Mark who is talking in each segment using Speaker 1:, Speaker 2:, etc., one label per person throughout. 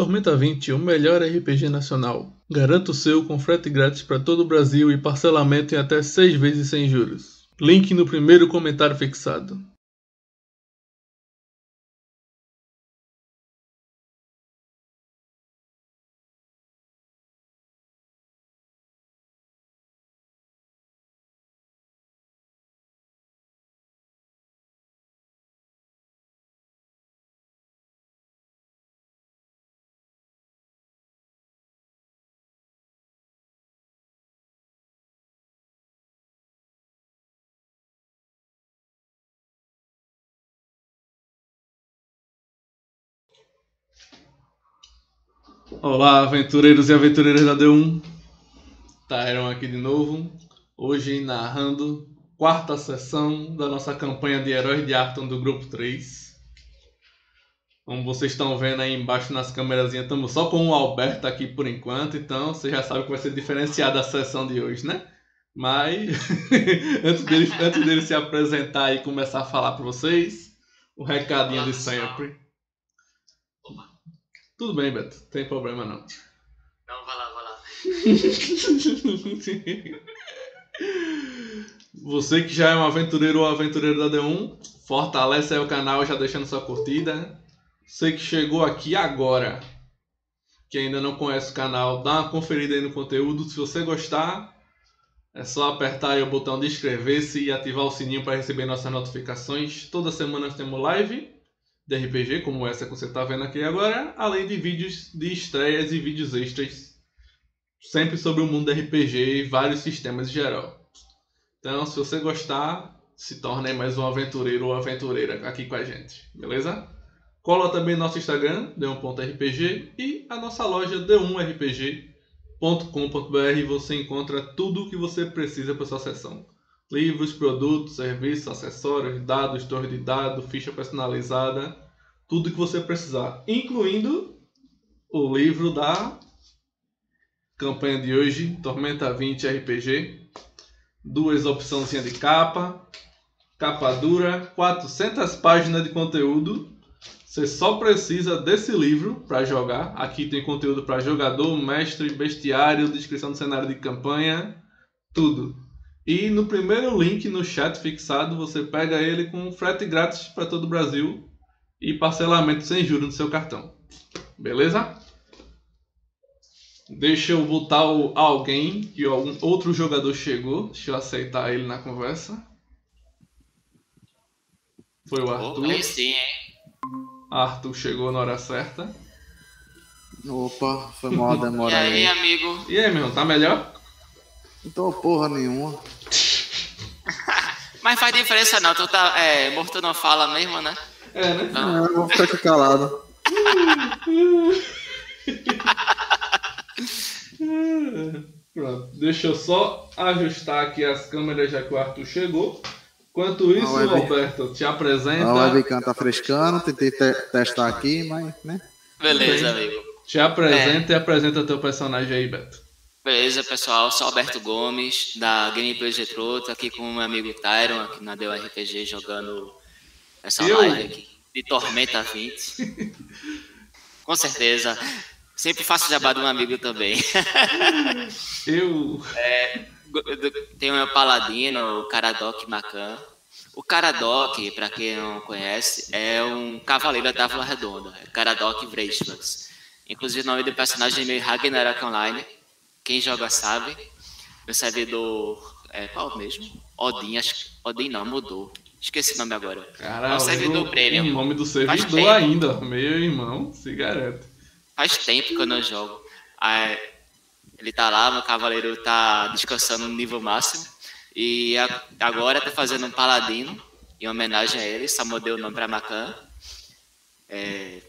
Speaker 1: Tormenta 20, o melhor RPG nacional. Garanta o seu com frete grátis para todo o Brasil e parcelamento em até 6 vezes sem juros. Link no primeiro comentário fixado. Olá, aventureiros e aventureiras da D1. Tyron aqui de novo. Hoje narrando quarta sessão da nossa campanha de Heróis de Arton do grupo 3. Como vocês estão vendo aí embaixo nas câmeras, estamos só com o Alberto aqui por enquanto, então você já sabe que vai ser diferenciada a sessão de hoje, né? Mas antes, dele, antes dele se apresentar e começar a falar para vocês, o recadinho de sempre. Tudo bem, Beto. Não tem problema não.
Speaker 2: Não, vai lá, vai lá.
Speaker 1: Você que já é um aventureiro ou aventureiro da D1, fortalece aí o canal já deixando sua curtida. Você que chegou aqui agora, que ainda não conhece o canal, dá uma conferida aí no conteúdo. Se você gostar, é só apertar aí o botão de inscrever-se e ativar o sininho para receber nossas notificações. Toda semana nós temos live de RPG, como essa que você está vendo aqui agora, além de vídeos de estreias e vídeos extras, sempre sobre o mundo do RPG e vários sistemas em geral. Então, se você gostar, se torne mais um aventureiro ou aventureira aqui com a gente, beleza? Cola também nosso Instagram, d1.rpg, e a nossa loja d1rpg.com.br. Você encontra tudo o que você precisa para sua sessão livros, produtos, serviços, acessórios, dados, torre de dados, ficha personalizada, tudo que você precisar, incluindo o livro da campanha de hoje, Tormenta 20 RPG, duas opções de capa, capa dura, 400 páginas de conteúdo. Você só precisa desse livro para jogar. Aqui tem conteúdo para jogador, mestre, bestiário, descrição do cenário de campanha, tudo. E no primeiro link no chat fixado, você pega ele com frete grátis para todo o Brasil e parcelamento sem juros no seu cartão. Beleza? Deixa eu botar o alguém que algum outro jogador chegou. Deixa eu aceitar ele na conversa. Foi o Arthur.
Speaker 2: Oh, sim, hein?
Speaker 1: Arthur chegou na hora certa.
Speaker 3: Opa, foi mal demora
Speaker 2: E aí,
Speaker 3: aí.
Speaker 2: amigo?
Speaker 1: E aí, meu irmão, tá melhor?
Speaker 3: Não tô porra nenhuma.
Speaker 2: Mas faz diferença não, tu tá é, morto não fala mesmo, né?
Speaker 1: É, né?
Speaker 2: Não.
Speaker 3: É, eu vou ficar aqui calado.
Speaker 1: Pronto, deixa eu só ajustar aqui as câmeras já que o Arthur chegou. Enquanto isso,
Speaker 3: web-
Speaker 1: Alberto, te apresenta.
Speaker 3: A webcam tá frescando, tentei te- testar aqui, mas, né?
Speaker 2: Beleza, amigo.
Speaker 1: Te apresenta e apresenta teu personagem aí, Beto.
Speaker 2: Beleza, pessoal. Sou Alberto Gomes, da Gameplay Getro. Tô aqui com o meu amigo Tyron, aqui na Deu RPG, jogando essa
Speaker 1: Eu?
Speaker 2: live aqui de Tormenta 20. com certeza. Sempre faço jabá do meu amigo também.
Speaker 1: Eu.
Speaker 2: Tem o meu paladino, o Caradoc Macan. O Caradoc, para quem não conhece, é um cavaleiro da Távola Redonda. É Caradoc Vreisvans. Inclusive, o nome do personagem é meio Ragnarok Online. Quem joga sabe. Meu servidor. É qual mesmo? Odin, acho. Odin não, mudou. Esqueci o nome agora. É
Speaker 1: Caralho,
Speaker 2: o servidor
Speaker 1: o
Speaker 2: premium.
Speaker 1: nome do servidor ainda. Meu irmão, se garante.
Speaker 2: Faz tempo que eu não jogo. Aí, ele tá lá, meu cavaleiro tá descansando no nível máximo. E a- agora tá fazendo um paladino, em homenagem a ele, só mudei o nome pra Macan. É,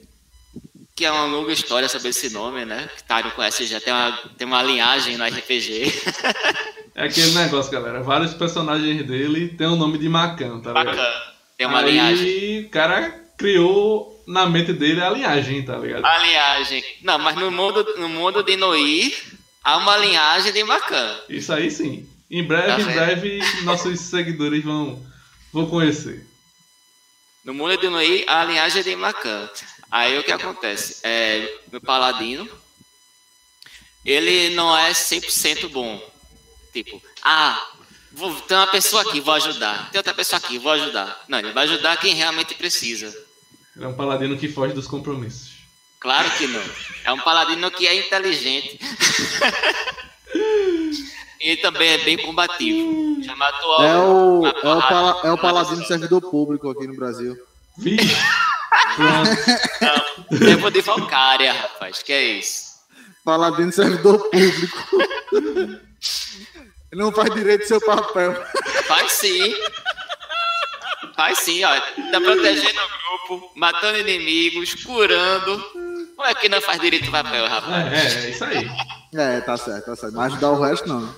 Speaker 2: que é uma longa história sobre esse nome, né? Que Tário conhece já, tem uma, tem uma linhagem no RPG.
Speaker 1: É aquele negócio, galera. Vários personagens dele tem o nome de Macan, tá ligado?
Speaker 2: Macan. Tem uma
Speaker 1: Aí,
Speaker 2: linhagem.
Speaker 1: o cara criou na mente dele a linhagem, tá ligado?
Speaker 2: A linhagem. Não, mas no mundo, no mundo de Noir, há uma linhagem de Macan.
Speaker 1: Isso aí sim. Em breve,
Speaker 2: Tá
Speaker 1: em breve, nossos seguidores vão, vão conhecer.
Speaker 2: No mundo de Noir, a linhagem de Macan. Aí o que acontece? É, meu paladino, ele não é 100% bom. Tipo, ah, vou, tem uma pessoa aqui, vou ajudar. Tem outra pessoa aqui, vou ajudar. Não, ele vai ajudar quem realmente precisa.
Speaker 1: Ele é um paladino que foge dos compromissos.
Speaker 2: Claro que não. É um paladino que é inteligente. e também é bem combativo. Já matou
Speaker 3: É
Speaker 2: algo
Speaker 3: o, é o, pala, é o paladino servidor público aqui no Brasil.
Speaker 1: Vixe! Pronto.
Speaker 2: Tempo de Valkyria, rapaz. Que é isso?
Speaker 3: Paladino servidor público. Ele não faz direito do seu papel.
Speaker 2: Faz sim. Faz sim, ó. Tá protegendo o grupo, matando inimigos, curando. Como é que não faz direito o papel, rapaz?
Speaker 1: É, é, é isso aí.
Speaker 3: É, tá certo, tá certo. Mas ajudar o resto não.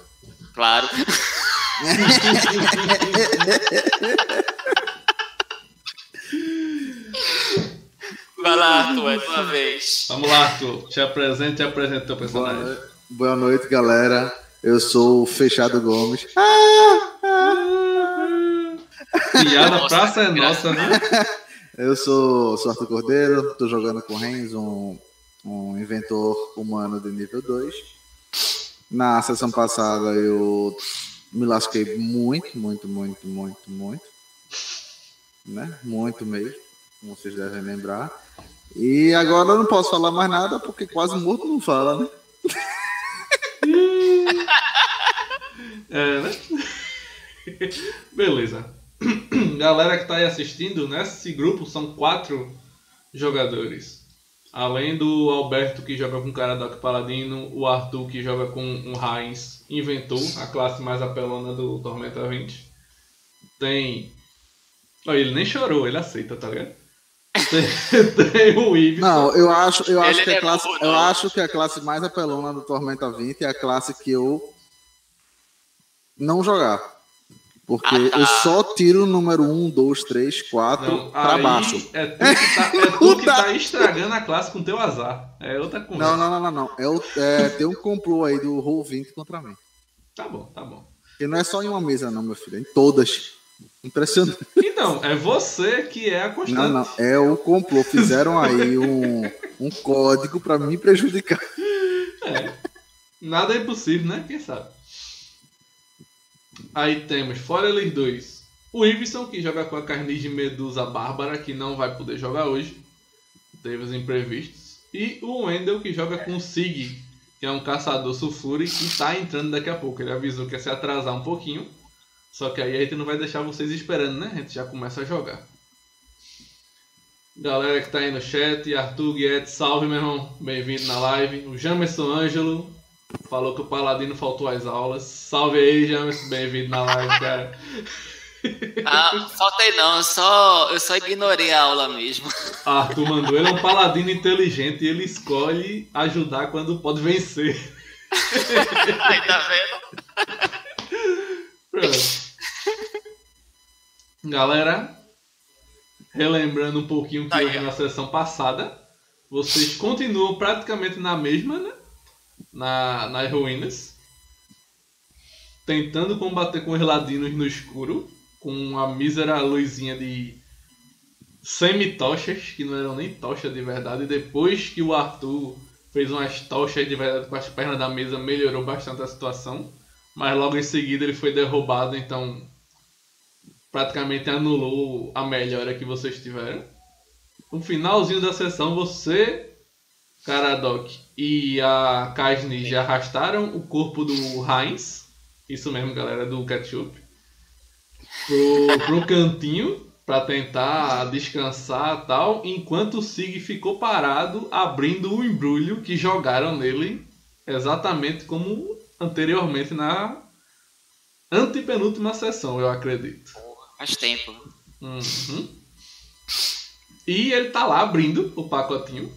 Speaker 2: Claro. Vai lá, Arthur, é tua vez.
Speaker 1: Vamos lá, Arthur. Te apresenta e apresenta teu
Speaker 3: Boa,
Speaker 1: personagem.
Speaker 3: noite, boa noite, galera. Eu sou o Fechado Gomes.
Speaker 1: Piada
Speaker 2: Nossa,
Speaker 1: praça é nossa, né?
Speaker 3: Eu sou, sou Arthur Cordeiro, tô jogando com o Renz, um, um inventor humano de nível 2. Na sessão passada eu me lasquei muito, muito, muito, muito, muito. Né? Muito mesmo, como vocês devem lembrar. E agora eu não posso falar mais nada porque quase morto não fala, né?
Speaker 1: É, né? Beleza. Galera que tá aí assistindo, nesse grupo são quatro jogadores. Além do Alberto que joga com Caradoc Paladino, o Arthur que joga com um Heinz Inventor, a classe mais apelona do Tormenta 20. Tem. Olha, ele nem chorou, ele aceita, tá ligado? Tem, o Ibis.
Speaker 3: Não, eu acho, eu acho que
Speaker 2: não é
Speaker 3: a classe, eu
Speaker 2: não.
Speaker 3: acho que a classe mais apelona do Tormenta 20 é a classe que eu não jogar. Porque
Speaker 2: Ah, tá.
Speaker 3: eu só tiro o número 1, 2, 3, 4
Speaker 1: Não,
Speaker 3: pra baixo.
Speaker 1: É tu, que tá, é tu que tá estragando a classe com teu azar. É outra conversa.
Speaker 3: Não, não, não, não, não. É o, é, tem um complô aí do Roll 20 contra mim.
Speaker 1: Tá bom, tá bom.
Speaker 3: Porque não é só em uma mesa, não, meu filho. É em todas. Impressionante.
Speaker 1: Então, é você que é a constante.
Speaker 3: Não, não. É o complô. Fizeram aí um, um código pra me prejudicar.
Speaker 1: É. Nada é impossível, né? Quem sabe? Aí temos, fora eles dois, o Iveson, que joga com a Carnage Medusa Bárbara, que não vai poder jogar hoje. Teve os imprevistos. E o Wendel, que joga com o Sig, que é um caçador sulfure, que tá entrando daqui a pouco. Ele avisou que ia se atrasar um pouquinho. Só que aí a gente não vai deixar vocês esperando, né? A gente já começa a jogar. Galera que tá aí no chat, Arthur Guedes, salve meu irmão, bem-vindo na live. O Jamerson Ângelo falou que o Paladino faltou às aulas. Salve aí, Jamerson, bem-vindo na live, cara.
Speaker 2: Ah, faltei não, eu só, eu só ignorei a aula mesmo.
Speaker 1: Arthur mandou, ele é um paladino inteligente e ele escolhe ajudar quando pode vencer.
Speaker 2: Aí, tá vendo?
Speaker 1: Pronto. Galera, relembrando um pouquinho o que
Speaker 2: Tá
Speaker 1: houve na sessão passada, vocês continuam praticamente na mesma, né? Na, nas ruínas. Tentando combater com os ladinos no escuro, com uma mísera luzinha de semi-tochas, que não eram nem tochas de verdade. Depois que o Arthur fez umas tochas de verdade com as pernas da mesa, melhorou bastante a situação. Mas logo em seguida ele foi derrubado, então praticamente anulou a melhora que vocês tiveram. No finalzinho da sessão, você, Caradoc e a Kasnij arrastaram o corpo do Heinz, isso mesmo, galera, do Ketchup, pro, pro cantinho para tentar descansar tal, enquanto o Sig ficou parado abrindo o embrulho que jogaram nele, exatamente como anteriormente na antepenúltima sessão, eu acredito.
Speaker 2: Faz tempo.
Speaker 1: Uhum. E ele tá lá abrindo o pacotinho.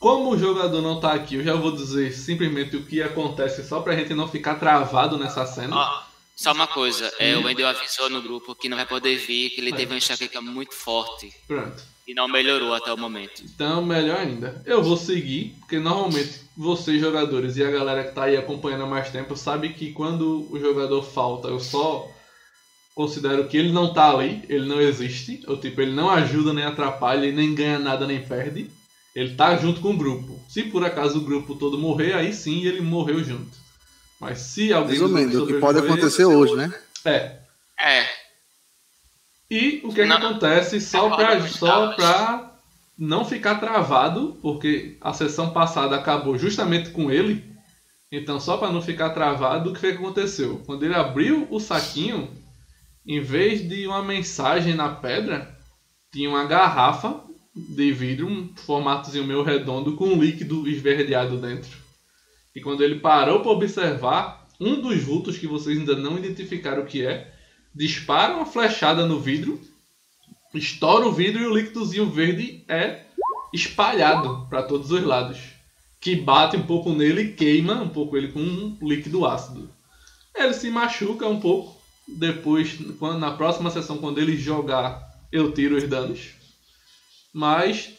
Speaker 1: Como o jogador não tá aqui, eu já vou dizer simplesmente o que acontece só pra gente não ficar travado nessa cena.
Speaker 2: Ó, só uma coisa, é, o Wendel avisou no grupo que não vai poder vir, que ele teve uma enxaqueca muito forte
Speaker 1: Pronto.
Speaker 2: e não melhorou até o momento.
Speaker 1: Então, melhor ainda. Eu vou seguir, porque normalmente vocês jogadores e a galera que tá aí acompanhando há mais tempo sabe que quando o jogador falta, eu só considero que ele não tá ali, ele não existe, ou tipo, ele não ajuda nem atrapalha, ele nem ganha nada nem perde. Ele tá junto com o grupo. Se por acaso o grupo todo morrer, aí sim ele morreu junto. Mas se alguém.
Speaker 3: Resumindo, o que pode acontecer hoje, né?
Speaker 1: É.
Speaker 2: É.
Speaker 1: E o que, é que
Speaker 2: Não.
Speaker 1: acontece só pra,
Speaker 2: pode
Speaker 1: só
Speaker 2: muito,
Speaker 1: pra não ficar travado, porque a sessão passada acabou justamente com ele. Então, só pra não ficar travado, o que foi que aconteceu? Quando ele abriu o saquinho, em vez de uma mensagem na pedra, tinha uma garrafa de vidro, um formatozinho meio redondo, com um líquido esverdeado dentro. E quando ele parou para observar, um dos vultos que vocês ainda não identificaram o que é, dispara uma flechada no vidro, estoura o vidro e o líquidozinho verde é espalhado para todos os lados. Que bate um pouco nele e queima um pouco ele com um líquido ácido. Ele se machuca um pouco. Depois, quando, na próxima sessão, quando ele jogar, eu tiro os danos. Mas,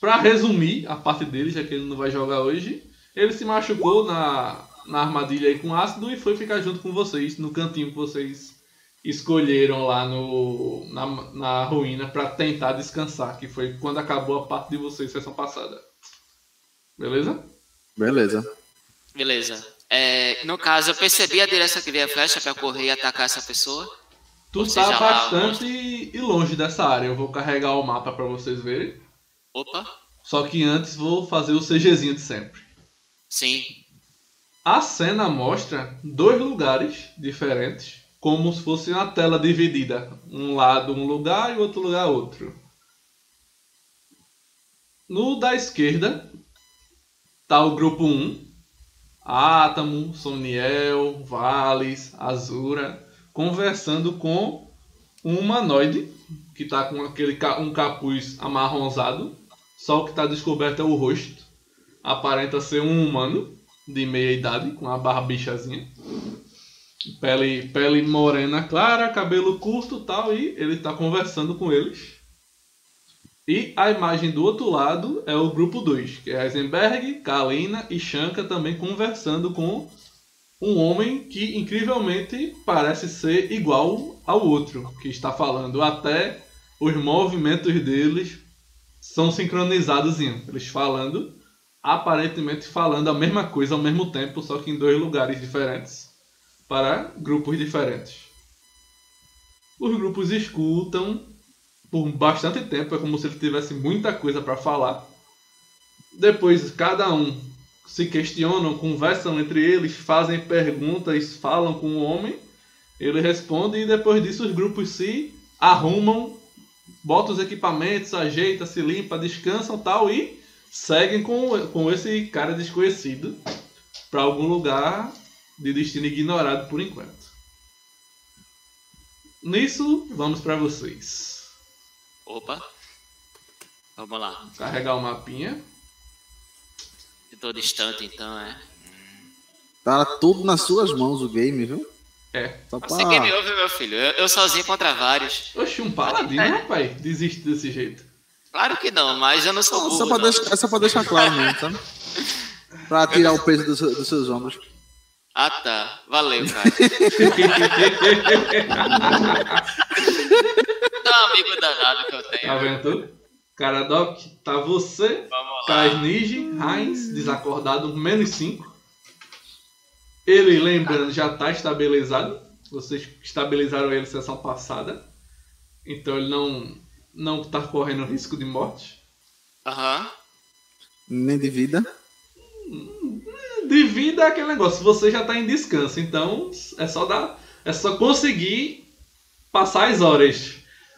Speaker 1: para resumir a parte dele, já que ele não vai jogar hoje, ele se machucou na, na armadilha aí com ácido e foi ficar junto com vocês, no cantinho que vocês escolheram lá no, na, na ruína para tentar descansar, que foi quando acabou a parte de vocês sessão passada. Beleza?
Speaker 3: Beleza.
Speaker 2: Beleza. É, no caso, eu percebi a direção que veio a flecha pra correr e atacar essa pessoa.
Speaker 1: Tu
Speaker 2: Ou
Speaker 1: tá
Speaker 2: seja, lá,
Speaker 1: bastante e longe dessa área. Eu vou carregar o mapa para vocês verem.
Speaker 2: Opa.
Speaker 1: Só que antes vou fazer o CGzinho de sempre.
Speaker 2: Sim.
Speaker 1: A cena mostra dois lugares diferentes, como se fosse uma tela dividida. Um lado um lugar e outro lugar outro. No da esquerda tá o grupo 1. Átomo, Somniel, Vales, Azura, conversando com um humanoide que tá com aquele um capuz amarronzado. Só o que tá descoberto é o rosto. Aparenta ser um humano de meia idade, com uma barbichazinha. Pele, pele morena clara, cabelo curto tal, e ele tá conversando com eles. E a imagem do outro lado é o grupo 2, que é Heisenberg, Kalina e Shanka também conversando com um homem que incrivelmente parece ser igual ao outro que está falando. Até os movimentos deles são sincronizados, eles falando aparentemente falando a mesma coisa ao mesmo tempo, só que em dois lugares diferentes, para grupos diferentes. Os grupos escutam por bastante tempo, é como se ele tivesse muita coisa para falar. Depois, cada um se questionam, conversam entre eles, fazem perguntas, falam com o homem, ele responde e depois disso os grupos se arrumam, botam os equipamentos, ajeita, se limpa, descansam tal e seguem com, com esse cara desconhecido para algum lugar de destino ignorado por enquanto. Nisso, vamos para vocês.
Speaker 2: Opa. Vamos lá.
Speaker 1: Carregar o mapinha.
Speaker 2: Eu tô distante, então, é.
Speaker 3: Tá tudo nas suas mãos o game, viu?
Speaker 1: É.
Speaker 3: Só pra...
Speaker 2: Você que me ouve, meu filho. Eu, eu sozinho contra vários.
Speaker 1: Oxe, um paladino, rapaz. Desiste desse jeito.
Speaker 2: Claro que não, mas eu não sou burro,
Speaker 3: só pra
Speaker 2: não.
Speaker 3: deixar, é só pra deixar claro mesmo, sabe? Pra tirar o peso dos, dos seus ombros.
Speaker 2: Ah, tá. Valeu, cara. Tá um amigo danado que eu
Speaker 1: tá
Speaker 2: tenho.
Speaker 1: vendo tu? Caradoc, tá você,
Speaker 2: lá.
Speaker 1: Kasniji, Heinz, desacordado, menos 5. Ele, lembrando, já tá estabilizado. Vocês estabilizaram ele sessão passada. Então ele não, não tá correndo risco de morte.
Speaker 2: Aham.
Speaker 3: Nem de vida.
Speaker 1: De vida é aquele negócio, você já tá em descanso, então é só dar. É só conseguir passar as horas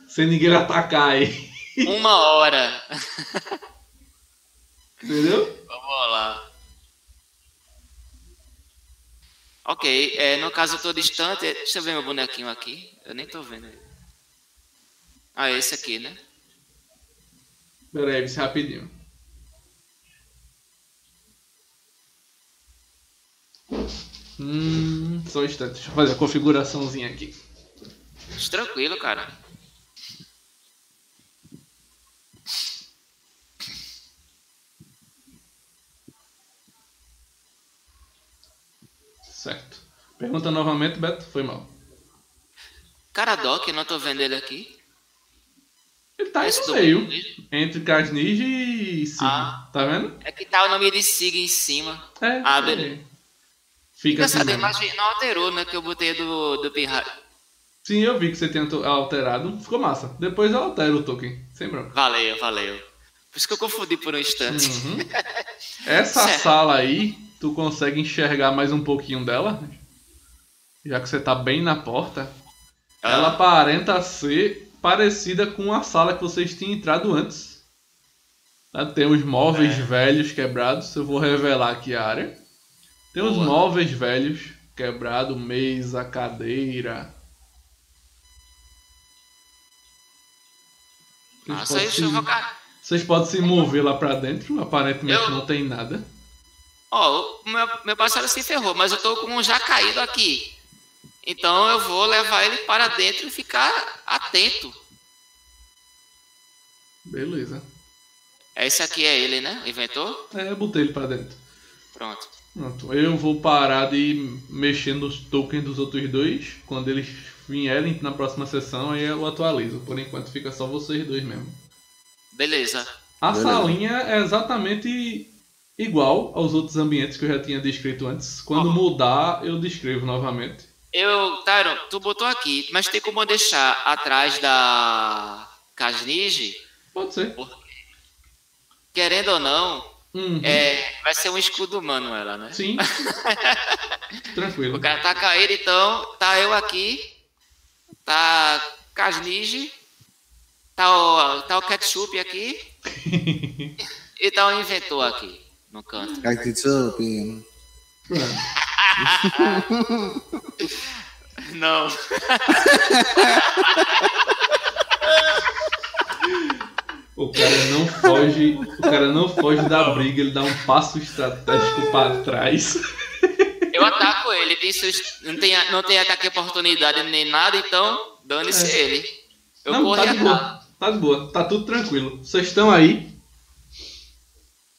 Speaker 1: sem ninguém atacar aí.
Speaker 2: Uma hora.
Speaker 1: Entendeu?
Speaker 2: Vamos lá. Ok, é, no caso eu tô distante. Deixa eu ver meu bonequinho aqui. Eu nem tô vendo ele. Ah, esse aqui, né?
Speaker 1: Pera aí, isso rapidinho. Hum, só um instante, deixa eu fazer a configuraçãozinha aqui.
Speaker 2: Tranquilo, cara.
Speaker 1: Certo. Pergunta novamente, Beto? Foi mal.
Speaker 2: Caradoc, eu não tô vendo ele aqui.
Speaker 1: Ele tá
Speaker 2: Esse
Speaker 1: no meio, entre Carnage e Sig.
Speaker 2: Ah.
Speaker 1: Tá vendo?
Speaker 2: É que tá o nome de Sig em cima.
Speaker 1: É.
Speaker 2: Ah,
Speaker 1: é. Fica assim.
Speaker 2: Imagem não alterou, né? Que eu botei do, do Pirra...
Speaker 1: Sim, eu vi que você tinha to- alterado. Ficou massa. Depois eu altero o token. Sem bronca.
Speaker 2: Valeu, valeu. Por isso que eu confundi por um instante.
Speaker 1: Uhum. Essa
Speaker 2: Certo.
Speaker 1: sala aí, tu consegue enxergar mais um pouquinho dela? Já que você tá bem na porta.
Speaker 2: Ah.
Speaker 1: Ela aparenta ser parecida com a sala que vocês tinham entrado antes. Tá? Tem os móveis
Speaker 2: É.
Speaker 1: velhos quebrados. Eu vou revelar aqui a área. Tem os
Speaker 2: Boa.
Speaker 1: móveis velhos quebrados, mesa, cadeira. Vocês
Speaker 2: Nossa,
Speaker 1: podem
Speaker 2: isso
Speaker 1: se-
Speaker 2: eu vou... ca-
Speaker 1: Vocês podem se mover lá pra dentro. Aparentemente
Speaker 2: Eu-
Speaker 1: não tem nada.
Speaker 2: Ó, o meu, meu parceiro se ferrou, mas eu tô com um já caído aqui. Então eu vou levar ele para dentro e ficar atento.
Speaker 1: Beleza.
Speaker 2: Esse aqui é ele, né? Inventor?
Speaker 1: É, eu botei ele pra dentro.
Speaker 2: Pronto.
Speaker 1: Pronto. Eu vou parar de mexer nos tokens dos outros dois. Quando eles vierem na próxima sessão, aí eu atualizo. Por enquanto fica só vocês dois mesmo.
Speaker 2: Beleza.
Speaker 1: A
Speaker 3: Beleza.
Speaker 1: salinha é exatamente igual aos outros ambientes que eu já tinha descrito antes. Quando
Speaker 2: Ó.
Speaker 1: mudar, eu descrevo novamente.
Speaker 2: Eu, Tyron, tu botou aqui, mas tem como deixar atrás da Casnige?
Speaker 1: Pode ser.
Speaker 2: Querendo ou não,
Speaker 1: Uhum.
Speaker 2: é, vai ser um escudo humano ela, né?
Speaker 1: Sim. Tranquilo.
Speaker 2: O cara tá caído, então tá eu aqui, tá Casnige, tá o, tá o ketchup aqui e tá o inventor aqui no canto.
Speaker 3: Ketchup.
Speaker 2: Não.
Speaker 1: O cara não foge. O cara não foge da briga, ele dá um passo estratégico para trás.
Speaker 2: Eu ataco ele, não, tem, não tem ataque de oportunidade nem nada, então dane-se
Speaker 1: É.
Speaker 2: ele. Eu
Speaker 1: não,
Speaker 2: corro
Speaker 1: tá de boa. Tá de boa. Tá tudo tranquilo. Vocês estão aí.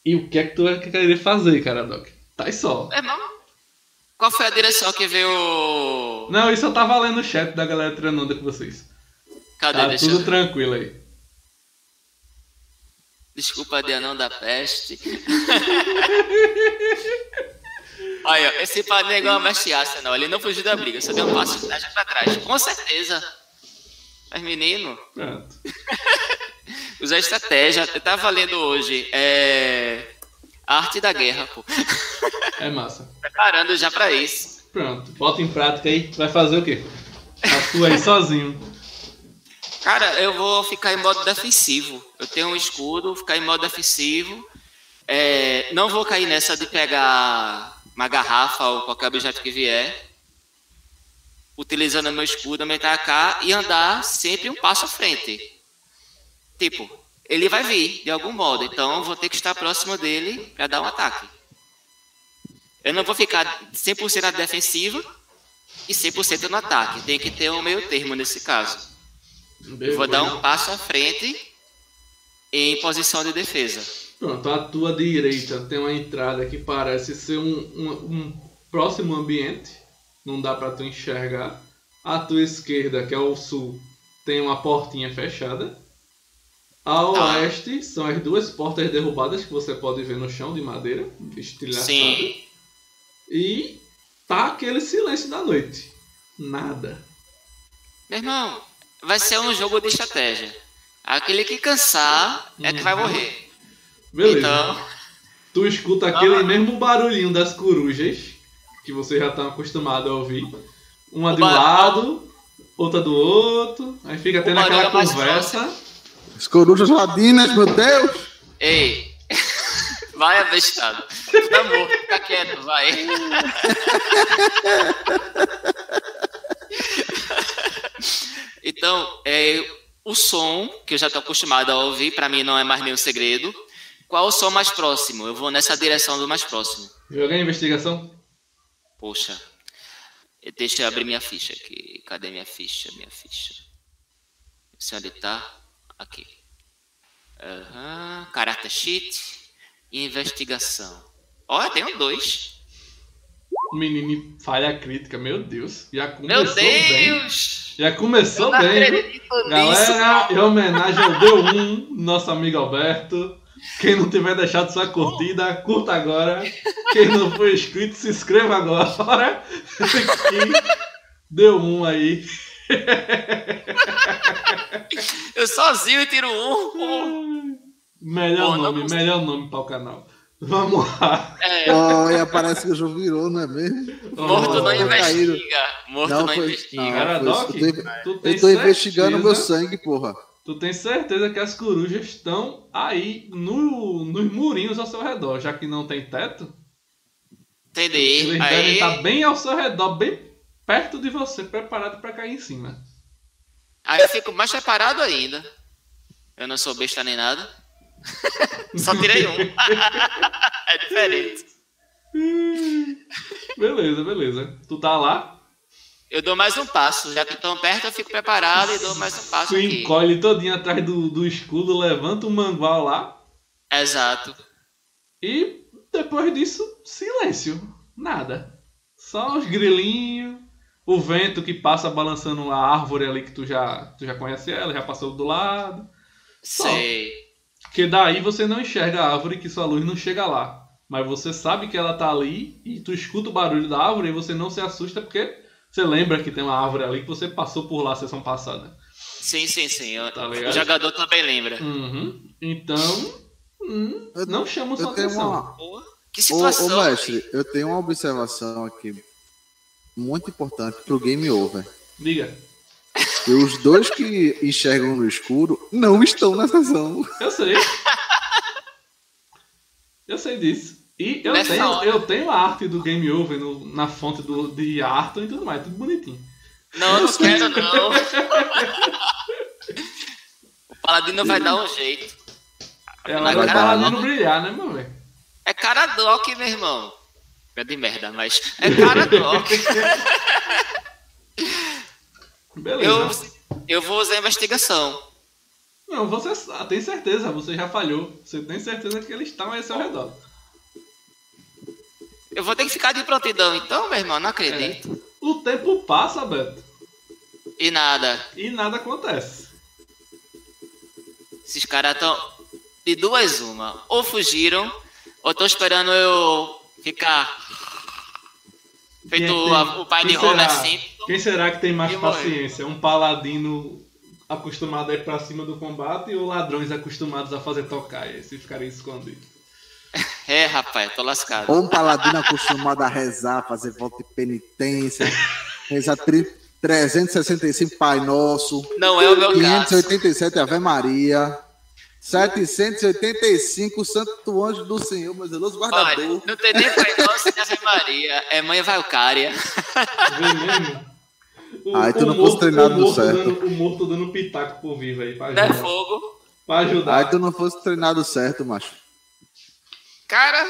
Speaker 1: E o que é que tu vai querer fazer, cara, Doc? Tá aí só.
Speaker 2: É, não. Qual foi a direção que veio.
Speaker 1: Não, isso eu tava lendo o chat da galera treinando com vocês.
Speaker 2: Cadê?
Speaker 1: Tá
Speaker 2: Deixa
Speaker 1: tudo
Speaker 2: eu...
Speaker 1: tranquilo aí.
Speaker 2: Desculpa, de anão da peste. Olha, esse padre é igual a mestiaça, não. Ele não fugiu da briga, só deu um passo atrás pra trás. Com certeza. Mas, menino,
Speaker 1: Pronto.
Speaker 2: usar estratégia. Eu tava lendo hoje. É. A arte da guerra, pô.
Speaker 1: É massa.
Speaker 2: Preparando já pra isso.
Speaker 1: Pronto. Bota em prática aí. Vai fazer o quê? Atua aí sozinho.
Speaker 2: Cara, eu vou ficar em modo defensivo. Eu tenho um escudo, ficar em modo defensivo. É, não vou cair nessa de pegar uma garrafa ou qualquer objeto que vier. Utilizando meu escudo, me atacar e andar sempre um passo à frente. Tipo, ele vai vir de algum modo, então eu vou ter que estar próximo dele para dar um ataque. Eu não vou ficar 100% na defensiva e 100% no ataque. Tem que ter um meio termo nesse caso. Eu vou dar um passo à frente em posição de defesa.
Speaker 1: Pronto, à tua direita tem uma entrada que parece ser um, um, um próximo ambiente. Não dá pra tu enxergar. À tua esquerda, que é o sul, tem uma portinha fechada. Ao
Speaker 2: Ah.
Speaker 1: oeste são as duas portas derrubadas que você pode ver no chão de madeira, estilhaçada.
Speaker 2: Sim.
Speaker 1: E tá aquele silêncio da noite. Nada.
Speaker 2: Meu irmão, vai ser um jogo de estratégia. Aquele que cansar é que vai morrer.
Speaker 1: Beleza.
Speaker 2: Então,
Speaker 1: Tu escuta aquele
Speaker 2: Ah.
Speaker 1: mesmo barulhinho das corujas que você já tá acostumado a ouvir. Uma
Speaker 2: O
Speaker 1: de um
Speaker 2: bar-
Speaker 1: lado, outra do outro. Aí fica tendo aquela
Speaker 2: é
Speaker 1: conversa.
Speaker 3: As corujas ladinas, meu Deus!
Speaker 2: ei, vai abestado. Tu tá morto, fica quieto, vai. Então, é, o som que eu já tô acostumado a ouvir, pra mim não é mais nenhum segredo. Qual o som mais próximo? Eu vou nessa direção do mais próximo.
Speaker 1: Jogar investigação.
Speaker 2: Poxa. Deixa eu abrir minha ficha aqui. Cadê minha ficha? Minha ficha. Sei onde tá. Aqui. Aham. Character sheet. Investigação. Olha, tenho dois.
Speaker 1: Menino falha crítica, meu Deus. Já
Speaker 2: Meu
Speaker 1: começou bem.
Speaker 2: Deus!
Speaker 1: Já começou
Speaker 2: Eu
Speaker 1: bem.
Speaker 2: nisso.
Speaker 1: Galera, em homenagem ao D1, nosso amigo Alberto. Quem não tiver deixado sua curtida, curta agora. Quem não for inscrito, se inscreva agora. E D1 aí.
Speaker 2: Eu sozinho tiro um.
Speaker 1: Melhor
Speaker 2: Pô,
Speaker 1: nome, melhor nome para o canal. Vamos lá.
Speaker 2: É,
Speaker 3: Olha, parece que o jogo virou, não é mesmo?
Speaker 2: morto não
Speaker 3: Foi caído.
Speaker 2: investiga. Morto
Speaker 3: Não,
Speaker 2: não,
Speaker 3: foi-
Speaker 2: investiga.
Speaker 3: não.
Speaker 1: Cara,
Speaker 3: foi
Speaker 1: Doc.
Speaker 3: Eu tô-
Speaker 1: tu tem
Speaker 3: Eu tô investigando meu sangue, porra.
Speaker 1: Tu tem certeza que as corujas estão aí no, nos murinhos ao seu redor, já que não tem teto?
Speaker 2: Entendi.
Speaker 1: Eles devem
Speaker 2: Aí,
Speaker 1: estar bem ao seu redor, bem perto de você, preparado para cair em cima.
Speaker 2: aí eu fico mais preparado ainda. Eu não sou besta nem nada. Só tirei um. é diferente.
Speaker 1: Beleza, beleza. Tu tá lá,
Speaker 2: Eu dou mais um passo. Já que estão perto, eu fico preparado e dou mais um passo
Speaker 1: tu
Speaker 2: aqui.
Speaker 1: encolhe todinho atrás do, do escudo, levanta o mangual lá
Speaker 2: Exato.
Speaker 1: e depois disso, silêncio. Nada. Só os grilinhos, o vento que passa balançando a árvore ali que tu já, tu já conhece ela, já passou do lado. Só.
Speaker 2: Sei.
Speaker 1: Porque daí você não enxerga a árvore que sua luz não chega lá. Mas você sabe que ela tá ali e tu escuta o barulho da árvore e você não se assusta porque você lembra que tem uma árvore ali que você passou por lá a sessão passada.
Speaker 2: Sim, sim, sim.
Speaker 1: Tá
Speaker 2: o jogador também lembra.
Speaker 1: Uhum. Então, hum, não chama sua atenção.
Speaker 3: uma.
Speaker 2: Que
Speaker 3: Ô,
Speaker 2: situação.
Speaker 3: ô, mestre, eu tenho uma observação aqui muito importante pro Game Over.
Speaker 1: Diga.
Speaker 3: Que os dois que enxergam no escuro não estão na sessão.
Speaker 1: Eu sei. eu sei disso. E eu
Speaker 2: Nessa
Speaker 1: tenho,
Speaker 2: hora.
Speaker 1: eu tenho a arte do Game Over no- na fonte do, de Arthur e tudo mais, tudo bonitinho.
Speaker 2: Não, não quero não. o Paladino vai dar um jeito.
Speaker 1: É do
Speaker 2: cara
Speaker 1: paladino brilhar, né, meu velho?
Speaker 2: É Caradoc, meu irmão. É de merda, mas é Caradoc.
Speaker 1: Beleza.
Speaker 2: eu, eu vou usar a investigação.
Speaker 1: Não, você tem certeza, você já falhou. Você tem certeza que eles estão aí ao seu redor.
Speaker 2: Eu vou ter que ficar de prontidão então, meu irmão. Não acredito.
Speaker 1: O tempo passa, Beto,
Speaker 2: E nada.
Speaker 1: e nada acontece.
Speaker 2: Esses caras estão. De duas, uma. Ou fugiram, ou estão esperando eu ficar. Feito
Speaker 1: Quem tem-
Speaker 2: a- o pai de
Speaker 1: quem
Speaker 2: Homer
Speaker 1: será?
Speaker 2: Simpson.
Speaker 1: Quem será que tem mais
Speaker 2: morre.
Speaker 1: paciência? Um paladino acostumado a ir pra cima do combate ou ladrões acostumados a fazer tocar e se ficarem escondidos?
Speaker 2: É, rapaz, tô lascado.
Speaker 3: Ou um paladino acostumado a rezar, fazer volta de penitência, rezar tri- 365 Pai Nosso,
Speaker 2: Não é o meu caso.
Speaker 3: 587 Ave Maria, 785 Santo Anjo do Senhor, meu zeloso
Speaker 2: Olha,
Speaker 3: guardador.
Speaker 2: não tem nem Pai Nosso nem Ave Maria. É Mãe Valcária.
Speaker 1: O,
Speaker 3: Ai, tu não fosse treinado certo.
Speaker 1: Dando, o morto dando pitaco por vivo aí, pra
Speaker 2: Não é
Speaker 1: ajudar.
Speaker 2: fogo.
Speaker 1: Pra ajudar.
Speaker 3: Ai, tu não fosse treinado certo, macho.
Speaker 2: Cara,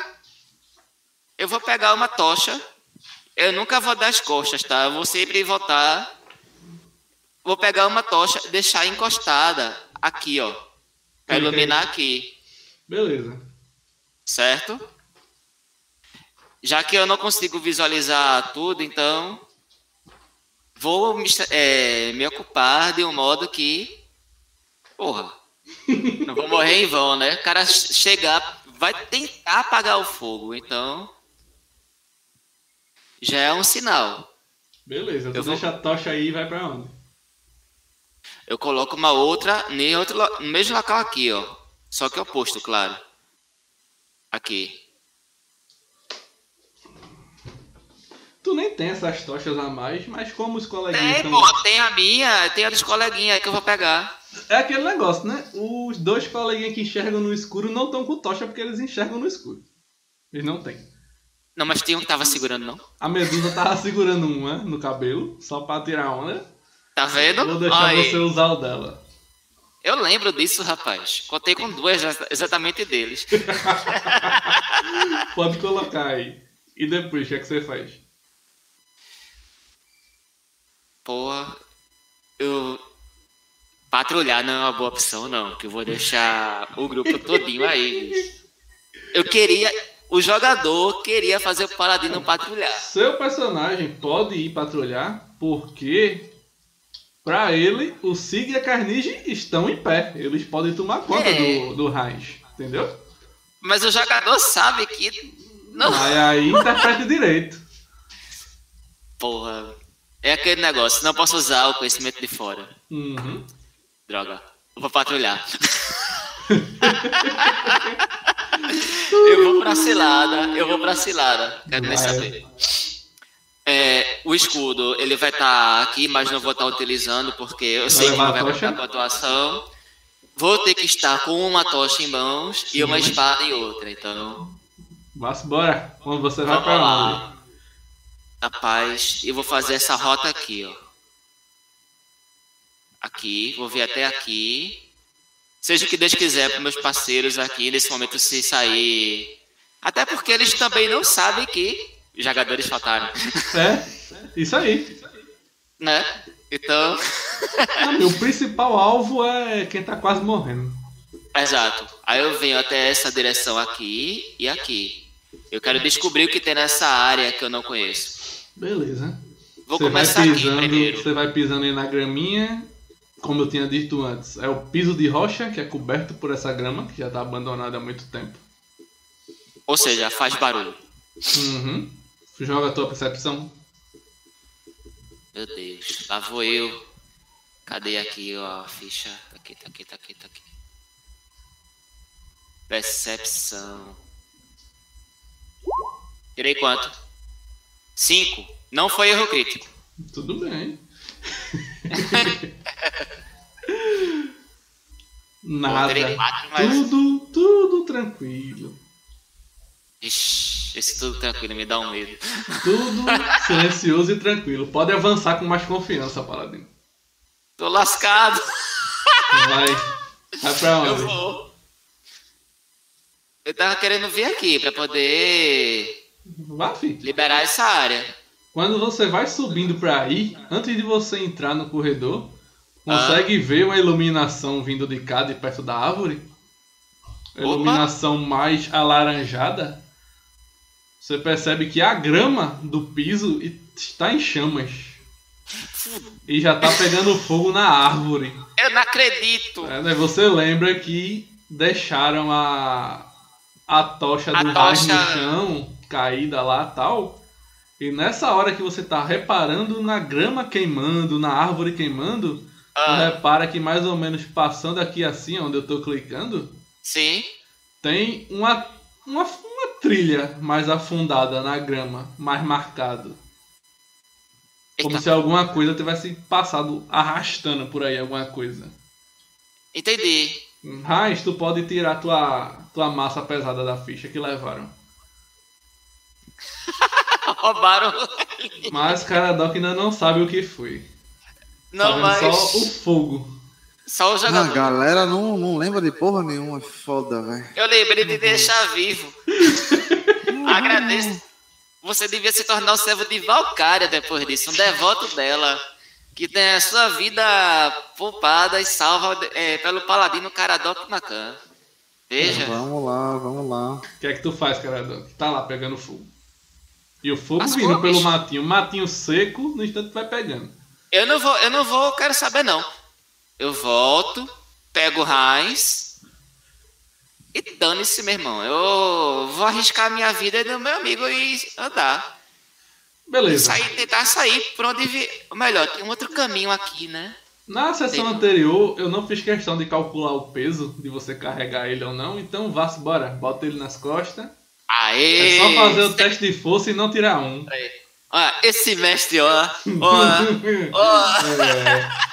Speaker 2: eu vou pegar uma tocha. Eu nunca vou dar as costas, tá? Eu vou sempre voltar. Vou pegar uma tocha, deixar encostada aqui, ó. Pra
Speaker 1: Ok.
Speaker 2: iluminar aqui,
Speaker 1: Beleza.
Speaker 2: certo? Já que eu não consigo visualizar tudo, então vou me, é, me ocupar de um modo que. Porra. Não vou morrer em vão, né? O cara chegar, vai tentar apagar o fogo, então. Já é um sinal.
Speaker 1: Beleza.
Speaker 2: Eu vou-
Speaker 1: deixa a tocha aí e vai pra onde?
Speaker 2: Eu coloco uma outra em outro, no mesmo local aqui, ó. Só que oposto, claro. Aqui.
Speaker 1: Tu nem tem essas tochas a mais, mas como os coleguinhas
Speaker 2: Tem,
Speaker 1: estão.
Speaker 2: pô, tem a minha, tem a dos coleguinhas aí que eu vou pegar.
Speaker 1: É aquele negócio, né? Os dois coleguinhas que enxergam no escuro não estão com tocha porque eles enxergam no escuro. Eles não têm.
Speaker 2: Não, mas tem um que tava segurando, não?
Speaker 1: A Medusa tava segurando uma no cabelo, só pra tirar onda.
Speaker 2: Tá vendo?
Speaker 1: Vou deixar
Speaker 2: Aí.
Speaker 1: você usar o dela.
Speaker 2: Eu lembro disso, rapaz. Contei com duas exa- exatamente deles.
Speaker 1: Pode colocar aí. E depois, o que é que você faz?
Speaker 2: Porra, eu. Patrulhar não é uma boa opção, não. Que eu vou deixar o grupo todinho aí. Eu queria. o jogador queria fazer o paladino patrulhar.
Speaker 1: Seu personagem pode ir patrulhar porque, pra ele, o Sig e a Carnage estão em pé. Eles podem tomar conta
Speaker 2: É.
Speaker 1: do, do entendeu?
Speaker 2: Mas o jogador sabe que. Não.
Speaker 1: Aí, aí interprete direito.
Speaker 2: Porra. É aquele negócio, não posso usar o conhecimento de fora.
Speaker 1: Uhum.
Speaker 2: Droga. Vou patrulhar. eu vou pra cilada, eu vou pra cilada. Quero nem saber. É, o escudo, ele vai estar aqui, mas não vou estar utilizando, porque eu sei que não vai contar com a atuação. Vou ter que estar com uma tocha em mãos e uma espada em outra, então.
Speaker 1: Vá-se embora. Quando você vai onde?
Speaker 2: lá. Rapaz, eu vou fazer essa rota aqui, ó. Aqui, vou vir até aqui. Seja o que Deus quiser para meus parceiros aqui nesse momento se sair. Até porque eles também não sabem que jogadores faltaram,
Speaker 1: É, isso aí.
Speaker 2: né? Então,
Speaker 1: O principal alvo é quem tá quase morrendo.
Speaker 2: exato. Aí eu venho até essa direção aqui e aqui. Eu quero descobrir o que tem nessa área que eu não conheço.
Speaker 1: Beleza.
Speaker 2: Vou
Speaker 1: você vai
Speaker 2: começar aqui
Speaker 1: pisando,
Speaker 2: primeiro.
Speaker 1: Você vai pisando aí na graminha. Como eu tinha dito antes, é o piso de rocha que é coberto por essa grama, que já tá abandonada há muito tempo.
Speaker 2: Ou seja, faz barulho.
Speaker 1: Uhum. Joga a tua percepção.
Speaker 2: Meu Deus, lá vou eu. Cadê aqui ó, a ficha? Tá aqui, tá aqui, tá aqui, tá aqui. Percepção. Tirei quanto? Cinco. Não foi erro crítico.
Speaker 1: Tudo bem. Nada. Tudo, tudo tranquilo.
Speaker 2: Ixi, esse tudo tranquilo me dá um medo.
Speaker 1: Tudo silencioso e tranquilo. Pode avançar com mais confiança, Paladino.
Speaker 2: Tô lascado.
Speaker 1: Vai. Vai pra
Speaker 2: Eu
Speaker 1: onde?
Speaker 2: vou. Eu tava querendo vir aqui pra poder
Speaker 1: Vá, fi.
Speaker 2: liberar essa área.
Speaker 1: Quando você vai subindo pra aí, antes de você entrar no corredor, consegue ver uma iluminação vindo de cá, de perto da árvore? Iluminação mais alaranjada. Você percebe que a grama do piso está em chamas. E já tá pegando fogo na árvore.
Speaker 2: Eu não acredito.
Speaker 1: É, né? Você lembra que deixaram a, a tocha
Speaker 2: A
Speaker 1: do Raiz no
Speaker 2: tocha-
Speaker 1: chão, caída lá tal. E nessa hora que você tá reparando na grama queimando, na árvore queimando,
Speaker 2: Ah,
Speaker 1: repara que mais ou menos passando aqui assim, onde eu tô clicando,
Speaker 2: sim.
Speaker 1: tem uma, uma trilha mais afundada na grama, mais marcado. Como
Speaker 2: Eita,
Speaker 1: se alguma coisa tivesse passado arrastando por aí alguma coisa.
Speaker 2: entendi.
Speaker 1: Raiz, tu pode tirar tua, tua massa pesada da ficha que levaram.
Speaker 2: Roubaram.
Speaker 1: Mas Caradoc ainda não sabe o que foi.
Speaker 2: Não,
Speaker 1: tá
Speaker 2: mas.
Speaker 1: só o fogo.
Speaker 2: Só o
Speaker 3: A
Speaker 2: jogador.
Speaker 3: galera não, não lembra de porra nenhuma. Foda, velho.
Speaker 2: Eu lembrei de deixar vivo. Agradeço. Você devia se tornar o servo de Valkyria depois disso, um devoto dela. Que tem a sua vida poupada e salva é, pelo paladino Caradoc Macan. Veja.
Speaker 3: Vamos lá, vamos lá.
Speaker 1: O que é que tu faz, Caradoc? Tá lá pegando fogo. E o fogo
Speaker 2: As
Speaker 1: vindo pelo matinho. Matinho seco, no instante vai pegando.
Speaker 2: Eu não vou, eu não vou, quero saber não. Eu volto, pego o Heinz e dane-se, meu irmão. Eu vou arriscar a minha vida e do meu amigo e andar.
Speaker 1: Beleza.
Speaker 2: Sair, tentar sair por onde vi. Ou melhor, tem um outro caminho aqui, né?
Speaker 1: Na sessão anterior, eu não fiz questão de calcular o peso de você carregar ele ou não. Então vá-se embora. Bota ele nas costas.
Speaker 2: Aê!
Speaker 1: É só fazer o teste de força e não tirar um.
Speaker 2: Olha, esse mestre, ó. ó, ó.
Speaker 1: É.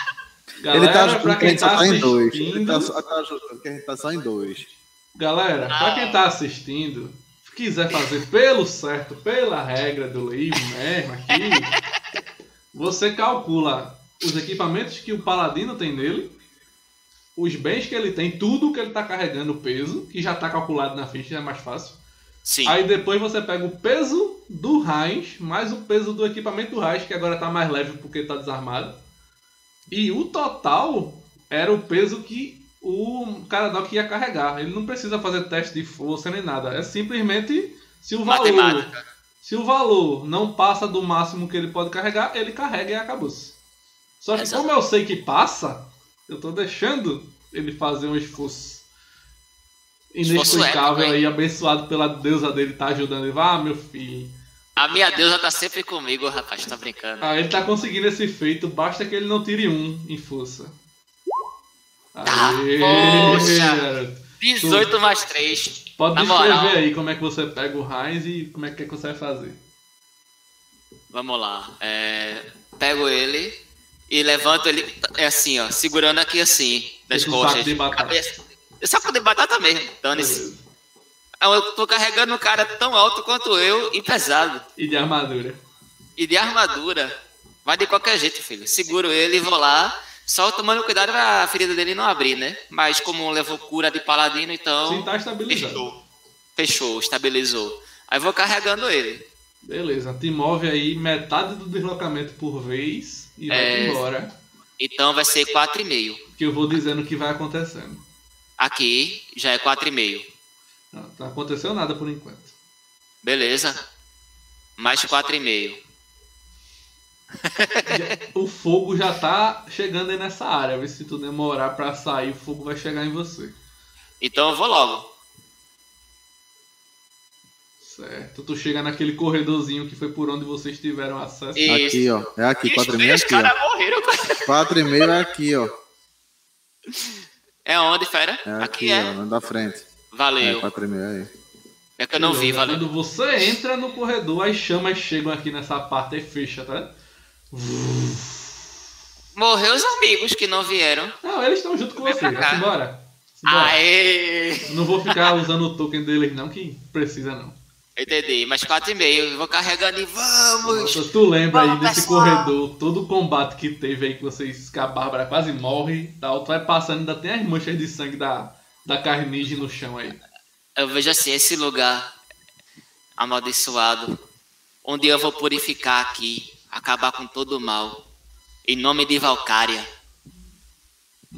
Speaker 3: ele tá
Speaker 1: Galera,
Speaker 3: ajudando
Speaker 1: quem
Speaker 3: só
Speaker 1: tá
Speaker 3: tá em dois. Ele
Speaker 1: assistindo,
Speaker 3: tá, só- tá ajudando que a gente tá só em dois.
Speaker 1: galera, pra quem tá assistindo, se quiser fazer pelo certo, pela regra do livro mesmo aqui, você calcula os equipamentos que o paladino tem nele, os bens que ele tem, tudo que ele tá carregando, o peso, que já tá calculado na ficha, é mais fácil.
Speaker 2: Sim.
Speaker 1: Aí depois você pega o peso do Raiz, mais o peso do equipamento do Raiz, que agora tá mais leve porque tá desarmado. E o total era o peso que o Caradoc ia carregar. Ele não precisa fazer teste de força nem nada. É simplesmente Se o valor,
Speaker 2: Matemática.
Speaker 1: se o valor não passa do máximo que ele pode carregar, ele carrega e acabou-se. Só que como eu sei que passa, eu tô deixando ele fazer um esforço
Speaker 2: Esforço
Speaker 1: inexplicável
Speaker 2: épico,
Speaker 1: aí, abençoado pela deusa dele, tá ajudando ele. Ah, meu filho.
Speaker 2: A minha deusa tá sempre comigo, rapaz, tá brincando.
Speaker 1: Ah, ele tá conseguindo esse feito, basta que ele não tire um em força.
Speaker 2: Tá,
Speaker 1: Aê,
Speaker 2: poxa.
Speaker 1: garoto.
Speaker 2: 18 mais 3.
Speaker 1: Pode
Speaker 2: Na
Speaker 1: descrever
Speaker 2: moral.
Speaker 1: aí como é que você pega o Heinz e como é que você vai fazer.
Speaker 2: Vamos lá. É, pego ele e levanto ele é assim, ó, segurando aqui assim, das costas.
Speaker 1: saco de batata.
Speaker 2: Cabeça. Saco de batata mesmo, dane-se.
Speaker 1: Beleza.
Speaker 2: Eu tô carregando um cara tão alto quanto eu e pesado.
Speaker 1: E de armadura.
Speaker 2: E de armadura. Vai de qualquer jeito, filho. Seguro ele e vou lá. Só tomando cuidado pra ferida dele não abrir, né? Mas como levou cura de paladino, então.
Speaker 1: Sim, tá estabilizado.
Speaker 2: Fechou. Fechou, estabilizou. Aí vou carregando ele.
Speaker 1: Beleza, te move aí metade do deslocamento por vez e vai
Speaker 2: É.
Speaker 1: embora.
Speaker 2: Então vai ser 4,5.
Speaker 1: Que eu vou dizendo o que vai acontecendo.
Speaker 2: Aqui já é 4,5.
Speaker 1: Não, não aconteceu nada por enquanto.
Speaker 2: Beleza. Mais 4,5.
Speaker 1: O fogo já tá chegando aí nessa área. Vê se tu demorar pra sair, o fogo vai chegar em você.
Speaker 2: Então eu vou logo.
Speaker 1: Certo. Tu chega naquele corredorzinho que foi por onde vocês tiveram acesso.
Speaker 2: E-
Speaker 3: Aqui, ó. É aqui, 4 e
Speaker 2: os
Speaker 3: meio é aqui. 4 e meio é aqui, ó.
Speaker 2: É onde, fera?
Speaker 3: É
Speaker 2: aqui,
Speaker 3: aqui,
Speaker 2: é.
Speaker 3: ó, no da É,
Speaker 2: Valeu.
Speaker 3: 4 e meio aí.
Speaker 2: É que eu não vi, valeu.
Speaker 1: Quando você entra no corredor, as chamas chegam aqui nessa parte e fecha, tá?
Speaker 2: Morreu os amigos que não vieram.
Speaker 1: Não, eles estão junto com
Speaker 2: Vem
Speaker 1: você. Vai embora. Simbora.
Speaker 2: Aê!
Speaker 1: Não vou ficar usando o token deles, não, que precisa não.
Speaker 2: Entendi, mas 4,5. Vou carregando e vamos!
Speaker 1: Nossa, tu lembra aí
Speaker 2: Vamos,
Speaker 1: desse
Speaker 2: pessoal.
Speaker 1: corredor, todo o combate que teve aí, que vocês, que a Bárbara quase morre e tal, tu vai passando, ainda tem as manchas de sangue da, da carnage no chão aí.
Speaker 2: Eu vejo assim, esse lugar amaldiçoado, onde eu vou purificar aqui, acabar com todo o mal. Em nome de Valkyria,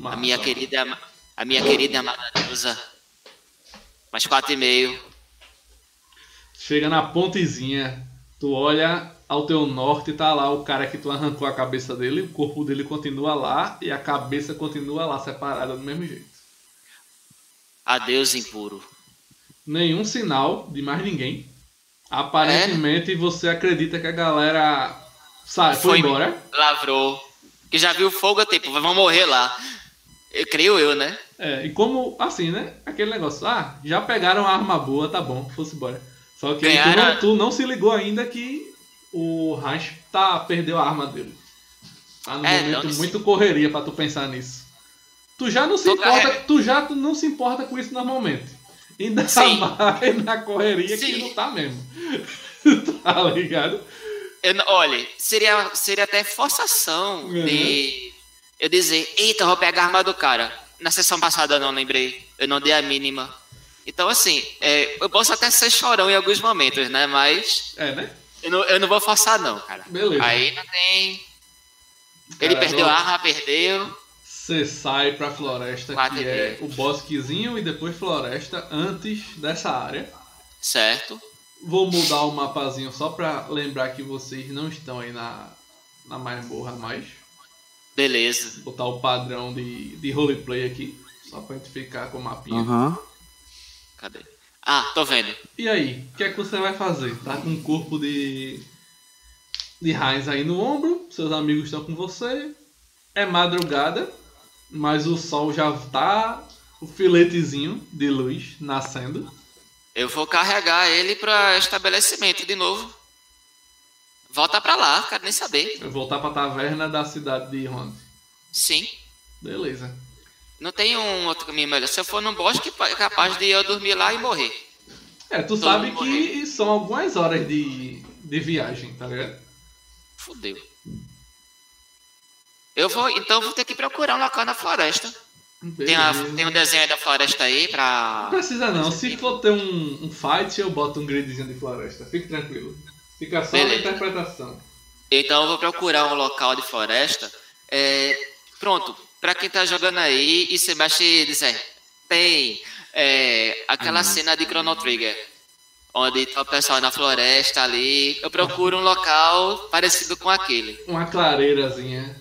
Speaker 2: a minha querida, a minha querida e amada deusa. Mais 4,5.
Speaker 1: Chega na pontezinha, tu olha ao teu norte, tá lá o cara que tu arrancou a cabeça dele, o corpo dele continua lá e a cabeça continua lá, separada do mesmo jeito.
Speaker 2: Adeus, impuro.
Speaker 1: Nenhum sinal de mais ninguém. Aparentemente você acredita que a galera sai, foi,
Speaker 2: Foi.
Speaker 1: embora.
Speaker 2: Lavrou. Que já viu fogo, tipo, vão morrer lá. Eu creio eu, né?
Speaker 1: É, e como, assim, né? Aquele negócio, ah, já pegaram a arma boa, tá bom, fosse embora. Só que tu, não, tu não se ligou ainda que o Ranch tá, perdeu a arma dele. Tá num
Speaker 2: É,
Speaker 1: momento muito correria pra tu pensar nisso. Tu já não se
Speaker 2: Tô
Speaker 1: importa,
Speaker 2: carrega-
Speaker 1: tu já não se importa com isso normalmente. Ainda
Speaker 2: Sim.
Speaker 1: mais na correria que
Speaker 2: Sim.
Speaker 1: não tá mesmo. tá ligado?
Speaker 2: Eu, olha, seria, seria até forçação
Speaker 1: Uhum.
Speaker 2: de eu dizer, eita, eu vou pegar a arma do cara. Na sessão passada eu não lembrei, eu não dei a mínima. Então, assim, é, eu posso até ser chorão em alguns momentos, né? Mas
Speaker 1: É, né?
Speaker 2: eu não, eu não vou forçar, não, cara.
Speaker 1: Beleza.
Speaker 2: Aí não tem. Ele
Speaker 1: Cara,
Speaker 2: perdeu a arma, perdeu.
Speaker 1: Você sai pra floresta,
Speaker 2: Quatro
Speaker 1: que é o bosquezinho e depois floresta, antes dessa área.
Speaker 2: Certo.
Speaker 1: Vou mudar o mapazinho só pra lembrar que vocês não estão aí na, na masmorra mais.
Speaker 2: Beleza.
Speaker 1: Botar o padrão de, de roleplay aqui, só pra gente ficar com o mapinha.
Speaker 3: Aham.
Speaker 2: Cadê? Ah, tô vendo.
Speaker 1: E aí, o que é que você vai fazer? Tá com um corpo de. de Heinz aí no ombro, seus amigos estão com você. É madrugada, mas o sol já tá. o filetezinho de luz nascendo.
Speaker 2: Eu vou carregar ele pra estabelecimento de novo. Volta pra lá, quero nem saber.
Speaker 1: Eu voltar pra taverna da cidade de Ronde.
Speaker 2: Sim.
Speaker 1: Beleza.
Speaker 2: Não tem um outro caminho melhor. Se eu for no bosque, é capaz de eu dormir lá e morrer.
Speaker 1: É, tu
Speaker 2: Todo
Speaker 1: sabe que são algumas horas de, de viagem, tá ligado?
Speaker 2: Fudeu. Eu vou, então vou ter que procurar um local na floresta. Tem, a- tem um desenho aí da floresta aí
Speaker 1: Não
Speaker 2: pra.
Speaker 1: precisa não. Se for ter um, um fight, eu boto um gridzinho de floresta. Fique tranquilo. Fica só na
Speaker 2: Beleza.
Speaker 1: interpretação.
Speaker 2: Então eu vou procurar um local de floresta. É, pronto, pra quem tá jogando aí e se mexe dizer, tem é, aquela cena de Chrono Trigger. onde tá o pessoal na floresta ali. Eu procuro um local parecido com aquele.
Speaker 1: Uma clareirazinha.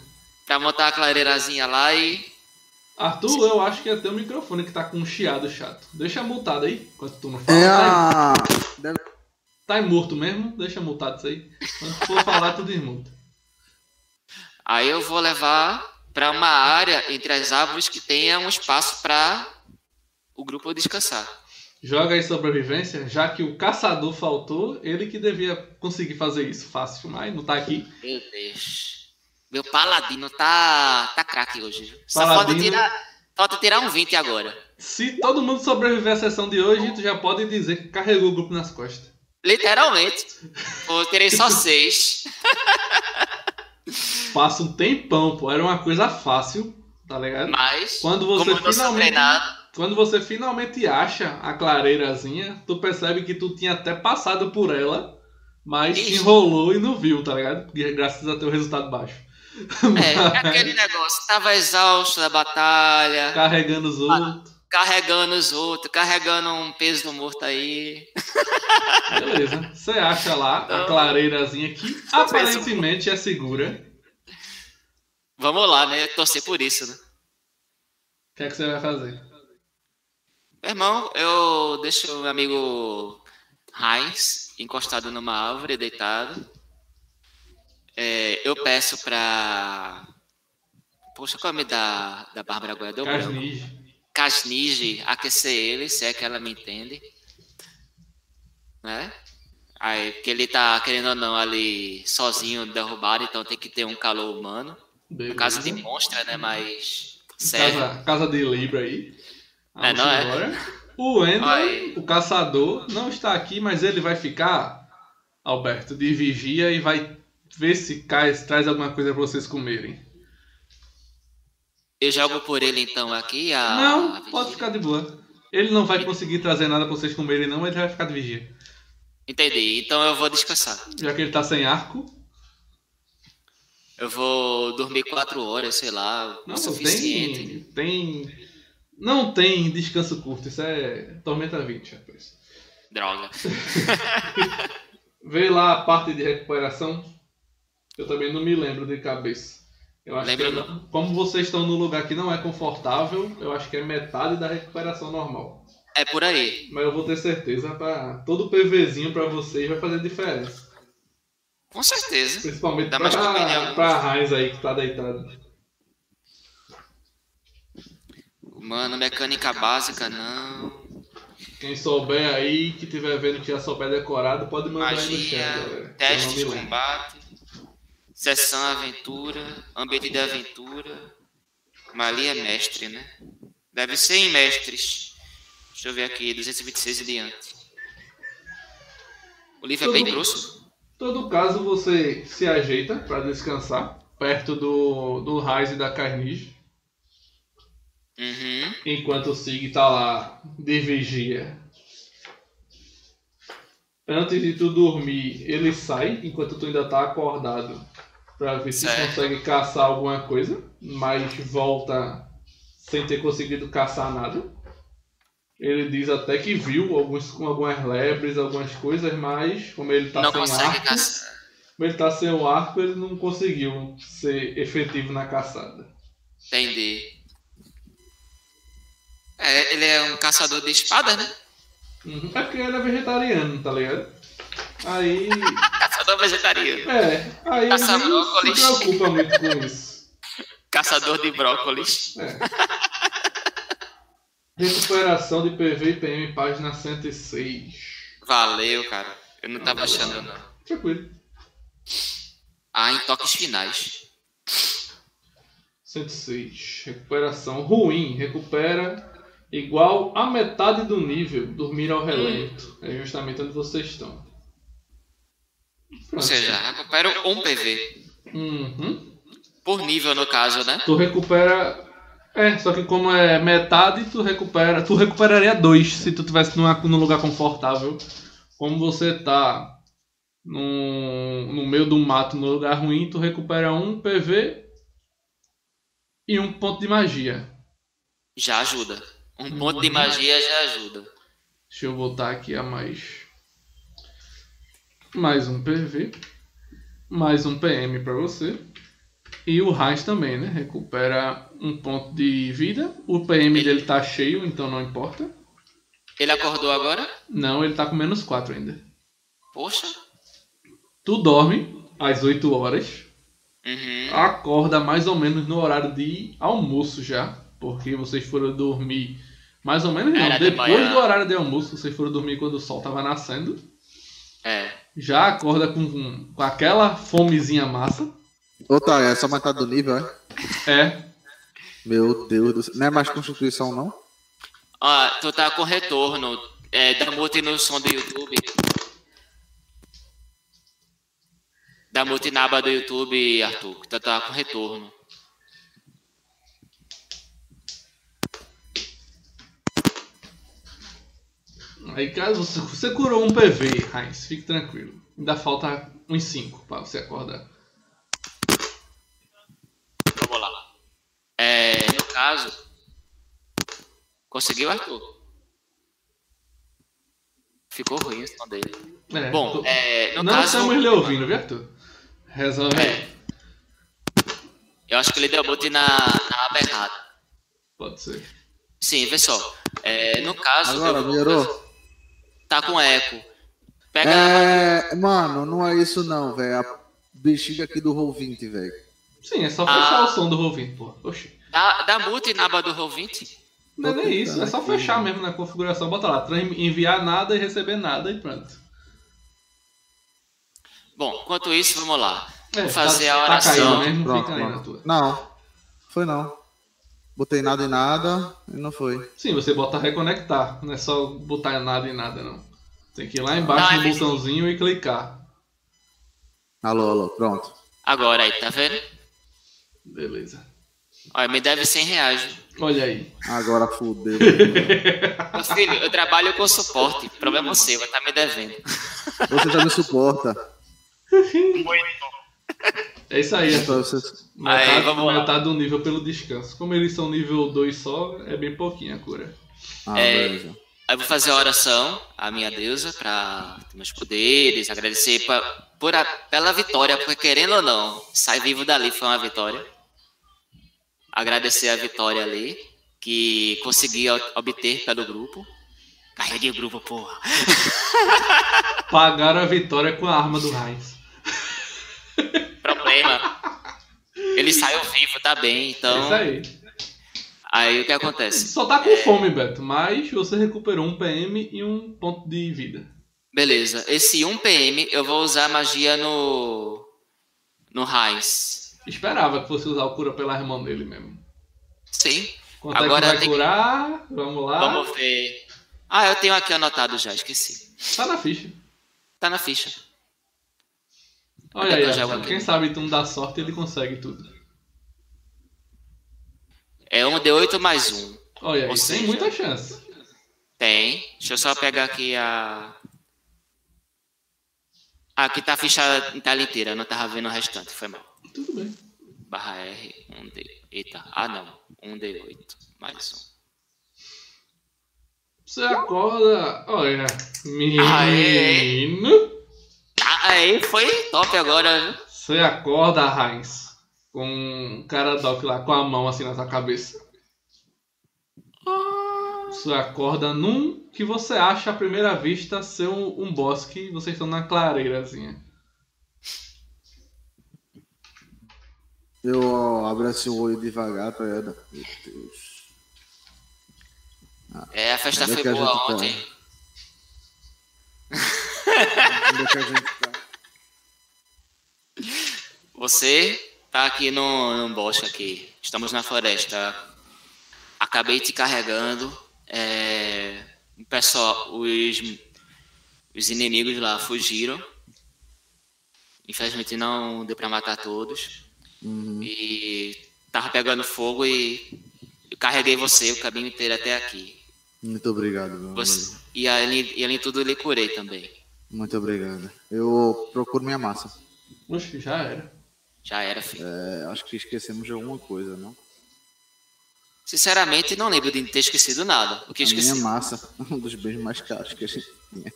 Speaker 2: Pra montar a clareirazinha lá e.
Speaker 1: Arthur, eu acho que é teu microfone que tá com um chiado chato. Deixa mutado aí, enquanto tu não fala.
Speaker 3: É
Speaker 1: Tá,
Speaker 3: a. Deve-
Speaker 1: tá morto mesmo? Deixa mutado isso aí. Quando tu for falar, tu desmuta.
Speaker 2: Aí eu vou levar pra uma área entre as árvores que tenha um espaço pra o grupo descansar.
Speaker 1: Joga aí sobrevivência, já que o caçador faltou, ele que devia conseguir fazer isso fácil, mas não tá aqui.
Speaker 2: Meu Deus. Meu paladino tá. tá craque hoje. Só
Speaker 1: Paladino.
Speaker 2: falta tirar. Falta tirar um 20 agora.
Speaker 1: Se todo mundo sobreviver à sessão de hoje, tu já pode dizer que carregou o grupo nas costas.
Speaker 2: Literalmente. Eu terei só seis.
Speaker 1: Passa um tempão, pô. Era uma coisa fácil, tá ligado?
Speaker 2: Mas.
Speaker 1: Quando você finalmente.
Speaker 2: treinado.
Speaker 1: Quando você finalmente acha a clareirazinha, tu percebe que tu tinha até passado por ela, mas enrolou e não viu, tá ligado? Graças a teu resultado baixo.
Speaker 2: É, aquele negócio. Tava exausto da batalha.
Speaker 1: Carregando os outros.
Speaker 2: Carregando os outros. Carregando um peso do morto aí.
Speaker 1: Beleza. Você acha lá a
Speaker 2: Não.
Speaker 1: clareirazinha que aparentemente é segura.
Speaker 2: Vamos lá, né? Torcer por isso, né?
Speaker 1: O que é que você vai fazer?
Speaker 2: Meu irmão, eu deixo o meu amigo Heinz encostado numa árvore, deitado. É, eu peço pra. Poxa, qual é o nome da, da Bárbara agora? Deu.
Speaker 1: Casnige.
Speaker 2: Aquecer ele, se é que ela me entende. Né? Aí, porque ele tá, querendo ou não, ali sozinho, derrubado, então tem que ter um calor humano. No caso de
Speaker 1: Beleza.
Speaker 2: monstra, né? Mas. Serve.
Speaker 1: Casa, casa de Libra aí.
Speaker 2: É, não é?
Speaker 1: O Ender, o caçador, não está aqui, mas ele vai ficar, Alberto, de vigia e vai ver se cai, se traz alguma coisa pra vocês comerem.
Speaker 2: Eu jogo por ele então aqui a.
Speaker 1: não, pode ficar de boa. Ele não vai conseguir trazer nada pra vocês comerem, não, mas ele vai ficar de vigia.
Speaker 2: Entendi. Então eu vou descansar.
Speaker 1: Já que ele tá sem arco,
Speaker 2: Eu vou dormir quatro horas, sei lá,
Speaker 1: não,
Speaker 2: o suficiente.
Speaker 1: tem, tem. Não tem descanso curto, isso é Tormenta 20, rapaz.
Speaker 2: Droga.
Speaker 1: Vê lá a parte de recuperação. Eu também não me lembro de cabeça. Eu acho
Speaker 2: Lembra
Speaker 1: que é- como vocês estão num lugar que não é confortável, eu acho que é metade da recuperação normal.
Speaker 2: É por aí.
Speaker 1: Mas eu vou ter certeza para todo PVzinho pra vocês vai fazer diferença.
Speaker 2: Com certeza.
Speaker 1: Principalmente pra Heinz aí que tá deitado.
Speaker 2: Mano, mecânica básica não.
Speaker 1: Quem souber aí, que tiver vendo que já souber decorado, pode mandar aí no chat,
Speaker 2: Magia,
Speaker 1: galera. eu
Speaker 2: teste
Speaker 1: não
Speaker 2: de combate, sessão aventura, ambiente de aventura. Mali é mestre, né? Deve ser em mestres. Deixa eu ver aqui, 226 e diante. O livro é bem
Speaker 1: Tudo-
Speaker 2: grosso.
Speaker 1: Em todo caso, você se ajeita para descansar perto do, do Raiz e da Carnage,
Speaker 2: Uhum.
Speaker 1: enquanto o Sig tá lá de vigia. Antes de tu dormir, ele sai enquanto tu ainda tá acordado para ver se
Speaker 2: Certo.
Speaker 1: consegue caçar alguma coisa, mas volta sem ter conseguido caçar nada. Ele diz até que viu alguns, com algumas lebres, algumas coisas, mas como ele tá
Speaker 2: não
Speaker 1: sem arco,
Speaker 2: caçar.
Speaker 1: como ele tá sem o arco, ele não conseguiu ser efetivo na caçada.
Speaker 2: Entendi. É, ele é um caçador de espadas, né?
Speaker 1: Uhum. É porque ele é vegetariano, tá ligado? Aí.
Speaker 2: Caçador vegetariano.
Speaker 1: É, aí
Speaker 2: Caça brócolis.
Speaker 1: se preocupa muito com isso.
Speaker 2: Caçador de brócolis.
Speaker 1: É. Recuperação de PV e PM, página 106.
Speaker 2: Valeu, cara. Eu não tava achando, não.
Speaker 1: Tranquilo.
Speaker 2: Ah, em toques finais.
Speaker 1: 106. Recuperação ruim. Recupera igual a metade do nível. Dormir ao relento. É justamente onde vocês estão.
Speaker 2: Ou seja, recupero um PV.
Speaker 1: Uhum.
Speaker 2: Por nível, no caso, né?
Speaker 1: Tu recupera. É, só que como é metade, tu recupera. Tu recuperaria dois se tu tivesse numa, num lugar confortável. Como você tá num, no meio do mato, no lugar ruim, tu recupera um PV e um ponto de magia.
Speaker 2: Já ajuda. Um ponto de magia já ajuda.
Speaker 1: Deixa eu voltar aqui a mais Mais um PV. Mais um PM pra você. E o Heinz também, né? Recupera um ponto de vida. O PM dele tá cheio, então não importa.
Speaker 2: Ele acordou agora?
Speaker 1: Não, ele tá com menos 4 ainda.
Speaker 2: Poxa.
Speaker 1: Tu dorme às 8 horas.
Speaker 2: Uhum.
Speaker 1: Acorda mais ou menos no horário de almoço já. Porque vocês foram dormir. Mais ou menos não.
Speaker 2: De
Speaker 1: Depois do horário de almoço, vocês foram dormir quando o sol tava nascendo.
Speaker 2: É.
Speaker 1: Já acorda com, com aquela fomezinha massa.
Speaker 3: Ô, tá, é só metade do nível, é?
Speaker 1: É.
Speaker 3: Meu Deus do céu. Não é mais Constituição, não?
Speaker 2: Ó, tu tá com retorno. É, dá mute no som do YouTube. Dá mute na aba do YouTube, Arthur. que Tu tá com retorno.
Speaker 1: Aí caso você, você curou um PV, Heinz, fique tranquilo. Ainda falta uns 5 pra você acordar.
Speaker 2: Vamos lá. É, no caso. Conseguiu, Arthur? Ficou ruim o som dele.
Speaker 1: É,
Speaker 2: Bom,
Speaker 1: tô-
Speaker 2: é, no
Speaker 1: não
Speaker 2: caso.
Speaker 1: estamos lhe ouvindo, viu, Arthur? Resolve.
Speaker 2: É. Eu acho que ele deu mute na, na aba errada.
Speaker 1: Pode ser.
Speaker 2: Sim, vê só. É, no caso.
Speaker 3: Agora, melhorou?
Speaker 2: Tá com eco. Pega.
Speaker 3: É. Mano, não é isso não, velho. A bexiga aqui do Roll20, velho.
Speaker 1: Sim, é só fechar
Speaker 2: Ah.
Speaker 1: o som do Roll20, pô. Oxi.
Speaker 2: Dá, dá mute na aba do Roll20.
Speaker 1: Não é
Speaker 3: Tô
Speaker 1: nem isso, é só
Speaker 3: tentando aqui.
Speaker 1: fechar mesmo na configuração. Bota lá, enviar nada e receber nada e pronto.
Speaker 2: Bom, enquanto isso, vamos lá.
Speaker 1: É,
Speaker 2: Vou fazer
Speaker 1: tá,
Speaker 2: a
Speaker 1: Tá
Speaker 2: oração.
Speaker 1: caindo mesmo,
Speaker 3: Pronto,
Speaker 1: fica aí na tua.
Speaker 3: Não, foi não. Botei nada em nada e não foi.
Speaker 1: Sim, você bota reconectar, não é só botar nada em nada, não. Tem que ir lá embaixo
Speaker 2: é
Speaker 1: no
Speaker 2: mas-
Speaker 1: botãozinho e clicar.
Speaker 3: Alô, alô, pronto.
Speaker 2: Agora aí, tá vendo?
Speaker 1: Beleza.
Speaker 2: Olha, me deve 100 reais.
Speaker 1: Olha aí.
Speaker 3: Agora fudeu.
Speaker 2: Meu filho, eu trabalho com suporte. Problema seu, vai estar me devendo.
Speaker 3: Você já me suporta.
Speaker 1: É isso aí,
Speaker 3: Então
Speaker 1: Arthur.
Speaker 3: você...
Speaker 1: Metade,
Speaker 2: Aí, vamos lá.
Speaker 1: metade do nível pelo descanso. Como eles são nível 2 só, é bem pouquinho a cura.
Speaker 3: Ah,
Speaker 2: É.
Speaker 3: beleza.
Speaker 2: Aí eu vou fazer a oração à minha deusa para meus poderes, agradecer pra, por a, pela vitória, porque querendo ou não, sair vivo dali foi uma vitória. Agradecer a vitória ali, que consegui obter pelo grupo. Carreguei o grupo, porra.
Speaker 1: Pagaram a vitória com a arma do Heinz.
Speaker 2: Problema. Ele saiu vivo, tá bem,
Speaker 1: É isso
Speaker 2: então.
Speaker 1: aí.
Speaker 2: Aí o que acontece?
Speaker 1: Só tá com fome, Beto, mas você recuperou um PM e um ponto de vida.
Speaker 2: Beleza, esse 1 PM eu vou usar magia no. no Heinz.
Speaker 1: Esperava que fosse usar o cura pela irmã dele mesmo.
Speaker 2: Sim.
Speaker 1: Quanto
Speaker 2: Agora
Speaker 1: é vai
Speaker 2: que-
Speaker 1: curar? Vamos lá.
Speaker 2: Vamos ver. Ah, eu tenho aqui anotado já, esqueci.
Speaker 1: Tá na ficha.
Speaker 2: Tá na ficha.
Speaker 1: Olha aí,
Speaker 2: já
Speaker 1: quem sabe tu não dá sorte ele consegue tudo.
Speaker 2: É um D8 mais um.
Speaker 1: Olha aí,
Speaker 2: Ou
Speaker 1: tem
Speaker 2: seja-
Speaker 1: muita chance.
Speaker 2: Tem. Deixa eu só pegar aqui a. Ah, aqui tá a ficha em tela inteira, eu não tava vendo o restante, foi mal.
Speaker 1: Tudo bem.
Speaker 2: Barra R, 1D. Eita, ah não. 1D8 mais um.
Speaker 1: Você acorda. Olha,
Speaker 2: Aê.
Speaker 1: menino.
Speaker 2: Ah, aí foi top agora, viu?
Speaker 1: Você acorda, Heinz, com um cara doc lá com a mão assim na sua cabeça. Você acorda num que você acha à primeira vista ser um, um bosque e vocês estão na clareirazinha.
Speaker 3: Eu ó, abro assim o olho devagar pra ela. Meu Deus.
Speaker 2: É, a festa foi
Speaker 3: a
Speaker 2: boa
Speaker 3: gente tá?
Speaker 2: ontem.
Speaker 3: Onde é que a gente tá?
Speaker 2: Você tá aqui no, no bosque aqui. Estamos na floresta. Acabei te carregando. É, pessoal, os, os inimigos lá fugiram. Infelizmente não deu pra matar todos.
Speaker 3: Uhum.
Speaker 2: E tava pegando fogo e eu carreguei você o caminho inteiro até aqui.
Speaker 3: Muito obrigado, meu
Speaker 2: Você,
Speaker 3: amigo.
Speaker 2: e, além, e além de tudo, lhe curei também.
Speaker 3: Muito obrigado. Eu procuro minha massa.
Speaker 1: Oxe, já era.
Speaker 2: Já era, filho.
Speaker 3: É, acho que esquecemos de alguma coisa, não?
Speaker 2: Sinceramente, não lembro de ter esquecido nada. O que
Speaker 3: A minha
Speaker 2: esqueci?
Speaker 3: massa, um dos bens mais caros que a gente tinha.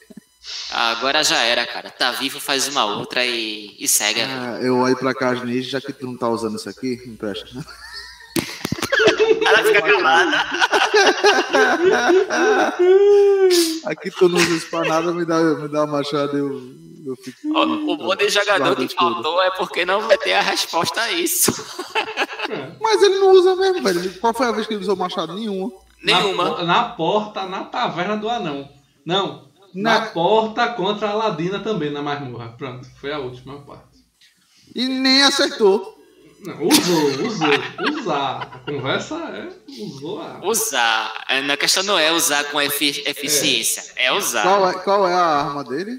Speaker 2: Agora já era, cara. Tá vivo, faz uma outra e, e segue.
Speaker 3: Ah, eu olho pra Casnis, já que tu não tá usando isso aqui, me presta.
Speaker 2: Ela fica calada.
Speaker 3: Aqui tu não usa isso pra nada, me dá, me dá uma machado e eu, eu fico.
Speaker 2: O, o bom de jogador que faltou é porque não vai ter a resposta a isso.
Speaker 3: Mas ele não usa mesmo, velho. Qual foi a vez que ele usou machado? Nenhuma.
Speaker 2: Nenhuma.
Speaker 1: Na, na porta, na taverna do anão. Não. Na,
Speaker 3: Na-
Speaker 1: porta contra a Ladina também, na masmorra. Pronto, foi a última parte.
Speaker 3: E nem acertou.
Speaker 1: Não, usou, usou. Usar. A conversa é. Usou a.
Speaker 2: Usar. É, A questão não é usar com efi- eficiência, é usar.
Speaker 3: Qual é, qual é a arma dele?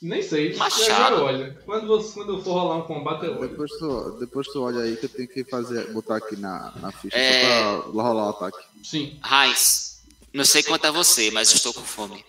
Speaker 1: Nem sei.
Speaker 2: Machado.
Speaker 1: Eu olho. Quando, você, quando eu for rolar um combate, eu olho.
Speaker 3: Depois tu, depois tu olha aí que eu tenho que fazer, botar aqui na, na ficha
Speaker 2: É.
Speaker 3: só pra rolar o ataque.
Speaker 1: Sim.
Speaker 2: Heinz, não sei quanto a você, mas estou com fome.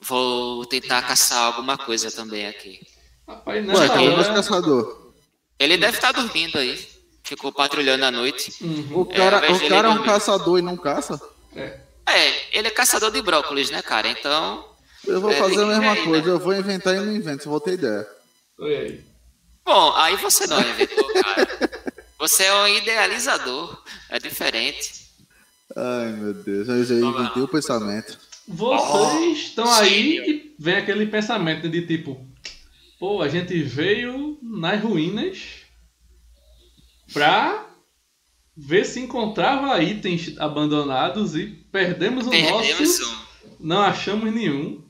Speaker 2: Vou tentar caçar alguma coisa também aqui.
Speaker 1: Rapaz,
Speaker 3: Ué,
Speaker 1: nessa
Speaker 3: cadê meus
Speaker 1: hora.
Speaker 3: caçador?
Speaker 2: Ele deve estar dormindo aí. Ficou patrulhando à noite.
Speaker 1: Uhum.
Speaker 3: O cara,
Speaker 2: invés
Speaker 3: o cara é um
Speaker 2: dormir.
Speaker 3: caçador e não caça?
Speaker 1: É.
Speaker 2: É, ele é caçador de brócolis, né, cara? Então.
Speaker 3: Eu vou
Speaker 2: É,
Speaker 3: fazer a mesma
Speaker 2: aí,
Speaker 3: coisa,
Speaker 2: né?
Speaker 3: eu vou inventar e não invento, só vou ter ideia.
Speaker 1: Aí.
Speaker 2: Bom, aí você não inventou, cara. Você é um idealizador. É diferente.
Speaker 3: Ai meu Deus, eu já inventei o pensamento.
Speaker 1: Vocês estão aí e vem aquele pensamento de tipo, pô, a gente veio nas ruínas pra ver se encontrava itens abandonados e perdemos o
Speaker 2: Perdemos
Speaker 1: nosso,
Speaker 2: um.
Speaker 1: não achamos nenhum.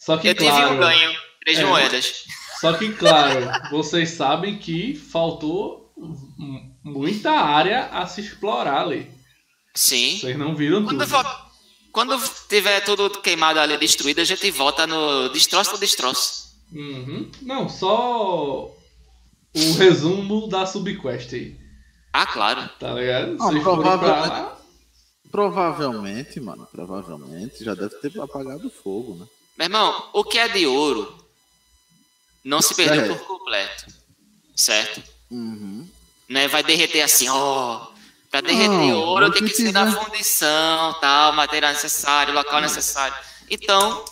Speaker 1: Só que
Speaker 2: Eu tive
Speaker 1: claro,
Speaker 2: um ganho. Três
Speaker 1: É.
Speaker 2: moedas.
Speaker 1: só que claro, vocês sabem que faltou muita área a se explorar ali.
Speaker 2: Sim.
Speaker 1: Vocês não viram
Speaker 2: Quando,
Speaker 1: tudo.
Speaker 2: vo- quando tiver tudo queimado ali, destruído, a gente volta no destroço do destroço.
Speaker 1: Uhum. Não, só o resumo da subquest aí,
Speaker 2: Ah, claro.
Speaker 1: tá ligado?
Speaker 3: Não,
Speaker 1: Vocês foram pra
Speaker 3: provavelmente-
Speaker 1: lá.
Speaker 3: Provavelmente, mano, provavelmente já deve ter apagado o fogo, né?
Speaker 2: Meu irmão, o que é de ouro não se perdeu
Speaker 3: Certo.
Speaker 2: por completo. Certo?
Speaker 3: Uhum.
Speaker 2: Né? Vai derreter assim, ó. Pra derreter
Speaker 3: Não,
Speaker 2: ouro tem
Speaker 3: que
Speaker 2: ser na
Speaker 3: tiver-
Speaker 2: fundição, tal, material necessário, local necessário. Então,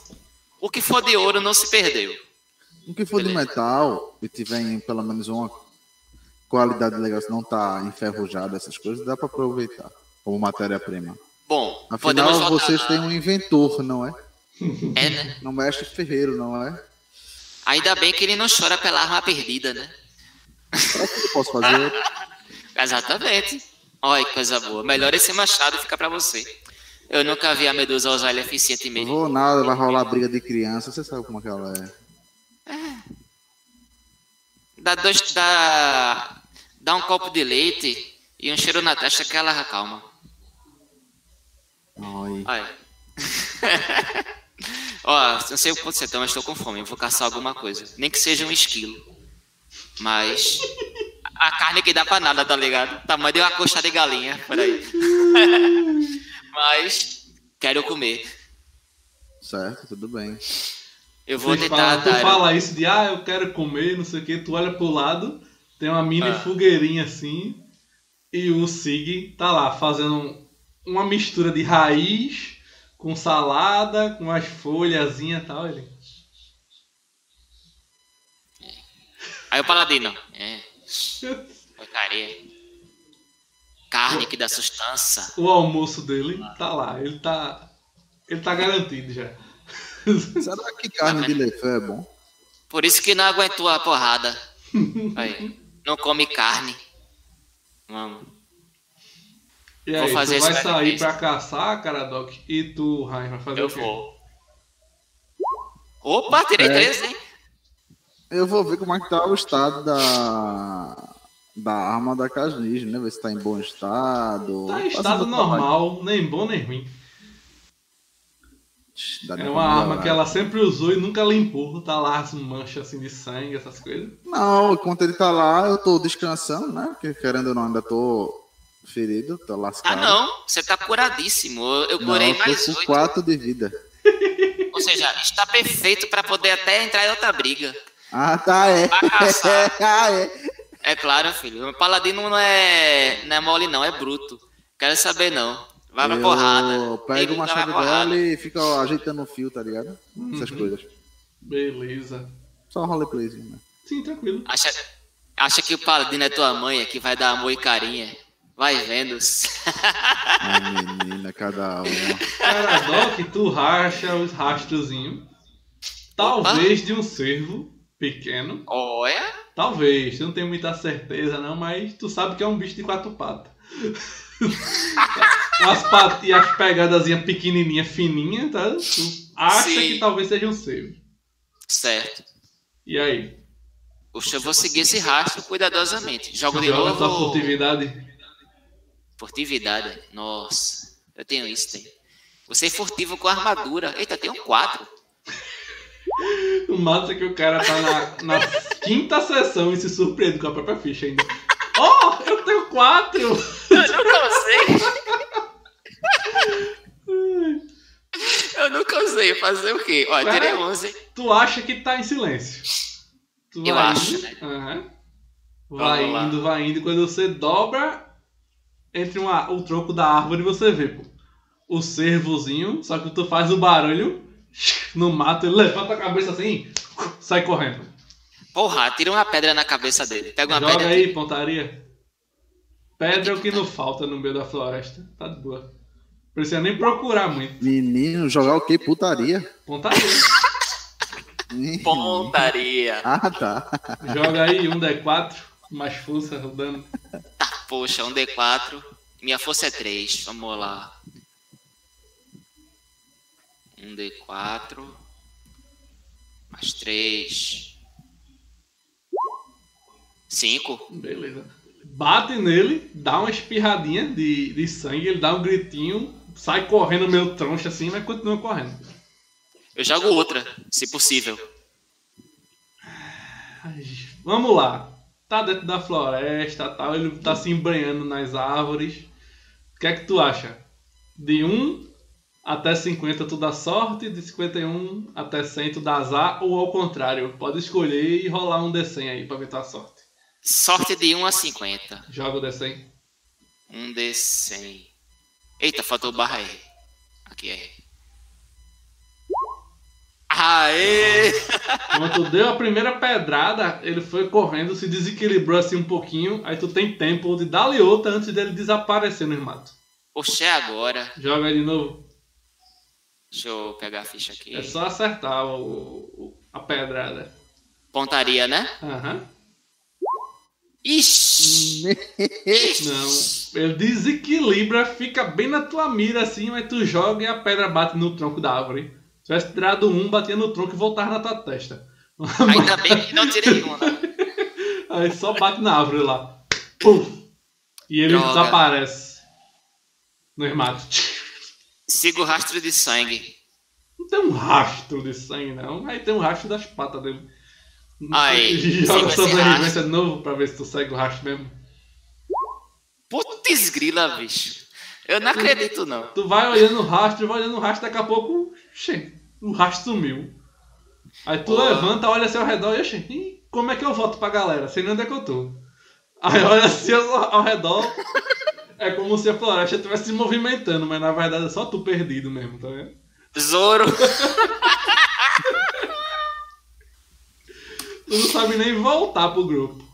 Speaker 2: o que for de ouro não se perdeu.
Speaker 3: O que for de
Speaker 2: Beleza.
Speaker 3: metal e tiver em pelo menos uma qualidade legal, se não tá enferrujado, essas coisas, dá pra aproveitar como matéria-prima.
Speaker 2: Bom,
Speaker 3: Afinal, vocês têm um inventor, não é?
Speaker 2: É, né?
Speaker 3: Não mexe ferreiro, não é?
Speaker 2: Ainda bem que ele não chora pela arma perdida, né?
Speaker 3: O que eu posso fazer?
Speaker 2: Exatamente. Olha que coisa boa. Melhor esse machado fica pra você. Eu nunca vi a Medusa usar ele
Speaker 3: Não
Speaker 2: eficientemente.
Speaker 3: vou nada, vai rolar briga de criança, você sabe como é que ela é.
Speaker 2: Dá, dois, dá, dá um copo de leite e um cheiro na testa que ela acalma.
Speaker 3: Ai.
Speaker 2: Olha. Ó, não sei o quanto você tá, mas estou com fome. Eu vou caçar alguma coisa. Nem que seja um esquilo. Mas. A carne que dá pra nada, tá ligado? Tamanho de uma coxa de galinha, por aí. mas. Quero comer.
Speaker 3: Certo, tudo bem.
Speaker 2: Eu vou
Speaker 1: Vocês
Speaker 2: tentar
Speaker 1: falam, tu fala isso de, ah, eu quero comer, não sei o que, tu olha pro lado, tem uma mini
Speaker 2: Ah.
Speaker 1: fogueirinha assim, e o Sig tá lá fazendo um- uma mistura de raiz com salada, com as folhazinhas e tal. Ele.
Speaker 2: Aí o paladino. É. Porcaria. Carne que dá sustância.
Speaker 1: O almoço dele tá lá, ele tá. Ele tá garantido já.
Speaker 3: Será que carne de lefé é bom?
Speaker 2: Por isso que não aguentou a porrada. Aí. Não come carne. Vamos.
Speaker 1: E
Speaker 2: Vou
Speaker 1: aí,
Speaker 2: fazer
Speaker 1: tu vai sair pra caçar, Caradoc, e tu, Ryan, vai fazer
Speaker 2: Eu
Speaker 1: o quê?
Speaker 2: vou. Opa, tirei
Speaker 3: É.
Speaker 2: três, hein?
Speaker 3: Eu vou ver como é que tá o estado da, da arma da Casnis, né? Ver se tá em bom estado.
Speaker 1: Tá em estado
Speaker 3: trabalho.
Speaker 1: normal, nem bom nem ruim.
Speaker 3: Dá
Speaker 1: É uma arma que ela sempre usou e nunca limpou. Tá lá as manchas assim de sangue, essas coisas.
Speaker 3: Não, enquanto ele tá lá, eu tô descansando, né? Porque querendo ou não, ainda tô ferido, tô
Speaker 2: Ah,
Speaker 3: lascado.
Speaker 2: não. Você tá curadíssimo. Eu, eu
Speaker 3: Não,
Speaker 2: curei
Speaker 3: eu tô
Speaker 2: mais
Speaker 3: com
Speaker 2: oito.
Speaker 3: 4 de vida.
Speaker 2: Ou seja, está perfeito pra poder até entrar em outra briga.
Speaker 3: Ah, tá, é. Ah, é.
Speaker 2: É claro, filho. O paladino não é, não é mole, não. É bruto. Quero saber, não. Vai pra
Speaker 3: eu
Speaker 2: porrada. pra
Speaker 3: machado
Speaker 2: porrada.
Speaker 3: dela e fico ajeitando o fio, tá ligado? Essas
Speaker 1: Uhum.
Speaker 3: coisas.
Speaker 1: Beleza.
Speaker 3: Só um roleplayzinho, né?
Speaker 1: Sim, tranquilo.
Speaker 2: Acha, acha que o paladino é tua mãe, é que vai dar amor e carinha. Vai vendo.
Speaker 3: Ai, menina, cada uma.
Speaker 1: Caradoc, tu racha os rastrozinhos. Talvez de um cervo pequeno.
Speaker 2: Olha.
Speaker 1: Talvez. Não tenho muita certeza, não, mas tu sabe que é um bicho de quatro patas. As patinhas, as pegadazinhas pequenininhas, fininhas, tá? Tu acha
Speaker 2: Sim.
Speaker 1: que talvez seja um cervo.
Speaker 2: Certo.
Speaker 1: E aí?
Speaker 2: Puxa, eu vou seguir esse rastro cuidadosamente. Jogo de
Speaker 1: Joga tua
Speaker 2: novo.
Speaker 1: furtividade.
Speaker 2: Furtividade. Nossa. Eu tenho isso, tem. Você é furtivo com armadura. Eita, tem um 4.
Speaker 1: O massa é que o cara tá na, na quinta sessão e se surpreende com a própria ficha ainda. Oh, eu tenho quatro!
Speaker 2: Eu nunca usei. Eu nunca usei. Fazer o quê? Ó, eu tirei 11.
Speaker 1: Tu acha que tá em silêncio. Tu
Speaker 2: Eu
Speaker 1: vai
Speaker 2: acho,
Speaker 1: indo,
Speaker 2: né?
Speaker 1: aham. Vai
Speaker 2: Vamos lá.
Speaker 1: indo, vai indo. Quando você dobra entre uma- o tronco da árvore, você vê, pô. O cervozinho, só que tu faz o barulho no mato, ele levanta a cabeça assim sai correndo.
Speaker 2: Porra, tira uma pedra na cabeça dele. Pega uma
Speaker 1: Joga
Speaker 2: pedra.
Speaker 1: aí, pontaria. Pedra é o que não falta no meio da floresta. Tá de boa. Precisa nem procurar muito.
Speaker 3: Menino, jogar o quê? Putaria?
Speaker 1: Pontaria.
Speaker 2: Pontaria.
Speaker 3: Ah, tá.
Speaker 1: Joga aí um D4, mais força, rodando.
Speaker 2: Tá, poxa, um D4. Minha força é 3. Vamos lá. Um D4. Mais 3. 5.
Speaker 1: Beleza. Bate nele, dá uma espirradinha de, de sangue, ele dá um gritinho, sai correndo meio troncho assim, mas continua correndo.
Speaker 2: Eu jogo outra, se possível.
Speaker 1: Vamos lá. Tá dentro da floresta tal, ele tá se embranhando nas árvores. O que é que tu acha? De 1 até 50 tu dá sorte, de 51 até 100 tu dá azar, ou ao contrário, pode escolher e rolar um D100 aí pra ver tua sorte.
Speaker 2: Sorte de 1 a 50.
Speaker 1: Joga o D100.
Speaker 2: Um D100. Eita, faltou barra R. Aqui é. Aê!
Speaker 1: Quando tu deu a primeira pedrada, ele foi correndo, se desequilibrou assim um pouquinho, aí tu tem tempo de dar-lhe outra antes dele desaparecer no mato.
Speaker 2: Poxa, é agora.
Speaker 1: Joga aí de novo.
Speaker 2: Deixa eu pegar a ficha aqui.
Speaker 1: É só acertar o, o- a pedrada.
Speaker 2: Pontaria, né?
Speaker 1: Aham.
Speaker 2: Ixi!
Speaker 1: Não. Ele desequilibra, fica bem na tua mira assim, mas tu joga e a pedra bate no tronco da árvore. Se tivesse tirado um, batia no tronco e voltava na tua testa.
Speaker 2: Ainda bem que não tirei uma. né?
Speaker 1: Aí só bate na árvore lá. Puf! E ele
Speaker 2: Droga.
Speaker 1: desaparece. No mato.
Speaker 2: Siga o rastro de sangue.
Speaker 1: Não tem um rastro de sangue, não. Aí tem um rastro das patas dele.
Speaker 2: Aí,
Speaker 1: Joga sobrevivência de novo pra ver se tu segue o rastro mesmo.
Speaker 2: Putz grila, bicho. Eu não acredito, não.
Speaker 1: Tu vai olhando o rastro, vai olhando o rastro, daqui a pouco, o rastro sumiu. Aí tu
Speaker 2: Pô.
Speaker 1: levanta, olha assim ao redor e, ih, como é que eu volto pra galera? Sei nem onde é que eu tô. Aí olha assim ao, ao redor, é como se a floresta estivesse se movimentando, mas na verdade é só tu perdido mesmo, tá vendo?
Speaker 2: Zoro.
Speaker 1: Tu não sabe nem voltar pro grupo.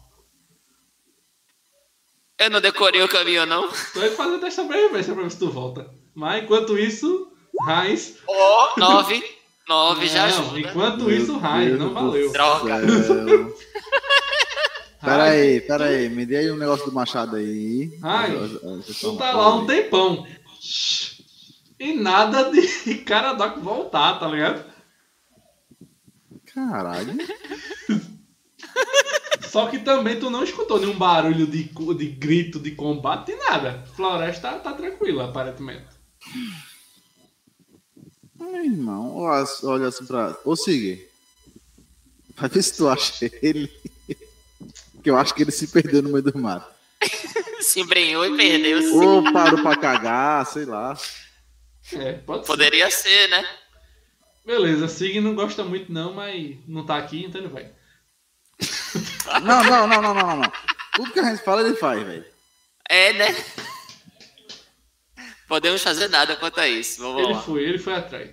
Speaker 2: Eu não decorei o caminho, não.
Speaker 1: Tu vai fazer teste sobrevivência pra ver se tu volta. Mas enquanto isso, Heinz.
Speaker 2: Ó, nove. Nove já
Speaker 1: Não,
Speaker 2: ajuda.
Speaker 1: enquanto isso, Heinz,
Speaker 3: Deus
Speaker 1: não
Speaker 3: do
Speaker 1: valeu.
Speaker 2: Droga.
Speaker 3: céu. Pera aí, pera aí. Me dê aí um negócio do machado aí.
Speaker 1: Ai,
Speaker 3: Vocês
Speaker 1: Tu tá lá um tempão. E nada de cara Doc voltar, tá ligado?
Speaker 3: Caralho.
Speaker 1: Só que também tu não escutou nenhum barulho de, de grito, de combate, nada. Floresta tá, tá tranquila, aparentemente.
Speaker 3: Meu irmão, olha, olha assim pra. Ô, Sig. Vai ver se tu acha ele. Que eu acho que ele se perdeu no meio do mato.
Speaker 2: Se embrenhou e perdeu-se.
Speaker 3: Ou parou pra cagar, sei lá.
Speaker 1: É, pode ser.
Speaker 2: Poderia ser, né?
Speaker 1: Beleza, Sig não gosta muito não, mas não tá aqui, então ele vai.
Speaker 3: Não, não, não, não, não, não, não. Tudo que a gente fala, ele faz, velho.
Speaker 2: É, né? Podemos fazer nada quanto a isso. Vamos
Speaker 1: Ele
Speaker 2: lá.
Speaker 1: foi, ele foi atrás.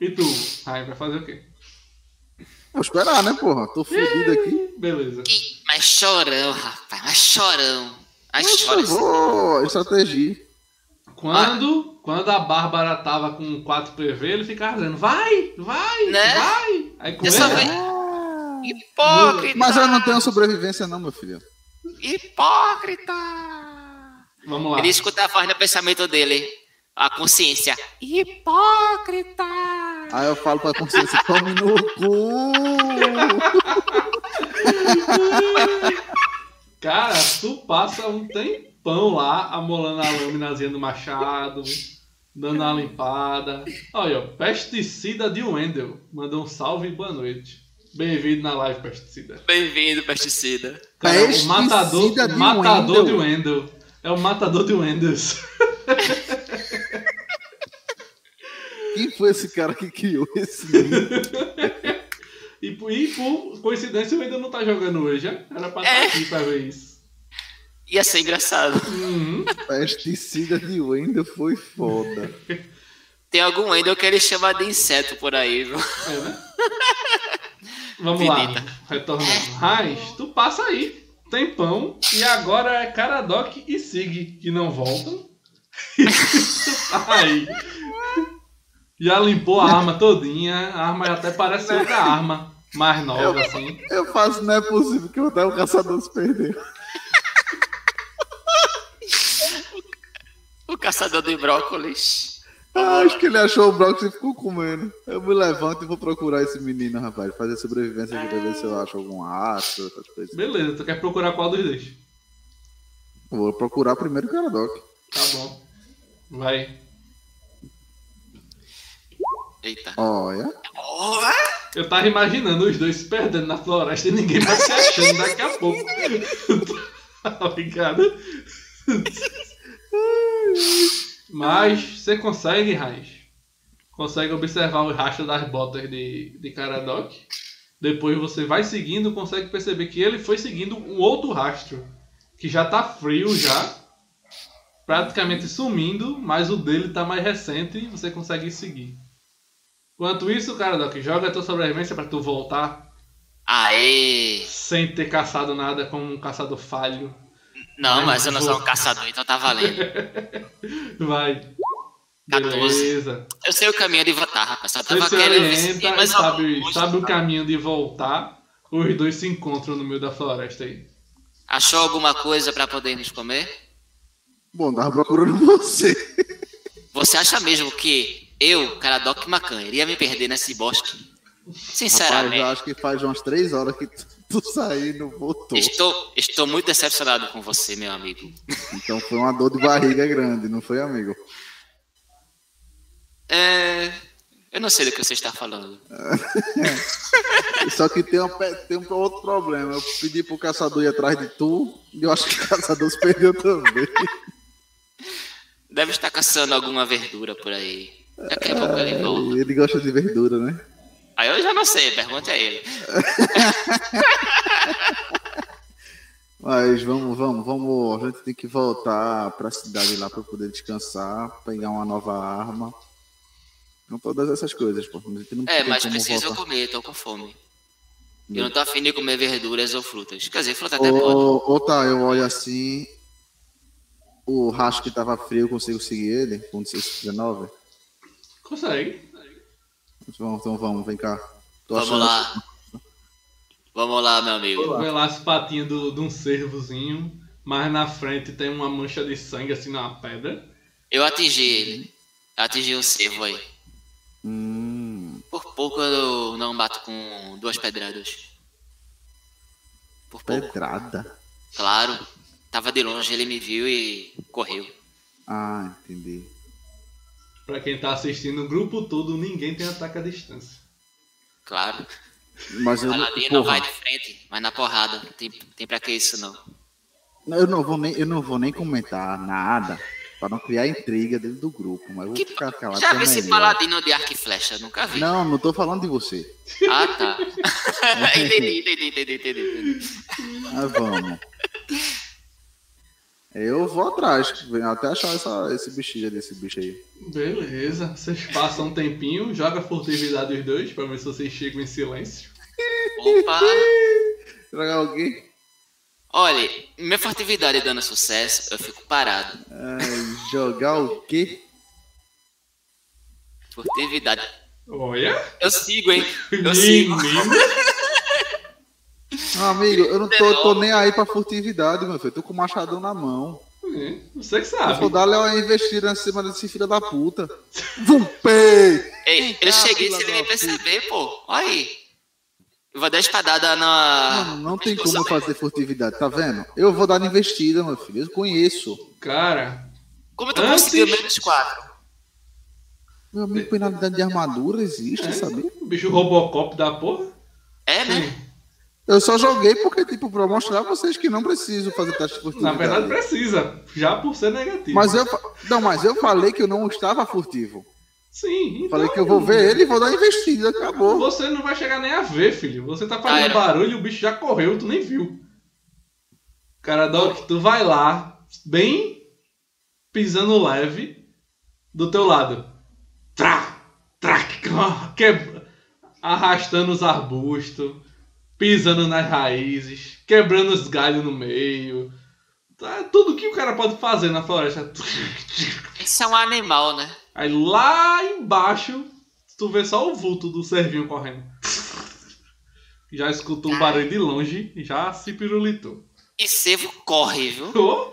Speaker 1: E tu, Rai, vai fazer o quê?
Speaker 3: Vou esperar, né, porra? Tô fudido aqui.
Speaker 1: Beleza.
Speaker 2: Ih, mas chorão, rapaz, mas chorão. Mas
Speaker 3: vou estratégia.
Speaker 1: Quando, quando a Bárbara tava com 4 PV, ele ficava dizendo, vai, vai,
Speaker 2: Né?
Speaker 1: vai. Aí com ele,
Speaker 2: vez- Hipócrita!
Speaker 3: Mas eu não tenho sobrevivência, não, meu filho.
Speaker 2: Hipócrita!
Speaker 1: Vamos lá.
Speaker 2: Ele escuta a voz no pensamento dele. A consciência. Hipócrita!
Speaker 3: Aí eu falo pra consciência, tome no cu.
Speaker 1: Cara, tu passa um tempão lá amolando a laminazinha do machado, dando uma limpada. Olha, ó, pesticida de Wendel. Mandou um salve e boa noite. Bem-vindo na live, pesticida.
Speaker 2: Bem-vindo, pesticida.
Speaker 1: Cara, o
Speaker 3: Pesticida
Speaker 1: matador,
Speaker 3: de
Speaker 1: o matador
Speaker 3: Wendel.
Speaker 1: de Wendel. É o matador de Wendels.
Speaker 3: Quem foi esse cara que criou esse menino?
Speaker 1: E, por- e por coincidência o Wendel não tá jogando hoje, já? Era pra estar
Speaker 2: É.
Speaker 1: aqui pra ver isso.
Speaker 2: Ia ser engraçado.
Speaker 1: Uhum.
Speaker 3: Pesticida de Wendel foi foda.
Speaker 2: Tem algum Wendel que ele chama de inseto por aí, viu?
Speaker 1: É, né? Vamos
Speaker 2: Finita.
Speaker 1: lá, retornando. Raiz, tu passa aí, tempão, e agora é Caradoc e Sig que não voltam. Tá aí. Já limpou a arma todinha, a arma até parece outra arma, mais nova assim.
Speaker 3: Eu faço, não é possível que até o caçador se perdeu.
Speaker 2: O caçador de brócolis.
Speaker 3: Ah, acho que ele achou o brócolis e ficou comendo. Eu me levanto e vou procurar esse menino, rapaz. Fazer sobrevivência aqui pra ver se eu acho algum astro, essas coisas.
Speaker 1: Beleza, tu quer procurar qual dos dois?
Speaker 3: Vou procurar primeiro o Caradoc.
Speaker 1: Tá bom. Vai.
Speaker 2: Eita.
Speaker 3: Olha.
Speaker 1: Eu tava imaginando os dois se perdendo na floresta e ninguém vai se achando daqui a pouco. tá ligado? Mas você consegue, Raiz. Consegue observar o rastro das botas de, de Caradoc. Depois você vai seguindo, consegue perceber que ele foi seguindo um outro rastro. Que já tá frio já. Praticamente sumindo, mas o dele tá mais recente e você consegue seguir. Enquanto isso, Caradoc, joga a tua sobrevivência pra tu voltar
Speaker 2: Aê!
Speaker 1: sem ter caçado nada como um caçador falho.
Speaker 2: Não, mas eu não sou um caçador, então tá valendo.
Speaker 1: Vai.
Speaker 2: 14.
Speaker 1: Beleza.
Speaker 2: Eu sei o caminho de voltar, rapaz. Só
Speaker 1: Você
Speaker 2: tava
Speaker 1: se
Speaker 2: querendo
Speaker 1: orienta e
Speaker 2: mas
Speaker 1: sabe, sabe o caminho de voltar. Os dois se encontram no meio da floresta aí.
Speaker 2: Achou alguma coisa pra podermos comer?
Speaker 3: Bom, tava procurando você.
Speaker 2: Você acha mesmo que eu, Caradoc Macan, iria me perder nesse bosque?
Speaker 3: Rapaz,
Speaker 2: Sinceramente,
Speaker 3: eu acho que faz umas três horas que tu, tu saiu não voltou.
Speaker 2: estou, estou muito decepcionado com você, meu amigo.
Speaker 3: Então foi uma dor de barriga grande, não foi, amigo?
Speaker 2: É. Eu não sei do que você está falando.
Speaker 3: Só que tem um, tem um outro problema. Eu pedi pro caçador ir atrás de tu e eu acho que o caçador se perdeu também.
Speaker 2: Deve estar caçando alguma verdura por aí. Daqui a pouco ele volta.
Speaker 3: Ele gosta de verdura, né?
Speaker 2: Aí eu já não sei, pergunta a ele.
Speaker 3: Mas vamos, vamos, vamos. A gente tem que voltar pra cidade lá pra poder descansar, pegar uma nova arma. Com todas essas coisas, pô. A
Speaker 2: É, mas preciso
Speaker 3: voltar.
Speaker 2: comer, tô com fome. Eu não tô afim de comer verduras ou frutas. Quer dizer, fruta até pode.
Speaker 3: Ô, ô, tá, eu olho assim. O rastro que tava frio, eu consigo seguir ele? Com 19?
Speaker 1: Consegue.
Speaker 3: Vamos, então vamos, vem cá. Tô
Speaker 2: Vamos
Speaker 3: achando-
Speaker 2: lá. Vamos lá, meu amigo.
Speaker 1: Vê lá as patinhas do- de um cervozinho. Mas na frente tem uma mancha de sangue assim numa pedra.
Speaker 2: Eu atingi ele. Atingi o cervo aí.
Speaker 3: Hum,
Speaker 2: Por pouco eu não bato com duas pedradas. Por pouco.
Speaker 3: pedrada.
Speaker 2: Claro. Tava de longe, ele me viu e correu.
Speaker 3: Ah, entendi.
Speaker 1: Pra quem tá assistindo o grupo todo, ninguém tem ataque à distância.
Speaker 2: Claro.
Speaker 3: Mas eu,
Speaker 2: Paladino não vai de frente, mas na porrada. Tem, tem pra que isso não.
Speaker 3: eu não vou nem, eu não vou nem comentar nada pra não criar intriga dentro do grupo, mas vou
Speaker 2: Que-
Speaker 3: ficar calado.
Speaker 2: Já
Speaker 3: que é
Speaker 2: vi esse
Speaker 3: melhor.
Speaker 2: paladino de arco e flecha? Nunca vi.
Speaker 3: Não, não tô falando de você.
Speaker 2: Ah, tá. entendi, entendi, entendi, entendi, entendi.
Speaker 3: Mas vamos. Eu vou atrás, venho até achar essa, esse bichinho desse bicho aí.
Speaker 1: Beleza. Vocês passam um tempinho, joga furtividade os dois pra ver se vocês chegam em silêncio.
Speaker 2: Opa!
Speaker 3: Jogar alguém?
Speaker 2: Olha, minha furtividade dando sucesso, eu fico parado.
Speaker 3: Ai, jogar o quê?
Speaker 2: Furtividade.
Speaker 1: Olha.
Speaker 2: Eu sigo, hein? Eu sigo.
Speaker 3: Amigo, eu não tô, tô nem aí pra furtividade, meu filho. Eu tô com o machadão na mão.
Speaker 1: É, Você que
Speaker 3: Eu
Speaker 1: sabe.
Speaker 3: vou dar uma investida em cima desse filho da puta. Vumpei!
Speaker 2: Ei, eu cheguei sem
Speaker 3: da
Speaker 2: nem perceber, pô. Olha aí. Eu vou dar espadada na.
Speaker 3: Mano, não tem como eu fazer furtividade, tá vendo? Eu vou dar na investida, meu filho. Eu conheço.
Speaker 1: Cara,
Speaker 2: Como tu
Speaker 1: Antes-
Speaker 2: conseguiu menos 4?
Speaker 3: Meu amigo, penalidade de armadura existe,
Speaker 1: É.
Speaker 3: sabia?
Speaker 1: o bicho Robocop da porra.
Speaker 2: É, né?
Speaker 3: Eu só joguei porque, tipo, pra mostrar a vocês que não preciso fazer teste de
Speaker 1: Na
Speaker 3: furtividade.
Speaker 1: verdade precisa, já por ser negativo.
Speaker 3: Mas eu, não, mas eu falei que eu não estava furtivo.
Speaker 1: Sim, então,
Speaker 3: Falei que eu vou ver ele e vou dar investida, acabou.
Speaker 1: Você não vai chegar nem a ver, filho. Você tá fazendo
Speaker 2: Cara.
Speaker 1: barulho e o bicho já correu, tu nem viu. Cara, Doc, tu vai lá, bem pisando leve, do teu lado. Trá, trá, quebra, arrastando os arbustos, pisando nas raízes, quebrando os galhos no meio. Tá, tudo que o cara pode fazer na floresta.
Speaker 2: Isso é um animal, né?
Speaker 1: Aí lá embaixo, tu vê só o vulto do servinho correndo. Já escutou o barulho de longe e já se pirulitou.
Speaker 2: E Sevo corre, viu?
Speaker 1: Oh,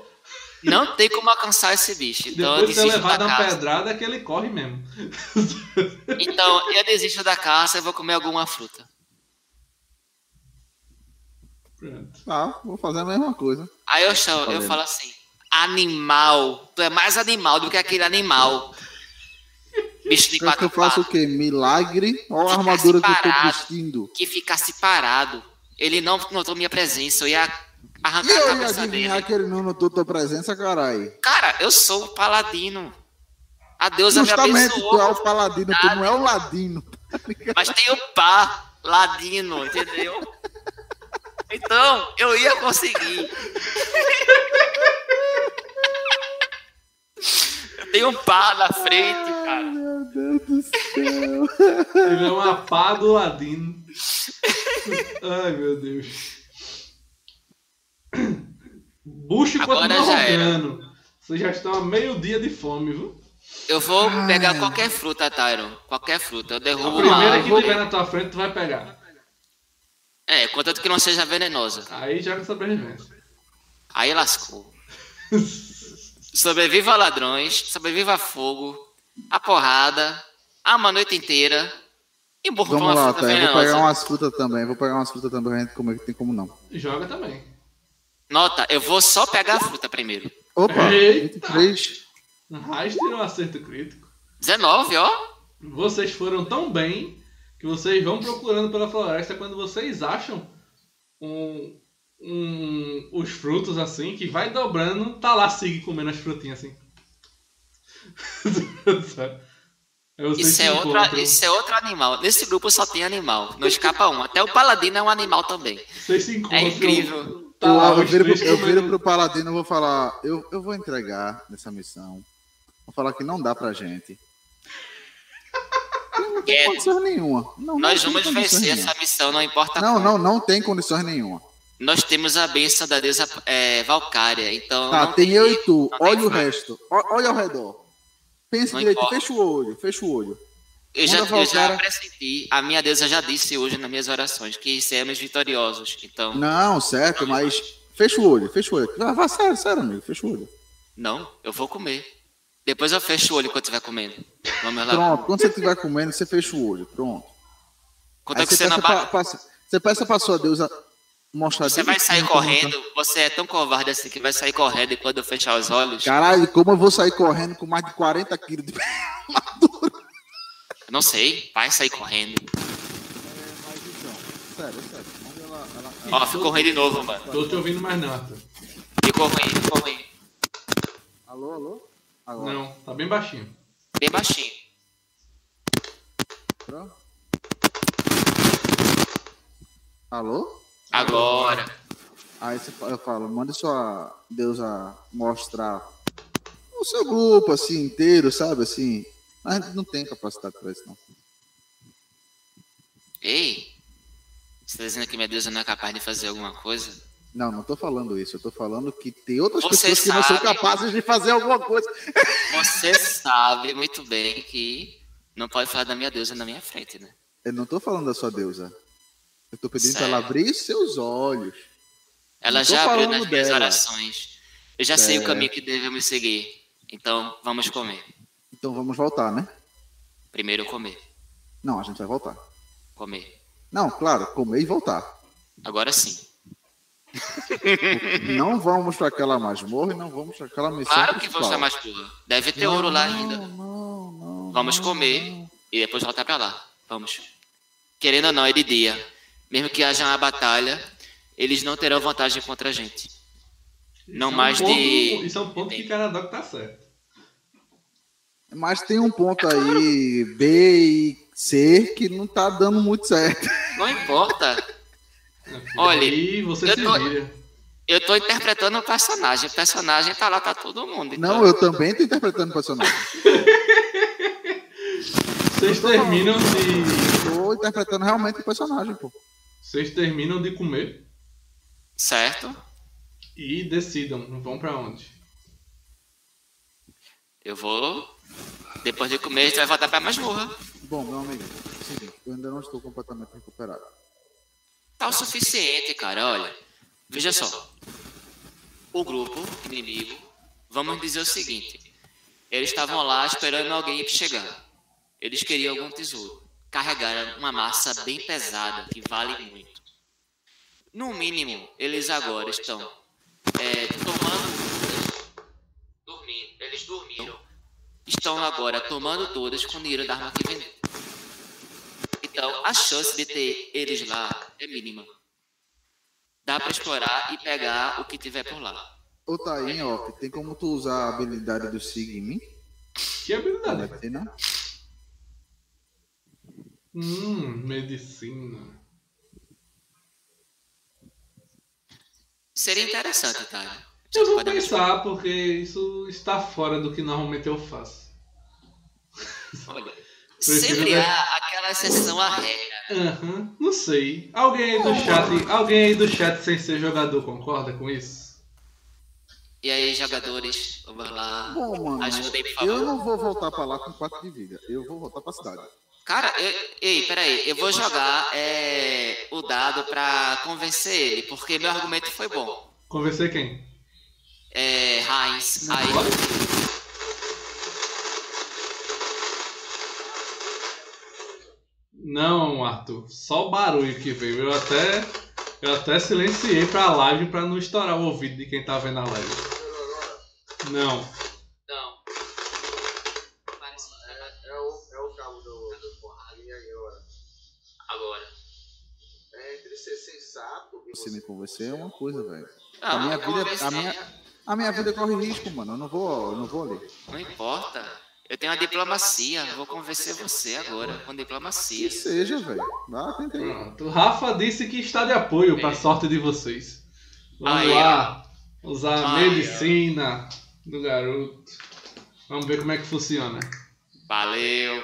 Speaker 2: Não tem como alcançar esse bicho. Então eu
Speaker 1: Depois de ter
Speaker 2: desisto da
Speaker 1: uma
Speaker 2: caça.
Speaker 1: pedrada, é que ele corre mesmo.
Speaker 2: Então eu desisto da caça e vou comer alguma fruta.
Speaker 1: Pronto.
Speaker 3: Tá, vou fazer a mesma coisa.
Speaker 2: Aí eu, chamo, eu falo assim: animal. Tu é mais animal do que aquele animal. Bicho de
Speaker 3: que
Speaker 2: quatro
Speaker 3: eu faça o quê? Milagre? Olha a armadura que eu tô
Speaker 2: parado.
Speaker 3: vestindo.
Speaker 2: Que ficasse parado. Ele não notou minha presença. Eu ia
Speaker 3: E
Speaker 2: arrancar a
Speaker 3: eu ia
Speaker 2: cabeça
Speaker 3: adivinhar
Speaker 2: dele.
Speaker 3: que ele não notou tua presença, caralho.
Speaker 2: Cara, eu sou o paladino. A deusa me
Speaker 3: Justamente, tu é
Speaker 2: abençoou.
Speaker 3: o paladino, tu não é o ladino.
Speaker 2: Mas tem o pá, ladino, entendeu? Então, eu ia conseguir. Eu tenho um pá na frente, cara.
Speaker 3: Meu Deus do céu.
Speaker 1: Ele é uma pá do ladino. Ai, meu Deus. Bucho
Speaker 2: Agora já era.
Speaker 1: rogando. Vocês já estão a meio dia de fome, viu?
Speaker 2: Eu vou
Speaker 3: Ai.
Speaker 2: pegar qualquer fruta, Tyron. Qualquer fruta. Eu
Speaker 1: A
Speaker 2: derrubo uma
Speaker 1: primeira que
Speaker 2: árvore.
Speaker 1: tiver na tua frente, tu vai pegar.
Speaker 2: É, contanto que não seja venenosa.
Speaker 1: Aí joga sobrevivência.
Speaker 2: Aí lascou. Sobreviva a ladrões, sobreviva a fogo, a porrada, ama a noite inteira e por
Speaker 3: Vamos
Speaker 2: uma
Speaker 3: lá,
Speaker 2: fruta
Speaker 3: tá? Eu vou
Speaker 2: venenosa.
Speaker 3: pegar umas frutas também. Vou pegar umas frutas também pra gente comer, que tem como não.
Speaker 1: Joga também.
Speaker 2: Nota, eu vou só pegar a fruta primeiro.
Speaker 3: Opa,
Speaker 1: Eita.
Speaker 3: 23.
Speaker 1: Raiz tirou um acerto crítico.
Speaker 2: 19, ó.
Speaker 1: Vocês foram tão bem que vocês vão procurando pela floresta quando vocês acham um, um- os frutos assim, que vai dobrando, tá lá Sig comendo as frutinhas assim. Vocês
Speaker 2: Isso é, outra, isso é outro animal. Nesse grupo só tem animal. Não escapa um. Até o paladino é um animal também.
Speaker 1: Vocês se encontram.
Speaker 2: É incrível.
Speaker 1: Tá
Speaker 3: eu,
Speaker 1: lá,
Speaker 3: eu viro, pro, eu viro pro paladino e vou falar. Eu, eu vou entregar nessa missão. Vou falar que não dá pra gente. Não tem
Speaker 2: É.
Speaker 3: condições nenhuma. Não,
Speaker 2: Nós
Speaker 3: não tem
Speaker 2: vamos vencer
Speaker 3: nenhuma.
Speaker 2: essa missão, não importa
Speaker 3: Não,
Speaker 2: como.
Speaker 3: não, não tem condições nenhuma.
Speaker 2: Nós temos a bênção da deusa é, Valcária, então.
Speaker 3: Tá,
Speaker 2: não
Speaker 3: tem eu e tu.
Speaker 2: não tem
Speaker 3: Olha o resto. O- Olha ao redor. Pense
Speaker 2: Não
Speaker 3: direito,
Speaker 2: importa.
Speaker 3: fecha o olho, fecha o olho.
Speaker 2: Eu já, eu já pressenti, a minha deusa já disse hoje nas minhas orações que seremos vitoriosos. Então,
Speaker 3: Não, certo, mas fecha o olho, fecha o olho. Vai, vai, sério, sério, amigo, fecha o olho.
Speaker 2: não, eu vou comer. Depois eu fecho o olho enquanto estiver comendo. Vamos lá.
Speaker 3: Pronto, quando você estiver comendo, você fecha o olho, pronto. Aí
Speaker 2: que
Speaker 3: você
Speaker 2: você na
Speaker 3: peça, pra, pra- você peça pra sua deusa mostrar
Speaker 2: Você vai sair correndo, você é tão covarde assim que vai sair correndo e quando eu fechar os olhos.
Speaker 3: Caralho, como eu vou sair correndo com mais de 40 quilos de
Speaker 2: Não sei, vai sair correndo.
Speaker 3: Sério, sério. Ela, ela,
Speaker 2: Ó, ficou ruim de novo, mano.
Speaker 1: Tô te ouvindo mais Arthur.
Speaker 2: Ficou ruim, ficou ruim.
Speaker 3: Alô, alô? Agora.
Speaker 1: Não, tá bem baixinho.
Speaker 2: Bem baixinho.
Speaker 3: Pronto. Alô?
Speaker 2: Agora.
Speaker 3: Aí eu falo, mande sua deusa mostrar o seu grupo, assim, inteiro, sabe? Assim. Mas não tem capacidade pra isso, não.
Speaker 2: Ei, você tá dizendo que minha deusa não é capaz de fazer alguma coisa?
Speaker 3: Não, não tô falando isso. Eu tô falando que tem outras
Speaker 2: Você
Speaker 3: pessoas que não são capazes de fazer alguma coisa.
Speaker 2: Você sabe muito bem que não pode falar da minha deusa na minha frente, né?
Speaker 3: Eu não tô falando da sua deusa. Eu tô pedindo pra ela abrir seus olhos.
Speaker 2: Ela já abriu nas minhas
Speaker 3: dela.
Speaker 2: orações. Eu já sei o caminho que devemos seguir. Então, vamos comer.
Speaker 3: Então vamos voltar, né?
Speaker 2: Primeiro comer.
Speaker 3: Não, a gente vai voltar.
Speaker 2: Comer.
Speaker 3: Não, claro, comer e voltar.
Speaker 2: Agora sim.
Speaker 3: Não vamos pra aquela masmorra e não vamos pra aquela missão.
Speaker 2: Claro que vamos chamar mais porra. Deve ter
Speaker 3: Não,
Speaker 2: ouro lá
Speaker 3: não,
Speaker 2: ainda.
Speaker 3: Não, não,
Speaker 2: Vamos
Speaker 3: não,
Speaker 2: comer
Speaker 3: não.
Speaker 2: e depois voltar pra lá. Vamos. Querendo ou não, é de dia. Mesmo que haja uma batalha, eles não terão vantagem contra a gente. Não
Speaker 1: Isso é um
Speaker 2: mais
Speaker 1: ponto-
Speaker 2: de-
Speaker 1: Isso é um ponto que Caradoc tá certo.
Speaker 3: Mas tem um ponto aí, B e C, que não tá dando muito certo.
Speaker 2: Não importa. Olha,
Speaker 1: E você
Speaker 2: eu
Speaker 1: se
Speaker 2: tô-
Speaker 1: vira.
Speaker 2: Eu tô interpretando o personagem. O personagem tá lá, tá todo mundo. então-
Speaker 3: Não, eu também tô interpretando o personagem.
Speaker 1: Vocês terminam de.
Speaker 3: Tô interpretando realmente o personagem, pô.
Speaker 1: Vocês terminam de comer
Speaker 2: Certo?
Speaker 1: e decidam. Vão pra onde?
Speaker 2: Eu vou. Depois de comer, a gente vai voltar pra masmorra.
Speaker 3: Bom, meu amigo, é seguinte, eu ainda não estou completamente recuperado.
Speaker 2: Tá o suficiente, cara. Olha. Veja só. O grupo inimigo, vamos dizer o seguinte. Eles estavam lá esperando alguém chegar. Eles queriam algum tesouro. Carregaram uma massa bem pesada, que vale muito. No mínimo, eles agora estão é, tomando. Dormindo. Eles dormiram. Estão agora tomando todas com o dinheiro da arma que venderam. Então, a chance de ter eles lá é mínima. Dá pra explorar e pegar o que tiver por lá.
Speaker 3: Ô, Tainha, ó, tem como tu usar a habilidade do Sig em mim?
Speaker 1: Que habilidade?
Speaker 3: Medicina?
Speaker 1: Hum, medicina.
Speaker 2: Seria interessante, tá?
Speaker 1: Eu vou pensar, porque isso está fora do que normalmente eu faço.
Speaker 2: Olha, sempre
Speaker 1: ver-
Speaker 2: há aquela exceção à regra.
Speaker 1: Aham, não sei. Alguém aí do chat, alguém aí do chat sem ser jogador concorda com isso?
Speaker 2: E aí, jogadores, vamos lá.
Speaker 3: Bom, mano,
Speaker 2: Ajudem, por
Speaker 3: eu
Speaker 2: favor.
Speaker 3: não vou voltar pra lá com 4 de vida. Eu vou voltar pra cidade.
Speaker 2: Cara, eu, ei, peraí, eu vou jogar é, o dado pra convencer ele, porque meu argumento foi bom.
Speaker 1: Convencer quem?
Speaker 2: É, Heinz, aí.
Speaker 1: Não, Arthur. Só o barulho que veio. Eu até, eu até silenciei pra live pra não estourar o ouvido de quem tá vendo a live. Não.
Speaker 2: Não.
Speaker 4: É o, é o cabo do, do linha agora.
Speaker 2: Agora.
Speaker 4: É entre ser sensato e
Speaker 3: Você me convencer é uma coisa, velho.
Speaker 2: Não,
Speaker 3: A minha vida, a minha, a minha vida corre risco, mano. Eu não vou, eu não vou ali.
Speaker 2: Não importa. Eu tenho a diplomacia. Vou convencer você agora com diplomacia.
Speaker 3: Que seja, velho. Tenta aí.
Speaker 1: Pronto. Rafa disse que está de apoio pra sorte de vocês. Vamos
Speaker 2: Aí,
Speaker 1: lá. Usar a medicina do garoto. Vamos ver como é que funciona.
Speaker 2: Valeu.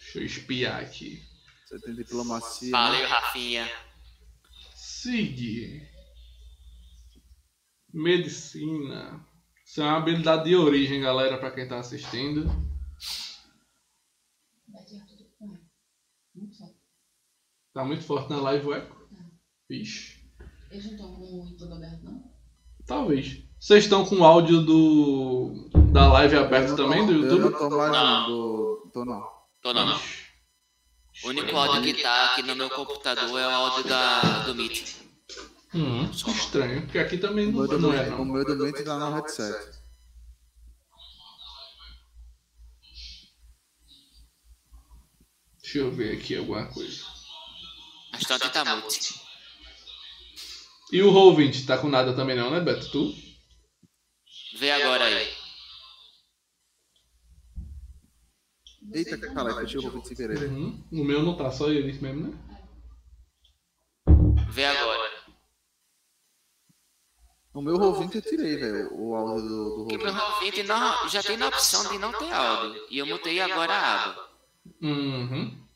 Speaker 1: Deixa eu espiar aqui.
Speaker 3: Você tem diplomacia.
Speaker 2: Valeu,
Speaker 3: né?
Speaker 2: Rafinha.
Speaker 1: Seguir. Medicina. Isso é uma habilidade de origem, galera, pra quem tá assistindo.
Speaker 5: Vai tirar tudo com ela. Muito só.
Speaker 1: Tá muito forte na live, o eco? Vixe.
Speaker 5: Eles não estão com o YouTube aberto, não?
Speaker 1: Talvez. Vocês estão com o áudio do da live aberto também,
Speaker 3: tô-
Speaker 1: do
Speaker 3: Eu não
Speaker 1: YouTube?
Speaker 3: tô mais
Speaker 2: Não.
Speaker 3: Do, tô não.
Speaker 2: Tô não, não. O único áudio que tá aqui no meu computador é o áudio da, do Meet.
Speaker 1: Hum, que estranho, porque aqui também não,
Speaker 3: meu
Speaker 1: não é,
Speaker 3: doente, o
Speaker 1: não.
Speaker 3: meu doente tá no headset.
Speaker 1: Deixa eu ver aqui alguma coisa.
Speaker 2: Bastante tá mute.
Speaker 1: E o Roll20 tá com nada também não, né, Beto? Tu?
Speaker 2: Vê agora aí.
Speaker 3: Eita, caralho, fechei o roubo sem querer.
Speaker 1: Uhum. O meu não tá, só ele mesmo, né?
Speaker 2: Vê agora.
Speaker 3: O meu Roll20 eu tirei, velho, o áudio do, do
Speaker 2: Que meu
Speaker 3: Roll20.
Speaker 2: Roll20 não, já tem na opção de não ter áudio. E eu mutei agora a aba.
Speaker 1: Uhum.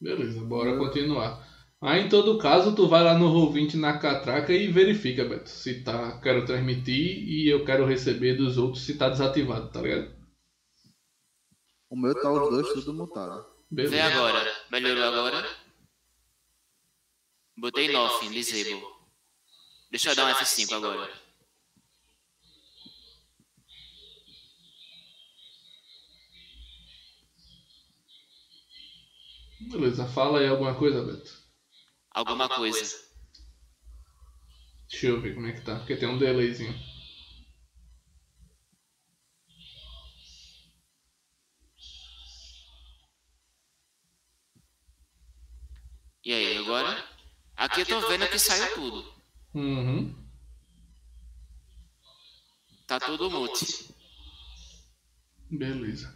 Speaker 1: Beleza, bora continuar. Aí em todo caso, tu vai lá no Roll20 na catraca e verifica, Beto, se tá, quero transmitir e eu quero receber dos outros se tá desativado, tá ligado?
Speaker 3: O meu tá os dois tudo mutado.
Speaker 2: Vê
Speaker 1: Beleza.
Speaker 2: agora. Melhorou agora? Botei nothing, disable. Deixa eu dar um F5 agora.
Speaker 1: Beleza, fala aí alguma coisa, Beto.
Speaker 2: Alguma coisa.
Speaker 1: Deixa eu ver como é que tá, porque tem um delayzinho.
Speaker 2: E aí, agora? Aqui eu tô vendo que saiu tudo.
Speaker 1: Uhum.
Speaker 2: Tá tudo mute.
Speaker 1: Beleza.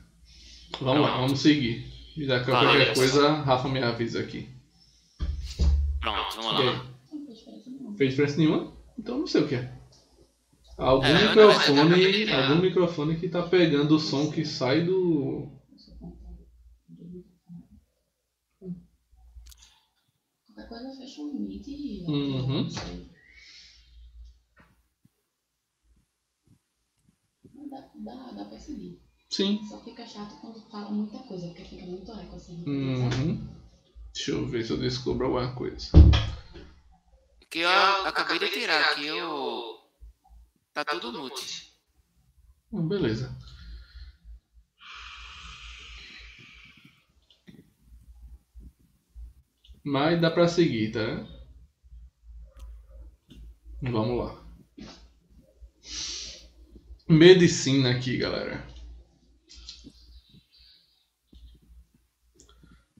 Speaker 1: Vamos lá, vamos seguir. E daqui a
Speaker 2: Fala,
Speaker 1: qualquer coisa, Rafa me avisa aqui.
Speaker 2: Pronto, vamos lá.
Speaker 5: Não fez diferença nenhuma.
Speaker 1: Fez diferença nenhuma? Então não sei o que é. Algum
Speaker 2: É,
Speaker 1: microfone.
Speaker 2: não,
Speaker 1: Algum microfone que tá pegando o som que sai do.
Speaker 5: Qualquer coisa fecha o Meet e.
Speaker 1: Uhum.
Speaker 5: Não sei. Mas Dá, dá, pra seguir.
Speaker 1: Sim.
Speaker 5: Só fica chato quando fala muita coisa, porque fica muito eco assim.
Speaker 1: Uhum. Deixa eu ver se eu descubro alguma coisa.
Speaker 2: Que eu acabei de tirar aqui o. Tá tudo mute.
Speaker 1: Hum, Beleza. Mas dá pra seguir, tá? Vamos lá. Medicina aqui, galera.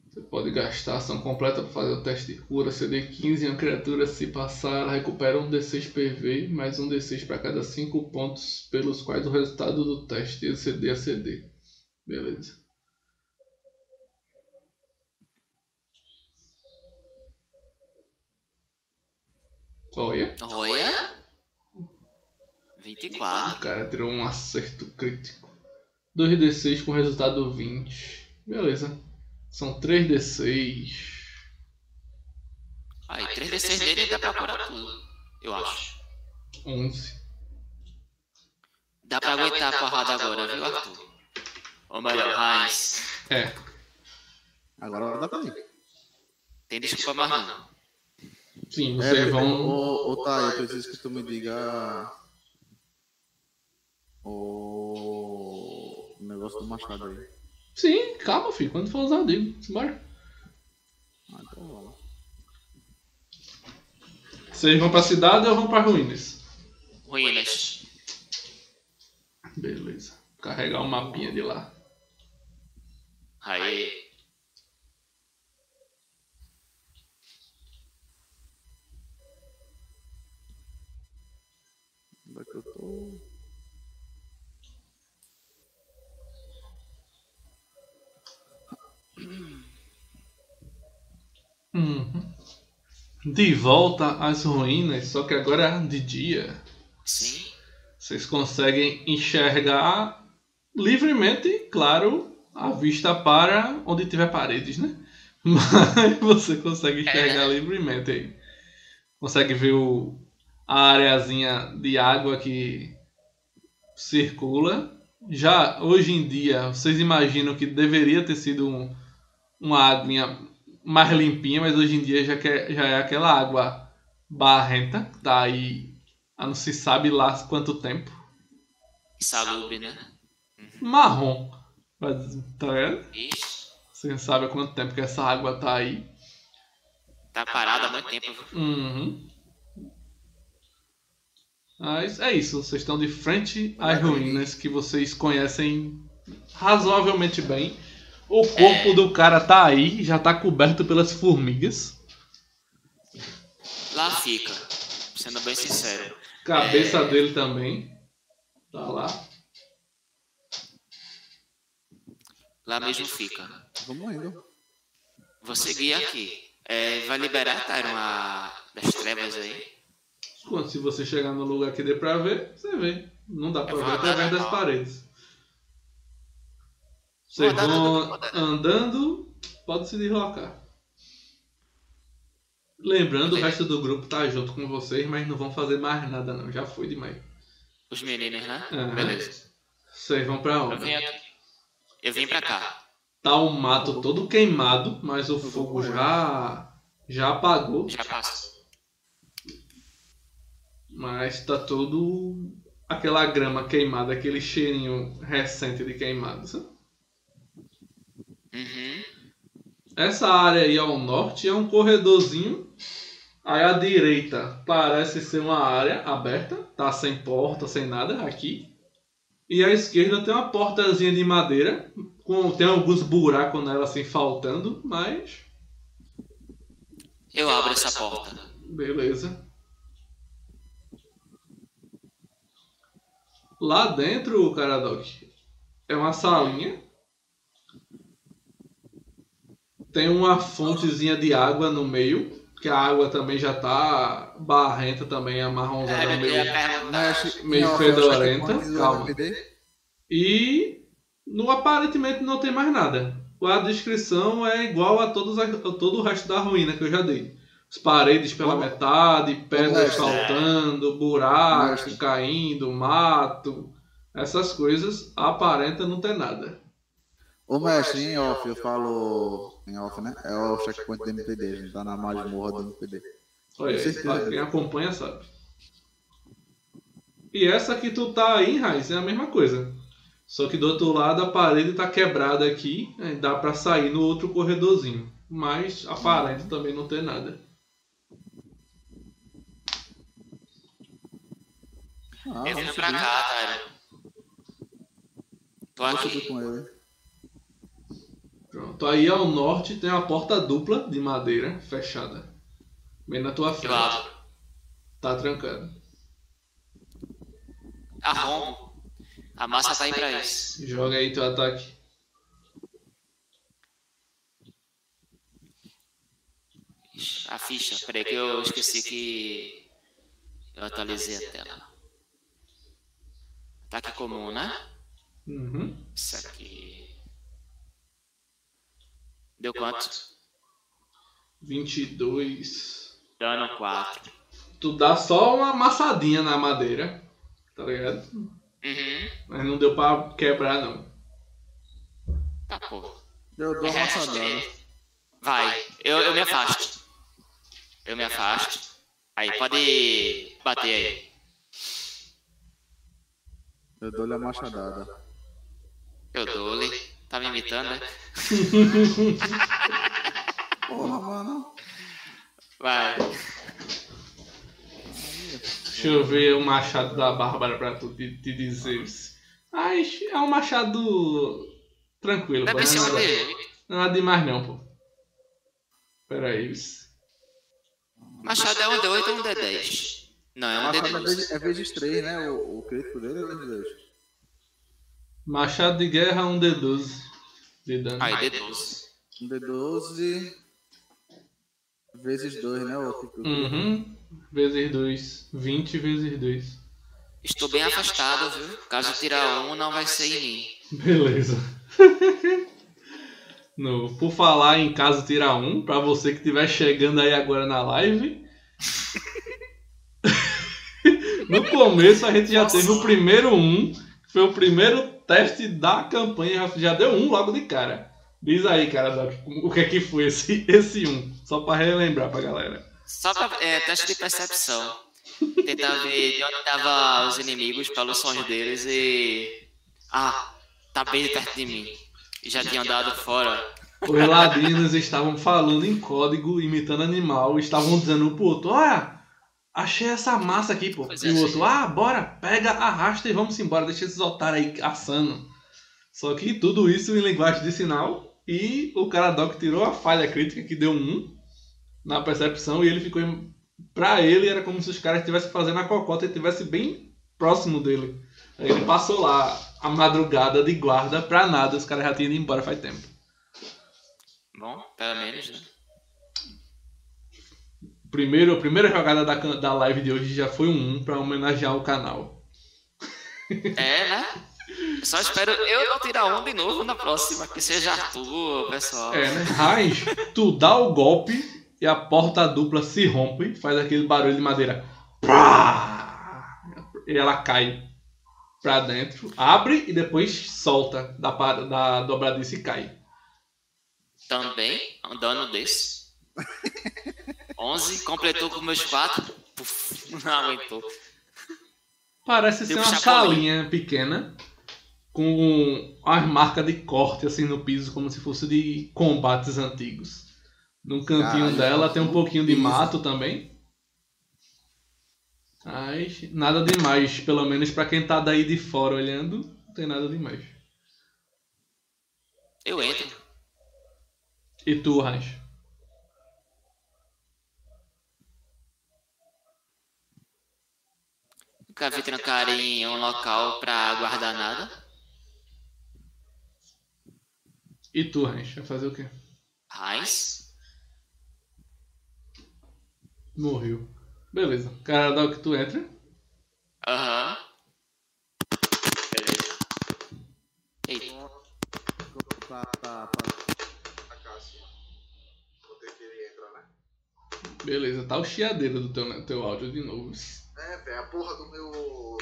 Speaker 1: Você pode gastar ação completa para fazer o teste de cura. CD 15 uma criatura, se passar, ela recupera um D6 PV, mais um D6 para cada 5 pontos pelos quais o resultado do teste exceder a CD. Beleza. Olha.
Speaker 2: Olha. 24.
Speaker 1: O cara tirou um acerto crítico. 2d6 com resultado 20. Beleza. São 3d6.
Speaker 2: Aí, 3D6 dele dá pra curar tudo. Eu acho.
Speaker 1: 11.
Speaker 2: Dá pra aguentar a porrada agora, viu, Arthur? Ou melhor, Heinz.
Speaker 1: É.
Speaker 3: Agora dá pra ir.
Speaker 2: Tem desculpa mais não.
Speaker 1: Sim,
Speaker 3: É,
Speaker 1: vocês vão.
Speaker 3: Ô, ô, tá, eu preciso que tu me diga o negócio do machado aí.
Speaker 1: Sim, calma, filho. Quando for usar, eu digo. Bora.
Speaker 3: Ah, então vamos.
Speaker 1: Vocês vão pra cidade ou vão pra ruínas?
Speaker 2: Ruínas.
Speaker 1: Beleza. Carregar o mapinha de lá.
Speaker 2: Aí.
Speaker 3: Onde é que eu tô?
Speaker 1: Uhum. De volta às ruínas, só que agora é de dia.
Speaker 2: Sim.
Speaker 1: Vocês conseguem enxergar livremente, claro, a vista para onde tiver paredes, né? Mas você consegue enxergar livremente aí. Consegue ver o, a areazinha de água que circula. Já hoje em dia, vocês imaginam que deveria ter sido um, uma aguinha mais limpinha, mas hoje em dia já, que é, já é aquela água barrenta, que tá aí há não se sabe lá quanto tempo.
Speaker 2: Insalubre, né?
Speaker 1: Marrom. Mas, Tá vendo? Você não sabe há quanto tempo que essa água tá aí.
Speaker 2: Tá parado há muito tempo.
Speaker 1: Uhum. Mas é isso, vocês estão de frente às ruínas que vocês conhecem razoavelmente bem. O corpo do cara tá aí, já tá coberto pelas formigas.
Speaker 2: Lá fica. Sendo bem sincero.
Speaker 1: Cabeça dele também. Tá lá.
Speaker 2: Lá mesmo fica.
Speaker 3: Vamos indo.
Speaker 2: Vou seguir aqui. É, vai liberar Tyron a das trevas aí?
Speaker 1: Quando se você chegar no lugar que dê pra ver, você vê. Não dá pra
Speaker 2: Eu
Speaker 1: ver através das paredes. Vocês
Speaker 2: andar
Speaker 1: vão andando, pode se deslocar. Lembrando, o resto do grupo tá junto com vocês, mas não vão fazer mais nada não. Já foi demais.
Speaker 2: Os meninos, né?
Speaker 1: Aham.
Speaker 2: Beleza.
Speaker 1: Vocês vão pra
Speaker 2: Eu
Speaker 1: onde?
Speaker 2: vim aqui. Eu vim pra cá.
Speaker 1: Tá o mato todo queimado, mas o fogo já já apagou,
Speaker 2: Já passou.
Speaker 1: mas tá todo aquela grama queimada, aquele cheirinho recente de queimado. sabe?
Speaker 2: Uhum.
Speaker 1: Essa área aí ao norte é um corredorzinho. Aí à direita parece ser uma área aberta, tá sem porta, sem nada aqui. E à esquerda tem uma portazinha de madeira, com tem alguns buracos nela assim faltando, mas
Speaker 2: Eu abro essa porta.
Speaker 1: Beleza. Lá dentro, Caradoc, é uma salinha. Tem uma fontezinha de água no meio, que a água também já tá barrenta também, amarronzada
Speaker 2: É,
Speaker 1: meio.
Speaker 3: Mexe,
Speaker 1: Meio
Speaker 3: off,
Speaker 1: fedorenta, calma. E no aparentemente não tem mais nada. A descrição é igual a, todos, a todo o resto da ruína que eu já dei. As paredes pela
Speaker 3: Vamos-
Speaker 1: metade, pedras
Speaker 3: lá.
Speaker 1: faltando, buracos caindo, mato. Essas coisas aparenta não ter nada.
Speaker 3: Ô mestre, em off, eu falo. Em off, né? É o checkpoint do MPD, a gente tá na masmorra do MPD.
Speaker 1: Olha, quem acompanha sabe. E essa que tu tá aí, Raiz, é a mesma coisa. Só que do outro lado a parede tá quebrada aqui, aí dá pra sair no outro corredorzinho. Mas aparenta também não ter nada.
Speaker 3: Ah,
Speaker 2: Eu vim pra cá, Tyron. Tô aqui.
Speaker 3: com ele.
Speaker 1: Pronto. Aí ao norte tem uma porta dupla de madeira fechada. Bem na tua frente.
Speaker 2: abro.
Speaker 1: Tá trancado.
Speaker 2: Arrombo. A massa tá aí pra isso.
Speaker 1: Joga aí teu ataque.
Speaker 2: A ficha. Peraí que eu esqueci que eu atualizei a tela. Ataque comum, né?
Speaker 1: Uhum.
Speaker 2: Isso aqui. Deu quanto?
Speaker 1: 22.
Speaker 2: Dano 4.
Speaker 1: Tu dá só uma amassadinha na madeira. Tá ligado?
Speaker 2: Uhum.
Speaker 1: Mas não deu pra quebrar não.
Speaker 2: Tá, pô.
Speaker 3: Eu dou uma passadada.
Speaker 2: Vai, eu, eu me afasto. Eu me afasto. Aí, pode bater aí.
Speaker 3: Eu dou-lhe a machadada.
Speaker 2: Eu dou-lhe. Tá me imitando, né?
Speaker 3: Porra, mano.
Speaker 2: Vai.
Speaker 1: Deixa eu ver o machado da Bárbara pra tu te, te dizer. Ai, é um machado tranquilo.
Speaker 2: Não é
Speaker 1: pô,
Speaker 2: pra
Speaker 1: não, é nada, não é nada demais não, pô. Pera aí.
Speaker 2: Machado é um D8 ou um D10? Não, é um
Speaker 3: Machado é
Speaker 2: D12.
Speaker 3: vezes, é vezes 3, né? O, o crítico dele é vezes 2.
Speaker 1: Machado de guerra 1d12 de dano.
Speaker 2: Aí, D12.
Speaker 3: Um D12 vezes 2, né?
Speaker 1: Uhum. Vezes 2. 20 vezes 2.
Speaker 2: Estou bem afastado, viu? Caso tirar um, não vai ser em mim.
Speaker 1: Beleza. No, por falar em caso tirar um, pra você que estiver chegando aí agora na live. no começo a gente já teve o primeiro um, foi o primeiro teste da campanha, já- deu um logo de cara. Diz aí, cara, Doc, o que é que foi esse, esse um? Só pra relembrar pra galera.
Speaker 2: Só pra é, teste de percepção. Tentar ver de onde estavam os inimigos pelos sons deles e. Ah, tá bem perto de mim. E já tinham dado fora.
Speaker 1: Os ladinos estavam falando em código, imitando animal, estavam dizendo um pro outro, olha, achei essa massa aqui, pô.
Speaker 2: Pois
Speaker 1: e
Speaker 2: é,
Speaker 1: o outro, ah, bora, pega, arrasta e vamos embora, deixa esses otários aí assando. Só que tudo isso em linguagem de sinal, e o cara Doc tirou a falha crítica que deu um na percepção, e ele ficou. em- Pra ele era como se os caras estivessem fazendo a cocota e estivesse bem próximo dele. Aí ele passou lá a madrugada de guarda pra nada, os caras já tinham ido embora faz tempo.
Speaker 2: Bom, pelo menos, né?
Speaker 1: Primeiro, a primeira jogada da, da live de hoje já foi um 1 pra homenagear o canal.
Speaker 2: É, né? Eu Só espero eu não tirar um de novo na próxima, que seja Arthur, pessoal.
Speaker 1: É, né? Raiz, tu dá o golpe e a porta dupla se rompe, faz aquele barulho de madeira. E ela cai pra dentro, abre e depois solta da, da dobradiça e cai.
Speaker 2: Também, um dano desse. 11, completou com meus 4. Puf, não aguentou.
Speaker 1: Parece ser uma salinha pequena com as marcas de corte assim no piso, como se fosse de combates antigos. No cantinho dela tem um pouquinho de mato também. Mas nada demais, pelo menos pra quem tá daí de fora olhando, não tem nada demais.
Speaker 2: Eu entro.
Speaker 1: E tu, Raj?
Speaker 2: Nunca vi trancar em um local pra guardar nada.
Speaker 1: E tu, Raj? Vai fazer o quê?
Speaker 2: Raiz.
Speaker 1: Morreu. Beleza. Cara, dá o que tu entra.
Speaker 2: Aham. Beleza. Eita.
Speaker 3: Tá, tá, tá.
Speaker 4: A Cássia. Vou ter que ele entrar, né?
Speaker 1: Beleza, tá o chiadeiro do teu, teu áudio de novo.
Speaker 4: É, velho, a porra do meu.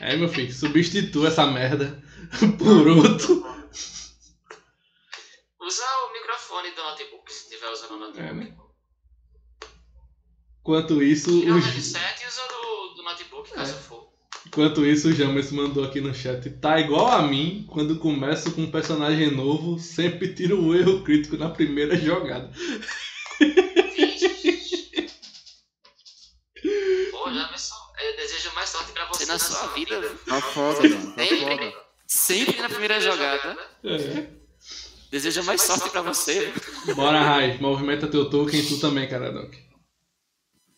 Speaker 1: É, meu filho, substitua essa merda por outro.
Speaker 2: Usa o microfone do notebook se estiver usando o notebook.
Speaker 1: É, né? Enquanto isso,
Speaker 2: Tira o headset e usa do, do notebook, caso for.
Speaker 1: Enquanto isso, o James mandou aqui no chat. Tá igual a mim, quando começo com um personagem novo, sempre tiro o erro crítico na primeira jogada.
Speaker 2: Pô, Jamerson, eu desejo mais sorte pra você na sua vida. viu?
Speaker 3: Tá foda, mano. Tá
Speaker 2: Sempre,
Speaker 3: foda.
Speaker 2: sempre na primeira jogada.
Speaker 1: É.
Speaker 2: Desejo mais sorte pra você.
Speaker 1: Bora, Rai, movimenta teu token, tu também, cara, Doc.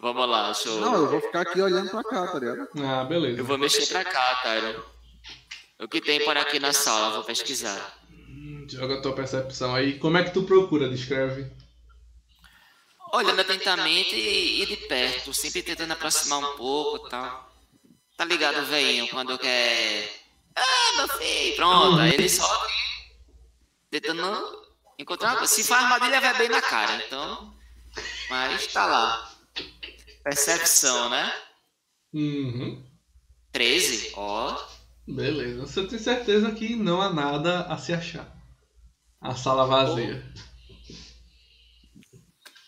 Speaker 2: Vamos lá, show.
Speaker 3: Não, eu vou ficar aqui olhando pra cá, tá ligado?
Speaker 1: Ah, beleza.
Speaker 2: Eu vou mexer pra cá, Tyron. O que tem por aqui na sala? Vou pesquisar.
Speaker 1: Joga a tua percepção aí. Como é que tu procura? Descreve.
Speaker 2: Olhando atentamente e, e de perto, sempre tentando aproximar um pouco e tal. Tá ligado, velhinho, quando quer. Ah, meu filho! Pronto, aí ele só tentando encontrar. Se for armadilha, vai bem na cara, então. Mas tá lá. Percepção, né?
Speaker 1: Uhum.
Speaker 2: 13? Ó.
Speaker 1: Beleza. Você tem certeza que não há nada a se achar. A sala vazia.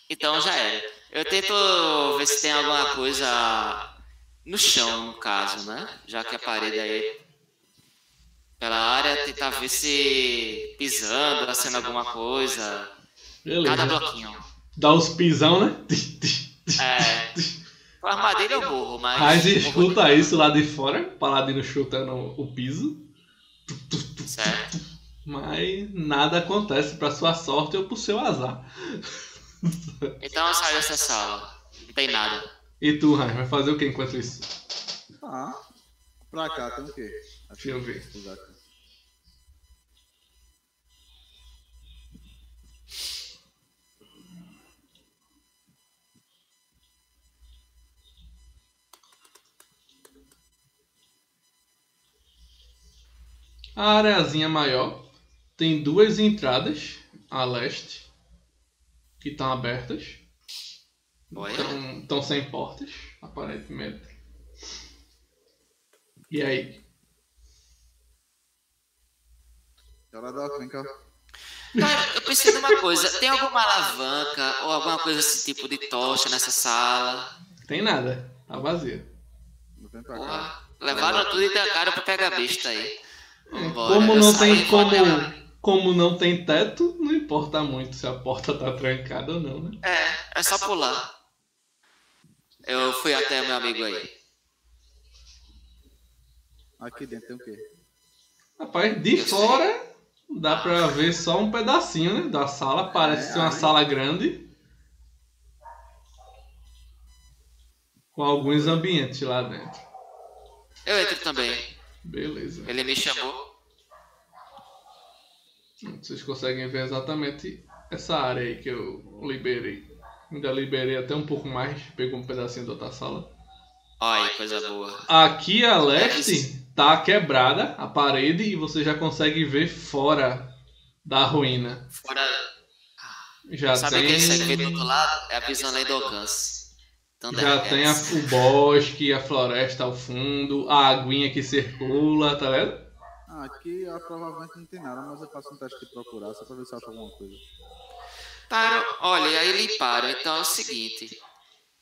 Speaker 2: Então já era. Eu tento ver se tem alguma coisa no chão, no caso, né? Já que a parede aí pela área, tentar ver se pisando, nascendo alguma coisa. Cada
Speaker 1: Beleza.
Speaker 2: bloquinho.
Speaker 1: Dá os pisão, né?
Speaker 2: É. Com a armadilha eu morro, mas.
Speaker 1: Raiz
Speaker 2: morro
Speaker 1: escuta isso lá de fora, paladino chutando o piso,
Speaker 2: de- Certo.
Speaker 1: mas nada acontece pra sua sorte ou pro seu azar.
Speaker 2: Então eu saio dessa sala. Não tem nada.
Speaker 1: E tu, Raiz, vai fazer o que enquanto isso?
Speaker 3: Tá. Pra cá tem o quê?
Speaker 1: Deixa eu ver. A areazinha maior tem duas entradas a leste que estão abertas. Estão sem portas, aparentemente. E aí?
Speaker 3: Caradoc, vem cá.
Speaker 2: Cara, eu pensei numa coisa. Tem alguma alavanca ou alguma coisa desse tipo de tocha nessa sala?
Speaker 1: Tem nada. Tá vazia.
Speaker 2: Levaram tudo e trancaram pra pegar a besta aí. Vambora,
Speaker 1: como não tem como, como não tem teto, não importa muito se a porta tá trancada ou não, né?
Speaker 2: É, é só pular. Eu fui até meu amigo aí.
Speaker 3: Aqui dentro tem o quê?
Speaker 1: Rapaz, de
Speaker 2: Eu
Speaker 1: fora dá pra ver só um pedacinho, né? Da sala. Parece
Speaker 3: É,
Speaker 1: ser uma
Speaker 3: aí.
Speaker 1: sala grande. Com alguns ambientes lá dentro.
Speaker 2: Eu entro também.
Speaker 1: Beleza.
Speaker 2: Ele me chamou.
Speaker 1: Vocês conseguem ver exatamente essa área aí que eu liberei. Ainda liberei até um pouco mais, pegou um pedacinho da outra sala.
Speaker 2: Olha, aí, coisa boa.
Speaker 1: Aqui a leste tá quebrada a parede e você já consegue ver fora da ruína.
Speaker 2: Fora.
Speaker 1: Já
Speaker 2: Sabe o
Speaker 1: tem,
Speaker 2: que você vê do outro lado? É a visão além do alcance. Então,
Speaker 1: já tem a- o bosque, a floresta ao fundo, a aguinha que circula, tá vendo?
Speaker 3: Ah, aqui ah, provavelmente não tem nada, mas eu faço um teste de procurar só pra ver se acho alguma coisa.
Speaker 2: Taram, olha, aí limparam. Então é o seguinte.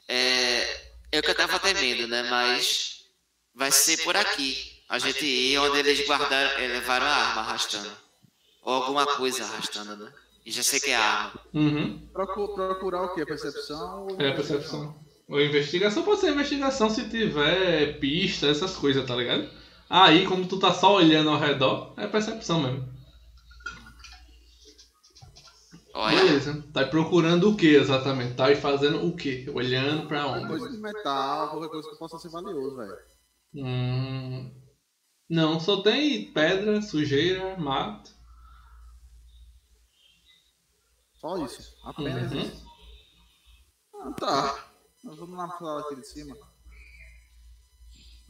Speaker 2: É, eu que eu tava temendo, né? Mas vai ser por aqui. A gente ir onde eles guardaram, levaram a arma arrastando. Ou alguma coisa arrastando, né? E já sei que é arma.
Speaker 1: Uhum.
Speaker 3: Procu- procurar o quê? Percepção?
Speaker 1: É percepção. Ou investigação pode ser investigação se tiver pista, essas coisas, tá ligado? Aí, como tu tá só olhando ao redor, é percepção mesmo.
Speaker 2: Olha,
Speaker 1: Beleza. Tá aí procurando o que exatamente? Tá aí fazendo o que? Olhando pra
Speaker 3: Qualquer
Speaker 1: onde?
Speaker 3: coisa de metal, qualquer coisa que possa ser valioso, velho.
Speaker 1: Hum... Não, só tem pedra, sujeira, mato.
Speaker 3: Só isso. Apenas
Speaker 1: Uhum.
Speaker 3: isso. Ah, tá. Nós vamos na sala aqui de cima.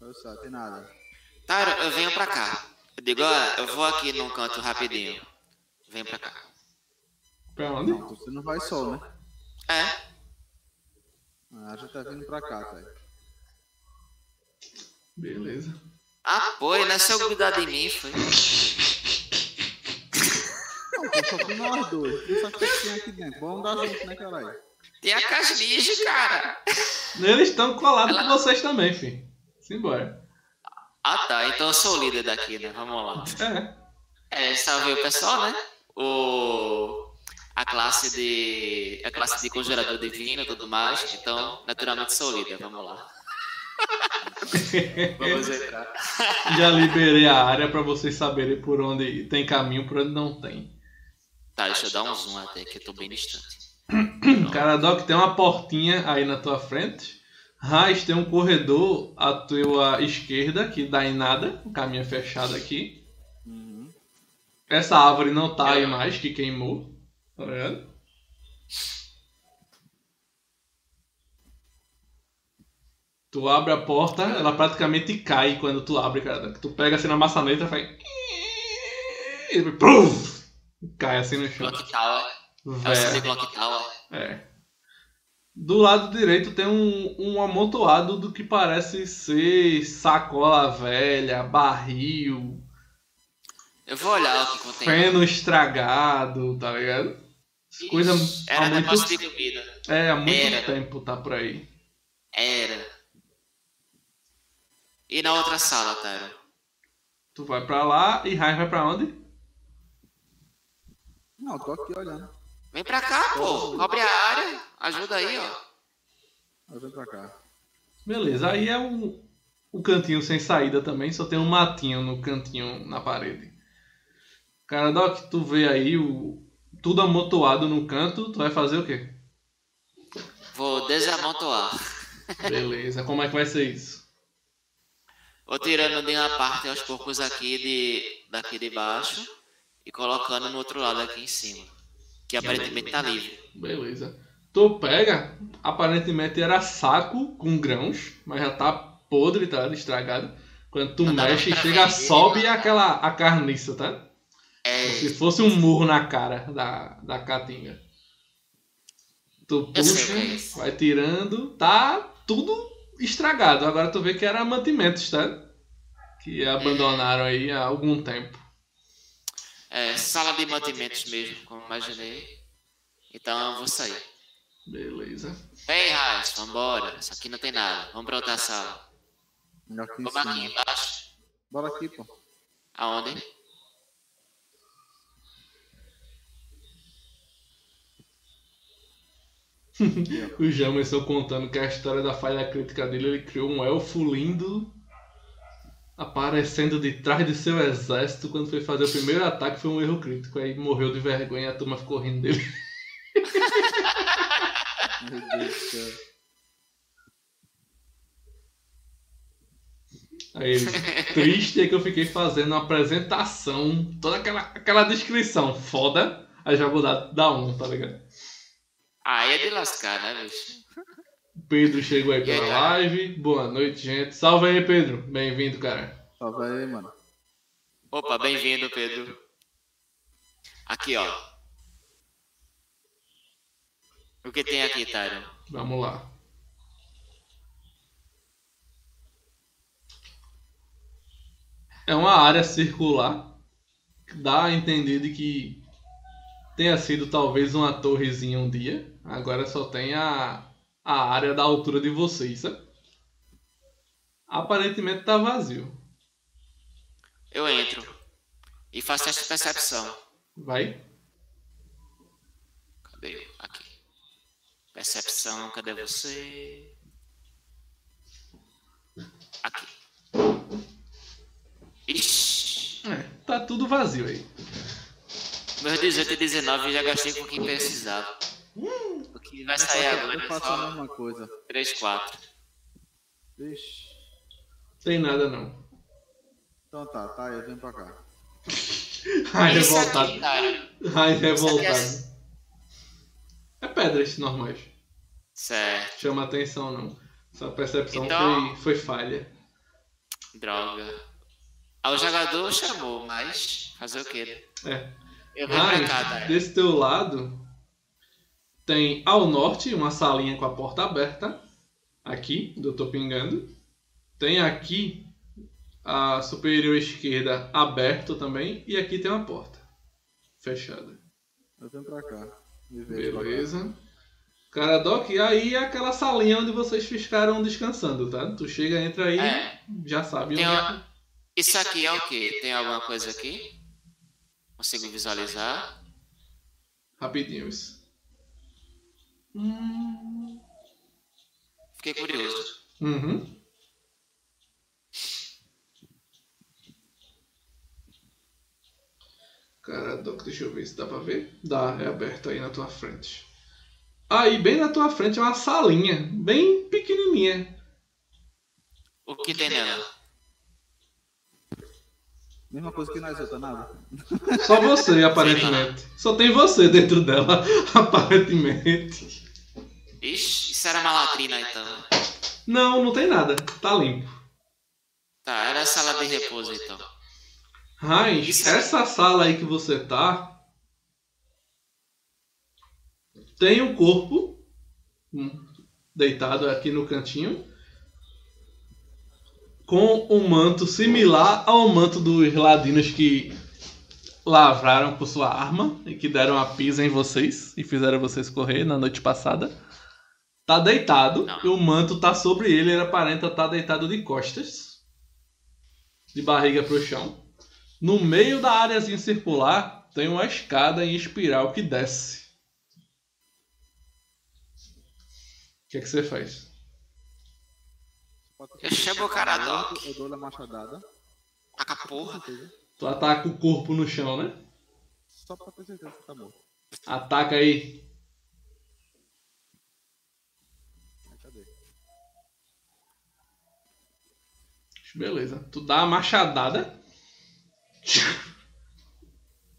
Speaker 3: Olha só, tem nada.
Speaker 2: Taram, eu venho pra cá. Eu digo, ó, eu vou aqui num canto rapidinho. Vem pra cá.
Speaker 1: Pra onde?
Speaker 3: Não, você não vai só, né?
Speaker 2: É,
Speaker 3: Ah, a gente tá vindo pra cá, tá?
Speaker 1: Beleza.
Speaker 2: Ah, foi, não é seu cuidar de mim, foi.
Speaker 3: Não, pô, só fui nós dois. Tu sabe o que tinha aqui dentro. Vamos dar junto, né, caralho?
Speaker 2: Tem a casniche, cara.
Speaker 1: Eles estão colados com vocês também, filho. Simbora.
Speaker 2: Ah, tá, então eu sou o líder daqui, né? Vamos lá.
Speaker 1: É.
Speaker 2: É, salve o pessoal, né? O... A classe de... A classe de conjurador divino e tudo mais. Então, naturalmente sou o líder, vamos lá. Vamos entrar.
Speaker 1: Já liberei a área pra vocês saberem por onde tem caminho, por onde não tem.
Speaker 2: Tá, deixa eu dar um zoom até que eu tô bem distante.
Speaker 1: Caradoc tem uma portinha aí na tua frente. Raiz tem um corredor à tua esquerda que dá em nada. O caminho é fechado aqui.
Speaker 3: Uhum.
Speaker 1: Essa árvore não tá aí mais, que queimou. Tá ligado? Tu abre a porta, ela praticamente cai quando tu abre, cara. Tu pega assim na maçaneta e faz. E! Cai assim no chão.
Speaker 2: Clock Tower. É o. Clock Tower.
Speaker 1: É. Do lado direito tem um, um amontoado do que parece ser sacola velha, barril,
Speaker 2: Eu vou olhar o que contém.
Speaker 1: feno estragado, tá ligado? Coisa
Speaker 2: Era
Speaker 1: há muito,
Speaker 2: de comida.
Speaker 1: é, há muito
Speaker 2: Era.
Speaker 1: tempo tá por aí.
Speaker 2: Era. E na outra sala, Tyron?
Speaker 1: Tu vai pra lá e Raiz vai pra onde?
Speaker 3: Não, tô aqui olhando.
Speaker 2: Vem pra cá, pô. Cobre a área. Ajuda aí, ó.
Speaker 3: Eu venho pra cá.
Speaker 1: Beleza, aí é um, um cantinho sem saída também, só tem um matinho no cantinho na parede. Cara, Doc, tu vê aí o, tudo amontoado no canto, tu vai fazer o quê?
Speaker 2: Vou desamontoar.
Speaker 1: Beleza, como é que vai ser isso?
Speaker 2: Vou tirando de uma parte aos poucos aqui de daqui de baixo e colocando no outro lado aqui em cima. Que aparentemente tá livre.
Speaker 1: Beleza. Tu pega, aparentemente era saco com grãos, mas já tá podre, tá estragado. Quando tu
Speaker 2: Não
Speaker 1: mexe, chega, sobe
Speaker 2: né?
Speaker 1: aquela a carniça, tá?
Speaker 2: É.
Speaker 1: Se fosse um murro na cara da, da caatinga. Tu
Speaker 2: é
Speaker 1: puxa,
Speaker 2: isso.
Speaker 1: vai tirando, tá tudo estragado. Agora tu vê que era mantimentos, tá? Que abandonaram aí há algum tempo.
Speaker 2: É, sala de mantimentos mesmo, como imaginei. Então eu vou sair.
Speaker 1: Beleza.
Speaker 2: Vem, Raiz, vambora. Isso aqui não tem nada. Vamos pra outra sala. Vamos aqui embaixo.
Speaker 3: Bora aqui, pô.
Speaker 2: Aonde?
Speaker 1: O Jamerson contando que a história da falha crítica dele, ele criou um elfo lindo aparecendo de trás de seu exército quando foi fazer o primeiro ataque foi um erro crítico. Aí morreu de vergonha e a turma ficou rindo dele.
Speaker 3: Meu Deus do céu.
Speaker 1: Aí ele, triste é que eu fiquei fazendo uma apresentação, toda aquela, aquela descrição foda, aí já vou dar, dar um, tá ligado?
Speaker 2: Aí é de lascar, né, bicho?
Speaker 1: Pedro chegou aí pela live. Boa noite, gente. Salve aí, Pedro. Bem-vindo, cara.
Speaker 3: Salve aí, mano.
Speaker 2: Opa, bem-vindo, Pedro. Aqui, ó. O que tem aqui, Tyron?
Speaker 1: Vamos lá. É uma área circular que dá a entender de que tenha sido talvez uma torrezinha um dia. Agora só tem a, a área da altura de vocês, sabe? Aparentemente tá vazio.
Speaker 2: Eu entro e faço essa percepção.
Speaker 1: Vai.
Speaker 2: Cadê? Aqui. Percepção, cadê você? Aqui. Ixi.
Speaker 1: É, tá tudo vazio aí.
Speaker 2: Meus 18 e 19 eu já gastei com o que precisava. O que vai sair agora
Speaker 3: Eu
Speaker 2: é
Speaker 3: faço a
Speaker 2: só
Speaker 3: mesma coisa.
Speaker 2: 3, 4.
Speaker 3: Vixe.
Speaker 1: Tem nada não.
Speaker 3: Então tá, tá, eu venho pra cá.
Speaker 1: Ai,
Speaker 2: Isso
Speaker 1: revoltado.
Speaker 2: aqui, cara.
Speaker 1: Ai,
Speaker 2: aqui
Speaker 1: revoltado. É pedras normais.
Speaker 2: Certo.
Speaker 1: Chama atenção não. Sua percepção
Speaker 2: Então-
Speaker 1: foi, foi falha.
Speaker 2: Droga. O jogador chamou, mas fazer o quê?
Speaker 1: É.
Speaker 2: Eu venho pra cá,
Speaker 1: Mas, desse teu lado, tem ao norte uma salinha com a porta aberta. Aqui, onde eu tô pingando. Tem aqui a superior esquerda aberto também. E aqui tem uma porta. Fechada.
Speaker 3: Eu venho pra cá. Pra.
Speaker 1: Beleza. Caradoc, e aí é aquela salinha onde vocês ficaram descansando, tá? Tu chega, entra aí,
Speaker 2: É.
Speaker 1: já sabe
Speaker 2: Tem
Speaker 1: onde é
Speaker 2: uma- Isso aqui é o quê? Tem alguma coisa aqui? Consigo visualizar?
Speaker 1: Rapidinho isso.
Speaker 2: Fiquei curioso.
Speaker 1: Uhum. Caradoc, deixa eu ver se dá pra ver. Dá, é aberto aí na tua frente. Aí, bem na tua frente é uma salinha, bem pequenininha.
Speaker 2: O que tem nela?
Speaker 3: Mesma coisa que nós outros, nada.
Speaker 1: Só você, aparentemente. Só tem você dentro dela, aparentemente.
Speaker 2: Ixi, isso era uma latrina então.
Speaker 1: Não, não tem nada. Tá limpo.
Speaker 2: Tá, era a sala de repouso então.
Speaker 1: Raiz,
Speaker 2: Isso-
Speaker 1: essa sala aí que você tá tem um corpo hum, deitado aqui no cantinho com um manto similar ao manto dos ladinos que lavraram com sua arma e que deram a pisa em vocês e fizeram vocês correr na noite passada. Tá deitado
Speaker 2: Não.
Speaker 1: e o manto tá sobre ele, ele aparenta estar deitado de costas, de barriga pro chão. No meio da áreazinha circular tem uma escada em espiral que desce. O que é que você faz?
Speaker 2: Eu chamo o Caradoc.
Speaker 3: Eu dou-lhe a machadada.
Speaker 2: Taca porra.
Speaker 1: Tu ataca o corpo no chão, né?
Speaker 3: Só pra ter certeza que tá morto.
Speaker 1: Ataca. Aí,
Speaker 3: cadê?
Speaker 1: Beleza. Tu dá a machadada.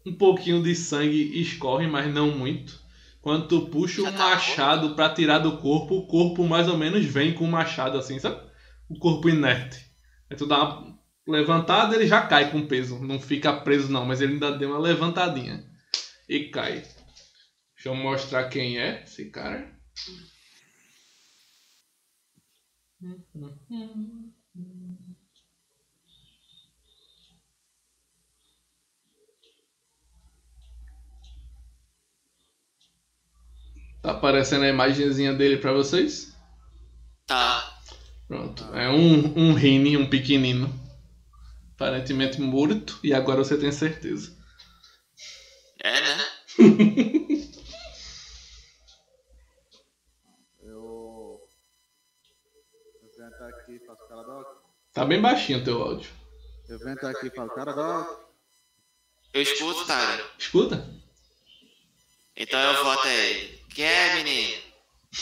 Speaker 1: Um pouquinho de sangue escorre, mas não muito. Quando tu puxa o
Speaker 2: tá
Speaker 1: machado pra tirar do corpo, o corpo mais ou menos vem com o machado assim, sabe? O corpo inerte. Aí tu dá uma levantada, ele já cai com peso. Não fica preso não, mas ele ainda deu uma levantadinha. E cai. Deixa eu mostrar quem é esse cara. Tá aparecendo a imagenzinha dele pra vocês?
Speaker 2: Tá.
Speaker 1: Pronto. É um, um Rini, um pequenino. Aparentemente morto. E agora você tem certeza.
Speaker 2: É, né?
Speaker 3: Eu. Eu venho até aqui e faço Caradoc.
Speaker 1: Tá bem baixinho o teu áudio.
Speaker 3: Eu venho até aqui e falo Caradoc.
Speaker 2: Eu escuto, Tyron.
Speaker 1: Escuta?
Speaker 2: Então eu vou até ele. Que é, menino?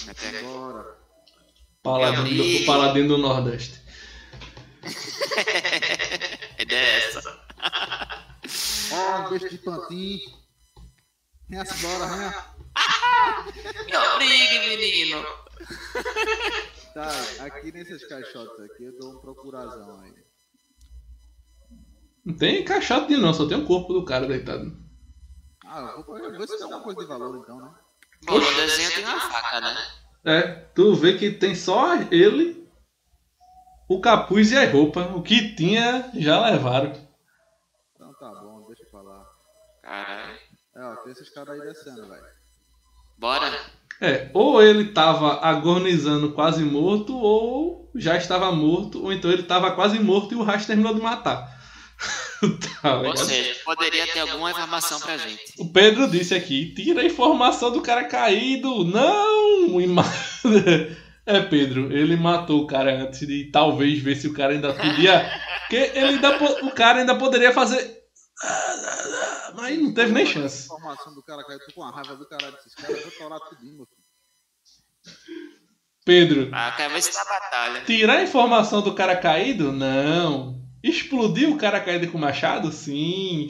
Speaker 2: Até aqui.
Speaker 3: Bora.
Speaker 1: Paladino do, o paladino do Nordeste.
Speaker 2: É dessa.
Speaker 3: Ó, um beijo de pantinho. Venha embora, venha.
Speaker 2: Me obrigue, menino.
Speaker 3: Tá, aqui nesses caixotes aqui eu dou um procurazão aí.
Speaker 1: Não tem caixote não, só tem o corpo do cara deitado.
Speaker 3: Ah, eu vou, eu vou ver se tem alguma coisa de valor então, né?
Speaker 2: Bom, no desenho tem uma faca, né?
Speaker 1: É, tu vê que tem só ele, o capuz e a roupa. O que tinha, já levaram.
Speaker 3: Então tá bom, deixa eu falar.
Speaker 2: Caralho.
Speaker 3: É, ó, tem esses caras aí descendo, velho.
Speaker 2: Bora.
Speaker 1: É, ou ele tava agonizando quase morto, ou já estava morto, ou então ele tava quase morto e o Rash terminou de matar. Tá
Speaker 2: Ou seja, poderia ter alguma informação pra gente.
Speaker 1: O Pedro disse aqui, tira a informação do cara caído. Não! É, Pedro, ele matou o cara antes de talvez ver se o cara ainda podia. Porque ele ainda, o cara ainda poderia fazer. Mas não teve nem chance.
Speaker 3: Informação do cara caiu, tô com a raiva do caralho desses caras, eu vou torar tudinho, meu filho.
Speaker 1: Pedro,
Speaker 2: A cabeça da batalha.
Speaker 1: tirar a informação do cara caído? Não. Explodir o cara caído com machado? Sim.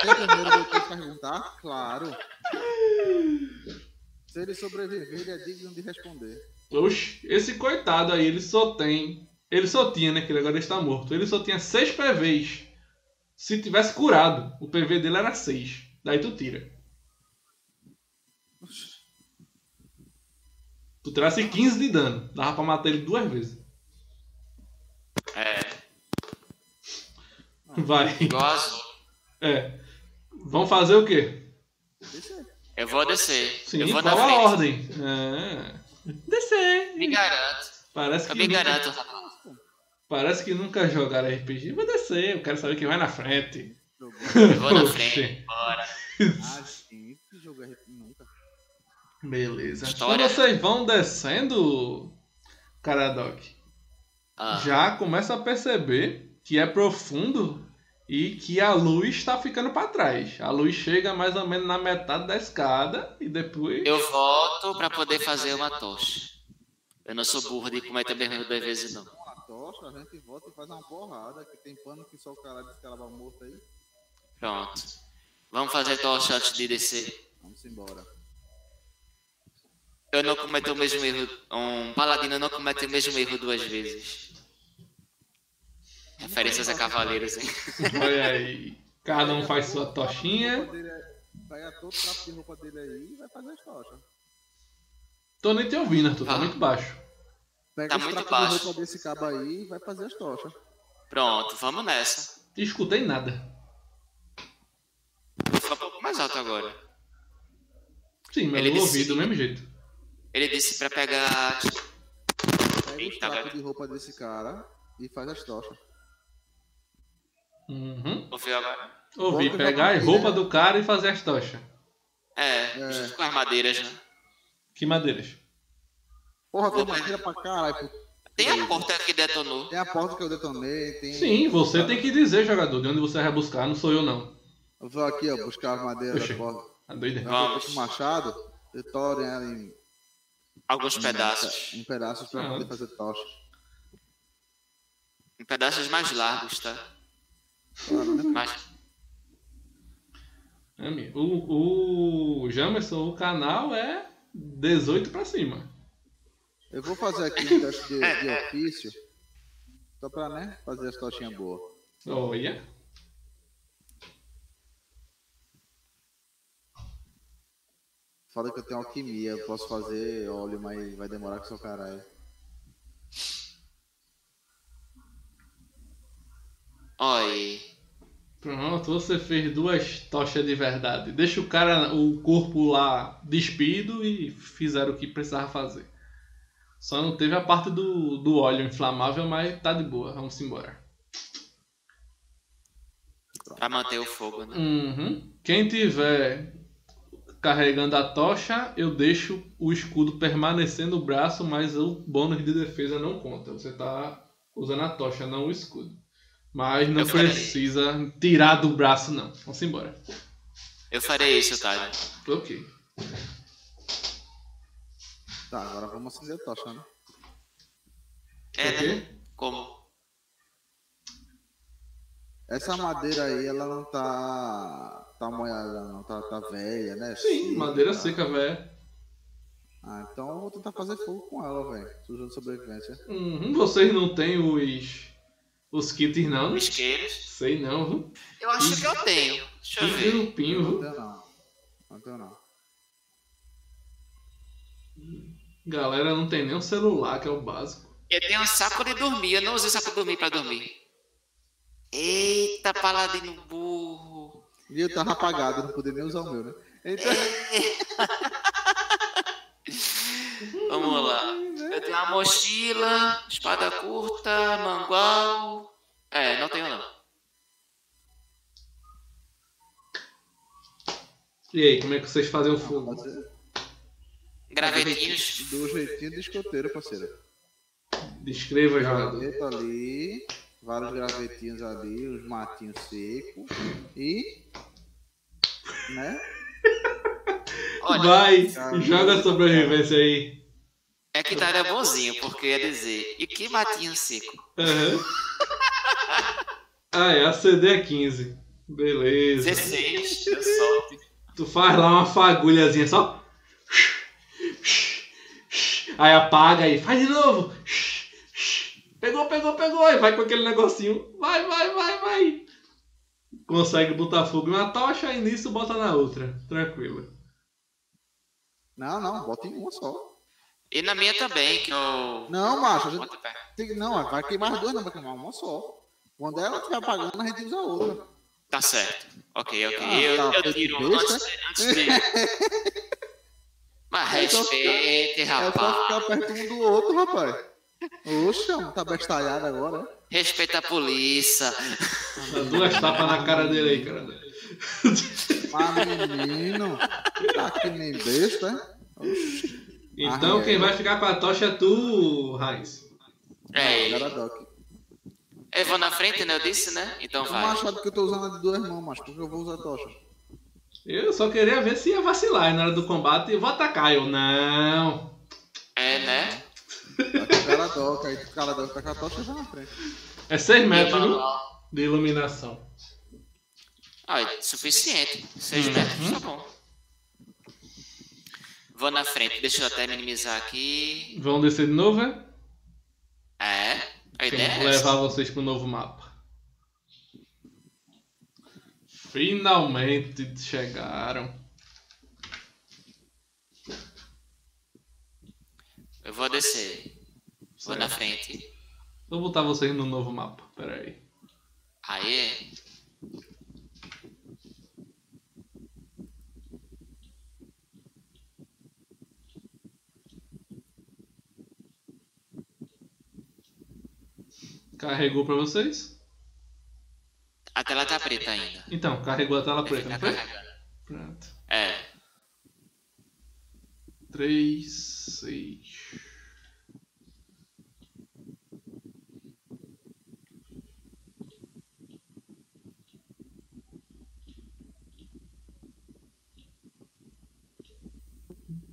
Speaker 3: Que perguntar? Claro. Se ele sobreviver, ele é digno de responder.
Speaker 1: Oxe, esse coitado aí, ele só tem. Ele só tinha, né? Que ele agora está morto. Ele só tinha 6 PVs. Se tivesse curado, o PV dele era 6. Daí tu tira. Tu tirasse 15 de dano. Dava pra matar ele duas vezes.
Speaker 2: É.
Speaker 1: Vai.
Speaker 2: Gosto.
Speaker 1: É. Vamos fazer o quê?
Speaker 2: Eu vou descer.
Speaker 1: Sim,
Speaker 2: eu vou na
Speaker 1: qual a
Speaker 2: frente.
Speaker 1: ordem? É. Descer.
Speaker 2: Me garanto.
Speaker 1: Parece
Speaker 2: Eu
Speaker 1: que,
Speaker 2: me
Speaker 1: nunca,
Speaker 2: garanto, rapaz.
Speaker 1: parece que nunca jogaram RPG. Vou descer, eu quero saber quem vai na frente.
Speaker 2: Eu vou na frente. Bora.
Speaker 3: Ah, sim, que jogo é nunca.
Speaker 1: Beleza.
Speaker 2: História.
Speaker 1: Quando vocês vão descendo, Caradoc,
Speaker 2: Ah,
Speaker 1: já começa a perceber que é profundo e que a luz está ficando para trás. A luz chega mais ou menos na metade da escada e depois.
Speaker 2: eu volto pra poder fazer uma tocha. Eu não sou burro de cometer o erro duas vezes, não.
Speaker 3: Com a tocha, a gente volta e faz uma porrada, que tem pano que só o cara vai morto aí.
Speaker 2: Pronto. Vamos fazer tocha antes de descer.
Speaker 3: Vamos embora.
Speaker 2: Eu não cometo o mesmo erro. Um paladino não comete o mesmo erro duas vezes. Referências a cavaleiros, hein?
Speaker 1: Olha aí. Cada um faz sua tochinha.
Speaker 3: Pega todo o trapo de roupa dele aí e vai fazer as tochas.
Speaker 1: Tô nem te ouvindo, Arthur. Tá
Speaker 2: Ah.
Speaker 1: muito baixo.
Speaker 3: Pega
Speaker 2: Tá
Speaker 3: os
Speaker 2: muito
Speaker 3: trapos
Speaker 2: baixo.
Speaker 3: de roupa desse cabo aí e vai fazer as tochas.
Speaker 2: Pronto, vamos nessa.
Speaker 1: Escutei nada.
Speaker 2: Vou ficar um pouco mais alto agora.
Speaker 1: Sim, mas
Speaker 2: Ele
Speaker 1: eu ouvi do mesmo jeito.
Speaker 2: Ele disse pra pegar.
Speaker 3: Pega os trapos
Speaker 2: velho.
Speaker 3: de roupa desse cara e faz as tochas.
Speaker 1: Uhum.
Speaker 2: Ouviu agora?
Speaker 1: Ouvi. Pegar a roupa
Speaker 3: né?
Speaker 1: do cara e fazer as tochas.
Speaker 2: É,
Speaker 3: É.
Speaker 2: junto com as madeiras, né?
Speaker 1: Que madeiras?
Speaker 3: Porra, tem madeira pra caralho.
Speaker 2: Tem a porta que detonou.
Speaker 3: Tem a porta que eu detonei, tem.
Speaker 1: Sim, você tem que dizer, jogador, de onde você vai buscar, não sou eu não.
Speaker 3: Eu vou aqui, ó, buscar a madeira
Speaker 1: Oxi.
Speaker 3: da porta.
Speaker 1: A doida.
Speaker 3: Eu
Speaker 2: Vamos.
Speaker 3: vou com o machado, detorem ela em,
Speaker 2: Alguns pedaços.
Speaker 3: em pedaços pra
Speaker 1: Ah.
Speaker 3: poder fazer tocha.
Speaker 2: Em pedaços mais largos, tá?
Speaker 3: Né?
Speaker 2: Mas.
Speaker 1: O, o Jamerson, o canal é 18 pra cima.
Speaker 3: Eu vou fazer aqui um teste de, de ofício. Só pra, né, fazer as tochinhas boas.
Speaker 1: Olha.
Speaker 3: Fala que eu tenho alquimia, eu posso fazer óleo, mas vai demorar com seu caralho.
Speaker 2: Oi.
Speaker 1: Pronto, você fez duas tochas de verdade. Deixa o cara, o corpo lá despido e fizeram o que precisava fazer. Só não teve a parte do, do óleo inflamável, mas tá de boa. Vamos embora.
Speaker 2: Pra manter o fogo, né?
Speaker 1: Uhum. Quem tiver carregando a tocha, eu deixo o escudo permanecer no braço, mas o bônus de defesa não conta. Você tá usando a tocha, não o escudo. Mas não
Speaker 2: Eu farei.
Speaker 1: precisa tirar do braço, não. Vamos embora.
Speaker 2: Eu farei isso, Tyler.
Speaker 1: Ok.
Speaker 3: Tá, agora vamos acender a tocha, né?
Speaker 2: É, né? Como?
Speaker 3: Essa madeira aí, ela não tá. tá molhada, não, tá, tá velha, né?
Speaker 1: Sim,
Speaker 3: Seca,
Speaker 1: madeira
Speaker 3: tá.
Speaker 1: seca, velho.
Speaker 3: Ah, então eu vou tentar fazer fogo com ela, velho. Sujando sobrevivência.
Speaker 1: Uhum, vocês não têm os. Os kits, não? né?
Speaker 2: Isqueiros.
Speaker 1: Sei não, viu?
Speaker 2: Eu acho que eu tenho. Deixa eu ver.
Speaker 3: Não
Speaker 1: viu?
Speaker 3: tenho não. Não tenho não.
Speaker 1: Galera não tem nem um celular, que é o básico.
Speaker 2: Eu tenho um saco de dormir. Eu não usei saco de dormir pra dormir. Eita, paladino burro.
Speaker 3: E eu tava apagado, não podia nem usar o meu, né? Então,
Speaker 2: Vamos lá. Eu tenho uma mochila, espada curta, mangual. É, não tenho não.
Speaker 1: E aí, como é que vocês fazem o fogo?
Speaker 3: ser
Speaker 2: Gravetinhos.
Speaker 3: do jeitinho de escoteiro, parceiro.
Speaker 1: Descreva, jogador.
Speaker 3: Graveta ali, vários gravetinhos ali, os matinhos secos e. Né?
Speaker 2: Olha,
Speaker 1: Vai,
Speaker 3: cara.
Speaker 1: joga a sobrevivência aí.
Speaker 2: é que tá era bonzinho, porque ia dizer. E que matinho seco?
Speaker 1: Aham. Ah, é, a CD é 15. Beleza.
Speaker 2: 16, deu sorte.
Speaker 1: Tu faz lá uma fagulhazinha só. Aí apaga aí, faz de novo. Pegou, pegou, pegou. E vai com aquele negocinho. Vai, vai, vai, vai. Consegue botar fogo em uma tocha e nisso bota na outra. Tranquilo.
Speaker 3: Não, não, bota em uma só.
Speaker 2: E na minha também, que eu.
Speaker 3: Não, macho, a gente-. Tem- não, vai queimar as duas, não, vai queimar uma só. Quando ela estiver apagando, a gente usa a outra.
Speaker 2: Tá certo. Ok, ok.
Speaker 3: Ah,
Speaker 2: eu,
Speaker 3: tá,
Speaker 2: eu tiro
Speaker 3: besta.
Speaker 2: antes, antes de. Mas
Speaker 3: É
Speaker 2: respeite,
Speaker 3: É só
Speaker 2: rapaz.
Speaker 3: ficar perto um do outro, rapaz. Oxa, tá bestalhado agora, né?
Speaker 2: Respeita a polícia.
Speaker 1: Duas tapas na cara dele aí, cara.
Speaker 3: Mas menino, tá que nem besta, né? Oxi,
Speaker 1: Então
Speaker 3: Ah, é.
Speaker 1: quem vai ficar com a tocha é tu, Raiz.
Speaker 2: É ele.
Speaker 3: Doc.
Speaker 2: Eu vou na frente, né? Eu disse, né? Então vai.
Speaker 3: machado que eu tô usando é de duas mãos, mas porque eu vou usar a tocha.
Speaker 1: Eu só queria ver se ia vacilar e na hora do combate eu vou atacar. Eu não.
Speaker 2: É, né?
Speaker 3: Tá com o cara Doc, aí o cara tá com a tocha e vai na frente.
Speaker 1: É 6
Speaker 2: E
Speaker 1: metros viu? de iluminação.
Speaker 2: Ah, é suficiente. 6
Speaker 1: Uhum.
Speaker 2: metros, tá bom. Vou na frente. Deixa eu até minimizar aqui.
Speaker 1: Vão descer de novo, é?
Speaker 2: É. A ideia é
Speaker 1: levar vocês pro novo mapa. Finalmente chegaram.
Speaker 2: Eu vou descer. Vou na
Speaker 1: Certo.
Speaker 2: frente.
Speaker 1: Vou botar vocês no novo mapa. Pera aí.
Speaker 2: Aê.
Speaker 1: Carregou pra vocês?
Speaker 2: A tela tá preta ainda.
Speaker 1: Então, carregou a tela preta, não foi?
Speaker 2: carregando.
Speaker 1: Pronto.
Speaker 2: É.
Speaker 1: 3, 6.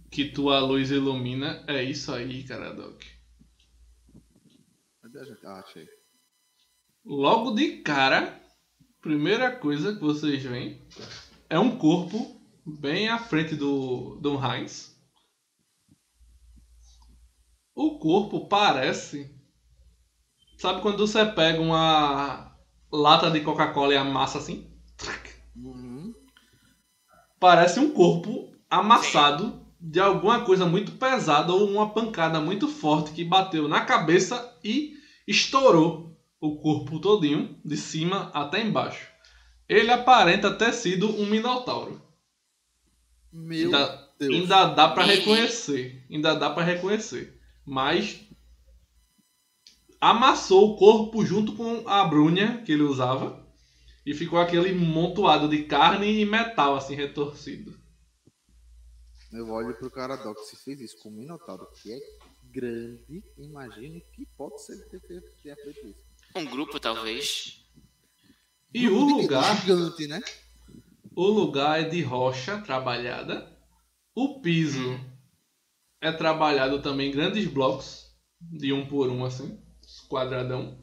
Speaker 1: Que tua luz ilumina. É isso aí, cara, Doc.
Speaker 3: Cadê a gente? Ah, achei.
Speaker 1: Logo de cara, primeira coisa que vocês veem é um corpo bem à frente do, do Heinz. O corpo parece. Sabe quando você pega uma lata de Coca-Cola e amassa assim?
Speaker 3: Uhum.
Speaker 1: Parece um corpo amassado de alguma coisa muito pesada ou uma pancada muito forte que bateu na cabeça e estourou o corpo todinho, de cima até embaixo. Ele aparenta ter sido um minotauro.
Speaker 3: Meu
Speaker 1: Ainda,
Speaker 3: Deus.
Speaker 1: ainda dá pra
Speaker 2: Ih.
Speaker 1: reconhecer, ainda dá pra reconhecer, mas amassou o corpo junto com a brunha que ele usava e ficou aquele montoado de carne e metal assim retorcido.
Speaker 3: Eu olho pro cara Doc, se fez isso com o Minotauro, que é grande, imagine que pode ser que tenha feito isso.
Speaker 2: Um grupo, talvez.
Speaker 1: E o lugar
Speaker 3: Gigante, né?
Speaker 1: O lugar é de rocha trabalhada. O piso é trabalhado também em grandes blocos, de um por um, assim, quadradão.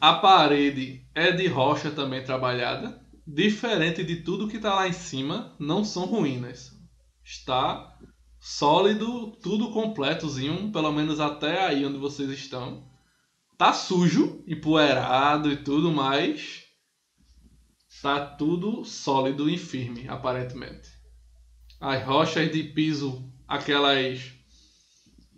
Speaker 1: A parede é de rocha também trabalhada. Diferente de tudo que está lá em cima, não são ruínas. Está sólido, tudo completozinho, pelo menos até aí onde vocês estão. Tá sujo, empoeirado e tudo, mas tá tudo sólido e firme, aparentemente. As rochas de piso, aquelas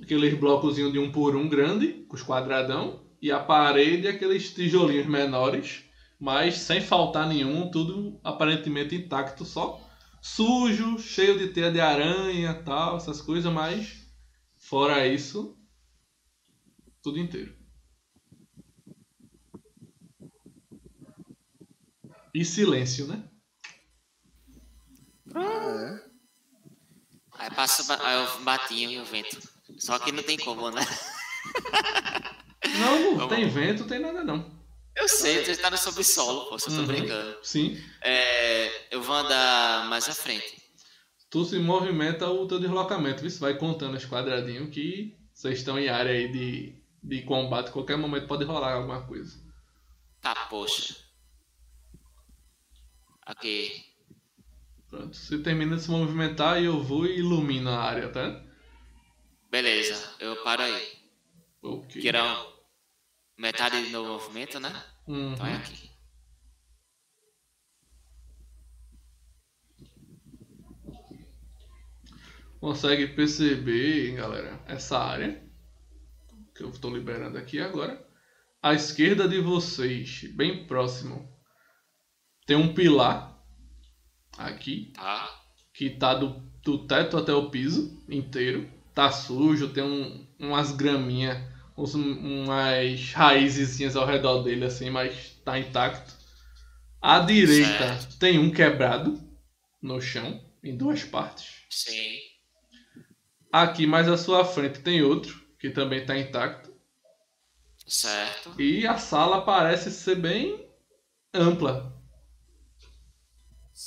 Speaker 1: aqueles blocozinhos de um por um grande, com os quadradão, e a parede aqueles tijolinhos menores, mas sem faltar nenhum, tudo aparentemente intacto, só sujo, cheio de teia de aranha, tal, essas coisas, mas fora isso, tudo inteiro. E silêncio, né?
Speaker 3: Ah, é.
Speaker 2: Aí passa o batinho e o vento. Só que não tem como, né?
Speaker 1: Não, não tem vento, tem nada não.
Speaker 2: Eu sei, você tá no subsolo, pô, só tô
Speaker 1: Uhum.
Speaker 2: brincando.
Speaker 1: Sim,
Speaker 2: É, eu vou andar mais à frente.
Speaker 1: tu se movimenta o teu deslocamento? Você vai contando os quadradinhos que vocês estão em área aí de, de combate, qualquer momento pode rolar alguma coisa.
Speaker 2: Tá, poxa. Ok.
Speaker 1: Pronto, você termina de se movimentar e eu vou e ilumino a área, tá?
Speaker 2: Beleza, eu paro aí.
Speaker 1: Ok.
Speaker 2: Que era metade do movimento, né?
Speaker 1: Uhum.
Speaker 2: Então é aqui.
Speaker 1: Consegue perceber, galera, essa área que eu estou liberando aqui agora. À esquerda de vocês, bem próximo, tem um pilar aqui
Speaker 2: Tá.
Speaker 1: que tá do, do teto até o piso inteiro. Tá sujo, tem um, umas graminhas, uns- umas raizezinhas ao redor dele assim, mas tá intacto. À direita
Speaker 2: Certo.
Speaker 1: tem um quebrado no chão, em duas partes.
Speaker 2: Sim.
Speaker 1: Aqui mais à sua frente tem outro, que também tá intacto.
Speaker 2: Certo.
Speaker 1: E a sala parece ser bem ampla.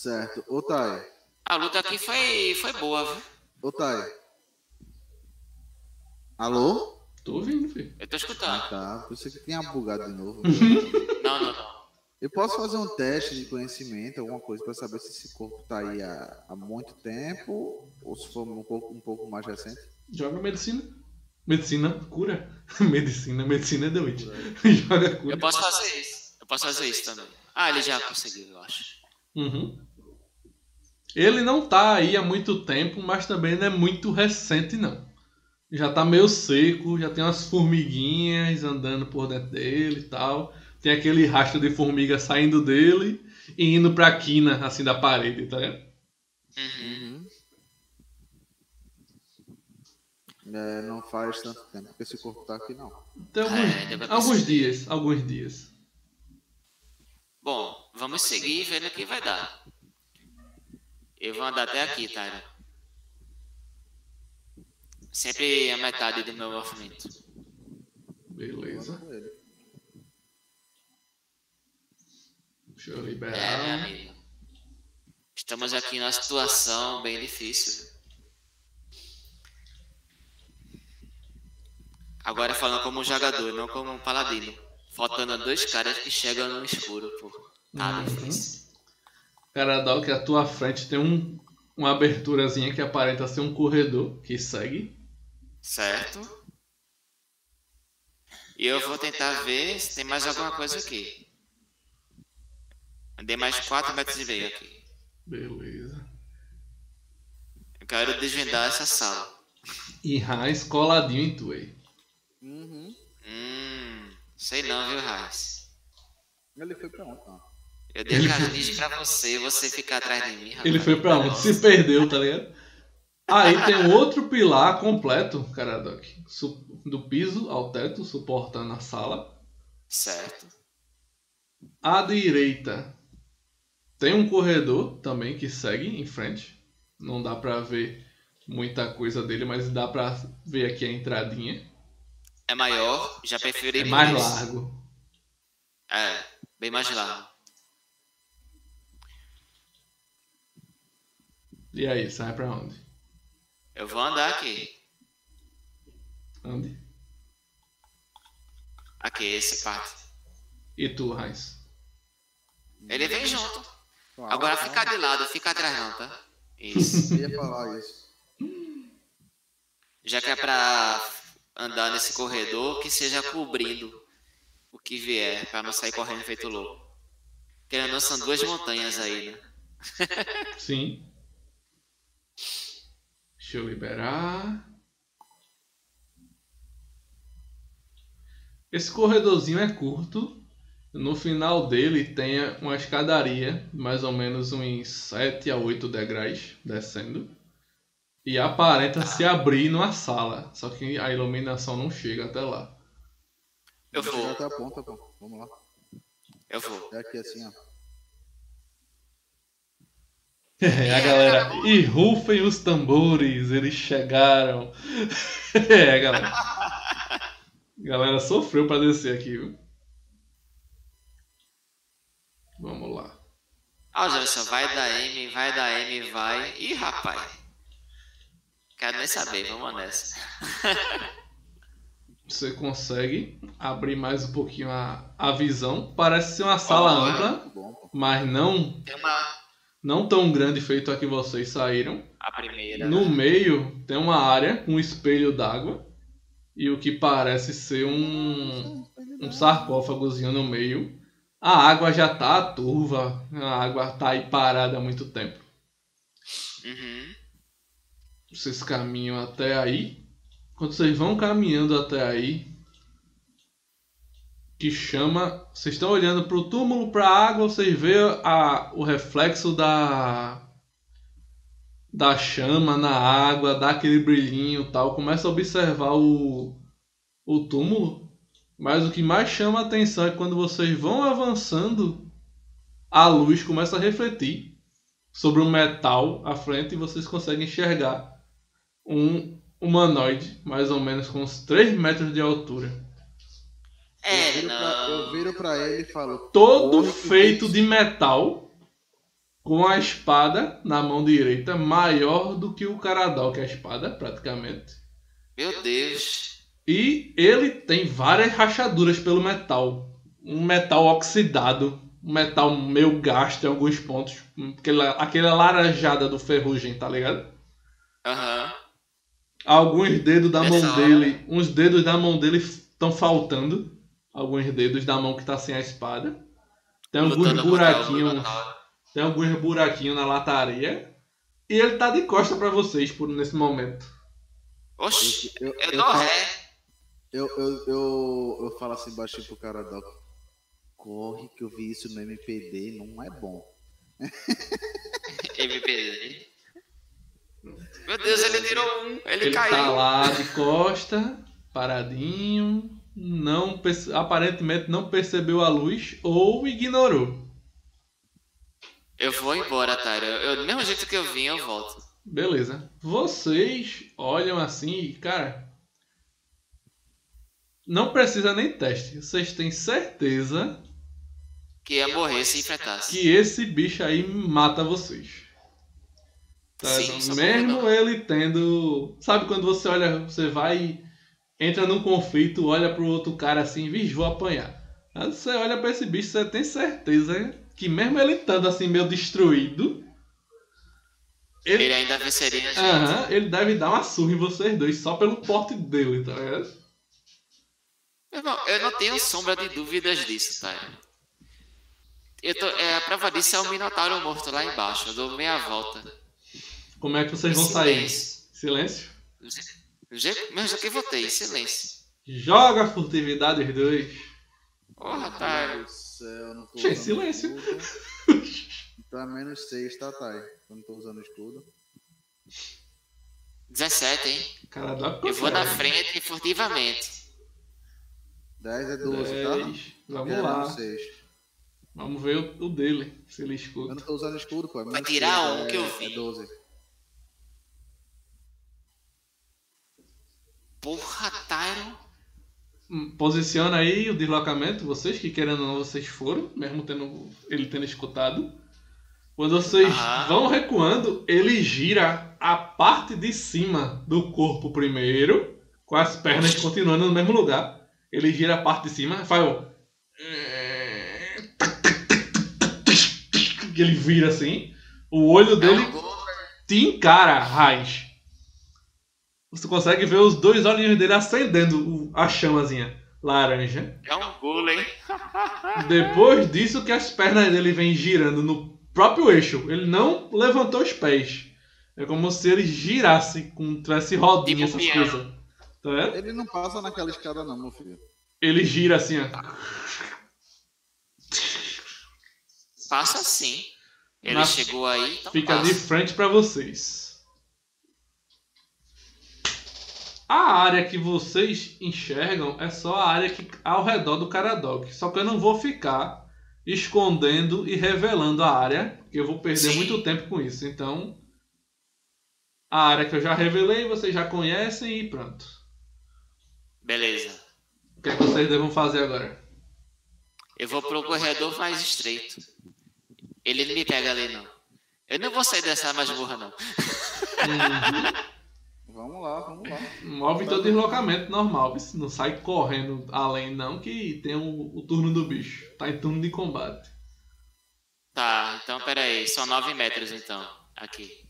Speaker 3: Certo. Ô, Thay.
Speaker 2: A luta aqui foi, foi boa, viu?
Speaker 3: Ô, Thay. Alô?
Speaker 1: Tô ouvindo, filho.
Speaker 2: Eu tô escutando.
Speaker 3: Tá, por isso que tinha bugado de novo.
Speaker 2: Não, não, não.
Speaker 3: Eu posso fazer um teste de conhecimento, alguma coisa, pra saber se esse corpo tá aí há, há muito tempo ou se for um pouco, um pouco mais recente?
Speaker 1: Joga medicina. Medicina, cura. medicina, medicina é Witch. Joga cura.
Speaker 2: Eu posso fazer isso. Eu posso fazer isso também. Ah, ele já conseguiu, eu acho.
Speaker 1: Uhum. Ele não tá aí há muito tempo, mas também não é muito recente, não. Já tá meio seco, já tem umas formiguinhas andando por dentro dele e tal. Tem aquele rastro de formiga saindo dele e indo pra quina, assim, da parede, tá ligado?
Speaker 2: Uhum.
Speaker 3: É, não faz tanto tempo que esse corpo tá aqui, não.
Speaker 1: Tem alguns,
Speaker 2: É,
Speaker 1: alguns dias, alguns dias.
Speaker 2: Bom, vamos seguir vendo o que vai dar. Eu vou andar até aqui, Tyra. Sempre a metade do meu movimento.
Speaker 1: Beleza. Deixa eu
Speaker 2: É, meu
Speaker 1: liberar.
Speaker 2: amigo. Estamos aqui numa situação bem difícil. Agora falando como jogador, não como um paladino. Faltando dois caras que chegam no escuro, pô. Tá
Speaker 1: Uhum.
Speaker 2: difícil.
Speaker 1: Caradol, que à tua frente tem um, uma aberturazinha que aparenta ser um corredor que segue.
Speaker 2: Certo? E eu vou tentar ver se tem mais alguma coisa aqui. Andei mais 4 metros e meio aqui.
Speaker 1: Beleza.
Speaker 2: Eu quero desvendar essa sala.
Speaker 1: E Raiz coladinho em tu aí.
Speaker 3: Uhum.
Speaker 2: Hum, sei não, viu, Raiz?
Speaker 3: Ele foi pra onde?
Speaker 2: Eu dei carnice pra você, você ficar atrás de mim, rapaz.
Speaker 1: Ele foi pra onde? Se perdeu, tá ligado? Aí tem um outro pilar completo. Su- Do piso ao teto, suportando a sala.
Speaker 2: Certo.
Speaker 1: À direita tem um corredor também que segue em frente. Não dá pra ver muita coisa dele, mas dá pra ver aqui a entradinha.
Speaker 2: É maior, já prefiro
Speaker 1: É mais
Speaker 2: esse.
Speaker 1: largo.
Speaker 2: É, bem mais largo.
Speaker 1: E aí, sai pra onde?
Speaker 2: Eu vou andar aqui.
Speaker 1: Onde?
Speaker 2: Aqui, essa parte.
Speaker 1: E tu, Heinz?
Speaker 2: Ele vem junto. Agora fica de lado, fica atrás não, tá? Isso.
Speaker 3: Ia falar isso.
Speaker 2: Já que é pra andar nesse corredor, que seja cobrindo o que vier, pra não sair correndo feito louco. Querendo ou são duas montanhas aí, né?
Speaker 1: Sim. Deixa eu liberar. Esse corredorzinho é curto. No final dele tem uma escadaria, mais ou menos uns 7 a 8 degraus descendo. E aparenta se abrir numa sala. Só que a iluminação não chega até lá.
Speaker 2: Eu vou,
Speaker 3: até a ponta, pô. Vamos lá.
Speaker 2: eu vou.
Speaker 3: É aqui assim, ó.
Speaker 1: É, a galera. E rufem os tambores, eles chegaram. É, galera. A galera sofreu pra descer aqui, viu? Vamos lá.
Speaker 2: Ah, Janson, vai da M, vai da M, vai. Ih, rapaz. Quero nem saber, vamos nessa.
Speaker 1: Você consegue abrir mais um pouquinho a, a visão. Parece ser uma sala
Speaker 2: Ó.
Speaker 1: ampla, mas não,
Speaker 2: Tem uma.
Speaker 1: Não tão grande feito a que vocês saíram.
Speaker 2: A primeira.
Speaker 1: No meio tem uma área com um espelho d'água e o que parece ser um, um sarcófagozinho no meio. A água já tá turva, a água tá aí parada há muito tempo.
Speaker 2: Uhum.
Speaker 1: Vocês caminham até aí. Quando vocês vão caminhando até aí, que chama, vocês estão olhando pro túmulo, pra água, vocês vê a, o reflexo da da chama na água, dá aquele brilhinho, tal. Começa a observar o o túmulo, mas o que mais chama a atenção é quando vocês vão avançando, a luz começa a refletir sobre um metal à frente e vocês conseguem enxergar um humanoide, mais ou menos com uns 3 metros de altura.
Speaker 3: Eu
Speaker 2: É,
Speaker 3: viro, pra, eu viro pra ele e falo.
Speaker 1: Todo
Speaker 3: "Corre que
Speaker 1: feito de metal, com a espada na mão direita, maior do que o Caradal, que é a espada, praticamente.
Speaker 2: Meu Deus.
Speaker 1: E ele tem várias rachaduras pelo metal. Um metal oxidado, um metal meio gasto em alguns pontos. Aquela, aquela laranjada do ferrugem, tá ligado?
Speaker 2: Aham.
Speaker 1: Alguns dedos da
Speaker 2: Nessa
Speaker 1: mão
Speaker 2: hora-
Speaker 1: dele, uns dedos da mão dele estão faltando. Alguns dedos da mão que tá sem a espada. Tem alguns buraquinhos, tem alguns buraquinhos na lataria. E ele tá de costa pra vocês por nesse momento.
Speaker 2: Oxi,
Speaker 3: Eu,
Speaker 2: eu
Speaker 3: eu,
Speaker 2: dou
Speaker 3: falo,
Speaker 2: ré.
Speaker 3: eu, eu, eu, eu falo assim baixinho pro cara Doc. Corre que eu vi isso no MPD, não é bom.
Speaker 2: MPD. Meu Deus, ele tirou um. Ele,
Speaker 1: Ele
Speaker 2: caiu.
Speaker 1: tá lá de costa, paradinho. Não, aparentemente não percebeu a luz ou ignorou.
Speaker 2: Eu vou embora, Tyra. Eu, do mesmo jeito que eu vim, eu volto.
Speaker 1: Beleza. Vocês olham assim e, cara. Não precisa nem teste. Vocês têm certeza
Speaker 2: Que ia morrer se enfrentasse.
Speaker 1: que esse bicho aí mata vocês. Tá?
Speaker 2: Sim, só
Speaker 1: Mesmo ele tendo. Sabe quando você olha, você vai, entra num conflito, olha pro outro cara assim, vixe, vou apanhar. Aí você olha pra esse bicho, você tem certeza que mesmo ele estando assim meio destruído, ele,
Speaker 2: Ele ainda venceria a gente.
Speaker 1: Aham, ele deve dar uma surra em vocês dois só pelo porte dele, tá ligado?
Speaker 2: Meu irmão, eu não tenho sombra de dúvidas disso, Tyra. Eu tô, é, a prova disso é o Minotauro morto lá embaixo. Eu dou meia volta.
Speaker 1: Como é que vocês vão sair?
Speaker 2: Silêncio.
Speaker 1: Silêncio?
Speaker 2: Do jeito- Mesmo já que votei, silêncio.
Speaker 1: Joga a furtividade os dois.
Speaker 2: Porra,
Speaker 3: Meu
Speaker 2: Tyra.
Speaker 3: Deus do céu, não tô
Speaker 1: Gente,
Speaker 3: usando
Speaker 1: silêncio.
Speaker 3: escudo. É menos 6, tá, Thay? Eu não tô usando escudo.
Speaker 2: 17, hein?
Speaker 1: Cara, dá
Speaker 2: Eu vou na frente furtivamente.
Speaker 3: 10 é 12, tá?
Speaker 1: 10. Vamos
Speaker 3: É
Speaker 1: lá.
Speaker 3: menos 6.
Speaker 1: Vamos ver o, o dele, se ele
Speaker 3: Eu
Speaker 1: escuta.
Speaker 3: não tô usando escudo, pô. é
Speaker 2: Vai tirar um
Speaker 3: é-
Speaker 2: que eu vi.
Speaker 3: É 12.
Speaker 2: Porra, Tyron.
Speaker 1: Hum, posiciona aí o deslocamento, vocês que querendo ou não, vocês foram, mesmo tendo ele tendo escutado. Quando vocês
Speaker 2: ah.
Speaker 1: vão recuando, ele gira a parte de cima do corpo primeiro, com as pernas continuando no mesmo lugar. Ele gira a parte de cima, faz o. Ele vira assim. O olho dele te encara, Raiz. Você consegue ver os dois olhinhos dele acendendo a chamazinha laranja.
Speaker 2: É um gol, hein?
Speaker 1: Depois disso que as pernas dele vêm girando no próprio eixo. Ele não levantou os pés. É como se ele girasse, com tivesse rodinha,
Speaker 2: Tipo
Speaker 1: essas coisas. Tá vendo?
Speaker 3: Ele não passa naquela escada não, meu filho.
Speaker 1: Ele gira assim, ó.
Speaker 2: Passa assim. Ele
Speaker 1: Mas
Speaker 2: chegou aí, então
Speaker 1: Fica
Speaker 2: passa.
Speaker 1: de frente pra vocês. A área que vocês enxergam é só a área que ao redor do Caradog. Só que eu não vou ficar escondendo e revelando a área, porque eu vou perder
Speaker 2: Sim.
Speaker 1: muito tempo com isso. Então, a área que eu já revelei, vocês já conhecem e pronto.
Speaker 2: Beleza.
Speaker 1: O que é que vocês devem fazer agora?
Speaker 2: Eu vou pro corredor mais estreito. Ele não me pega ali, não. Eu não vou sair dessa masmorra, não.
Speaker 3: Vamos lá, vamos lá.
Speaker 1: Move teu deslocamento normal, não sai correndo além não, que tem o, o turno do bicho. Tá em turno de combate.
Speaker 2: Tá, então pera aí. São 9 metros, então. Aqui.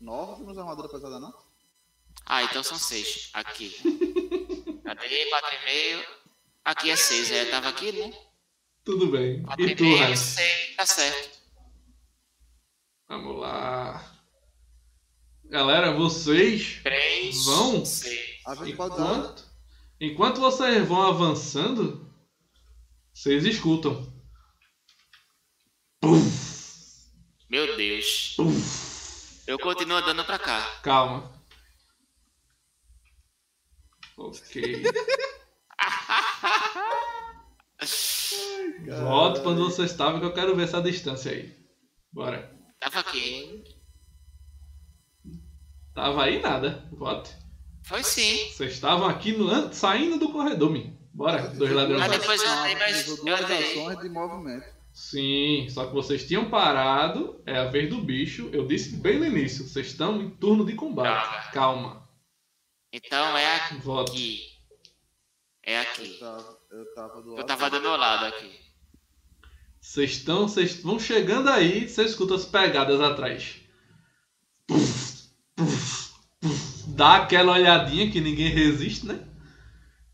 Speaker 3: Nove, não usa armadura pesada não?
Speaker 2: Ah, então são 6. Aqui. Cadê? 4,5. Aqui é 6. É, tava aqui, né?
Speaker 1: Tudo bem. E tu,
Speaker 2: 4,5,
Speaker 1: Raio?
Speaker 2: 6. Tá certo.
Speaker 1: Vamos lá. Galera, vocês
Speaker 2: 3.
Speaker 1: Vão?
Speaker 2: 6.
Speaker 3: A gente pode dar.
Speaker 1: Enquanto, enquanto vocês vão avançando, vocês escutam. Puf,
Speaker 2: Meu Deus.
Speaker 1: puf.
Speaker 2: Eu continuo andando pra cá.
Speaker 1: Calma. Ok. Volto quando você estava que eu quero ver essa distância aí. Bora.
Speaker 2: Tava aqui.
Speaker 1: Tava aí nada. Volte.
Speaker 2: Foi sim.
Speaker 1: Vocês estavam aqui no, saindo do corredor, me. Bora, dois ladrões.
Speaker 2: Mas depois eu andei, mas
Speaker 3: Usou
Speaker 2: eu
Speaker 3: duas
Speaker 2: andei.
Speaker 3: ações de movimento.
Speaker 1: Sim, só que vocês tinham parado, é a vez do bicho. Eu disse bem no início, vocês estão em turno de combate. Calma.
Speaker 2: Então é aqui. É
Speaker 3: Eu
Speaker 2: aqui.
Speaker 3: tava, eu tava do
Speaker 2: Eu
Speaker 3: lado.
Speaker 2: tava do meu lado aqui.
Speaker 1: Vocês estão, vocês vão chegando aí, você escuta as pegadas atrás. Dá aquela olhadinha que ninguém resiste, né?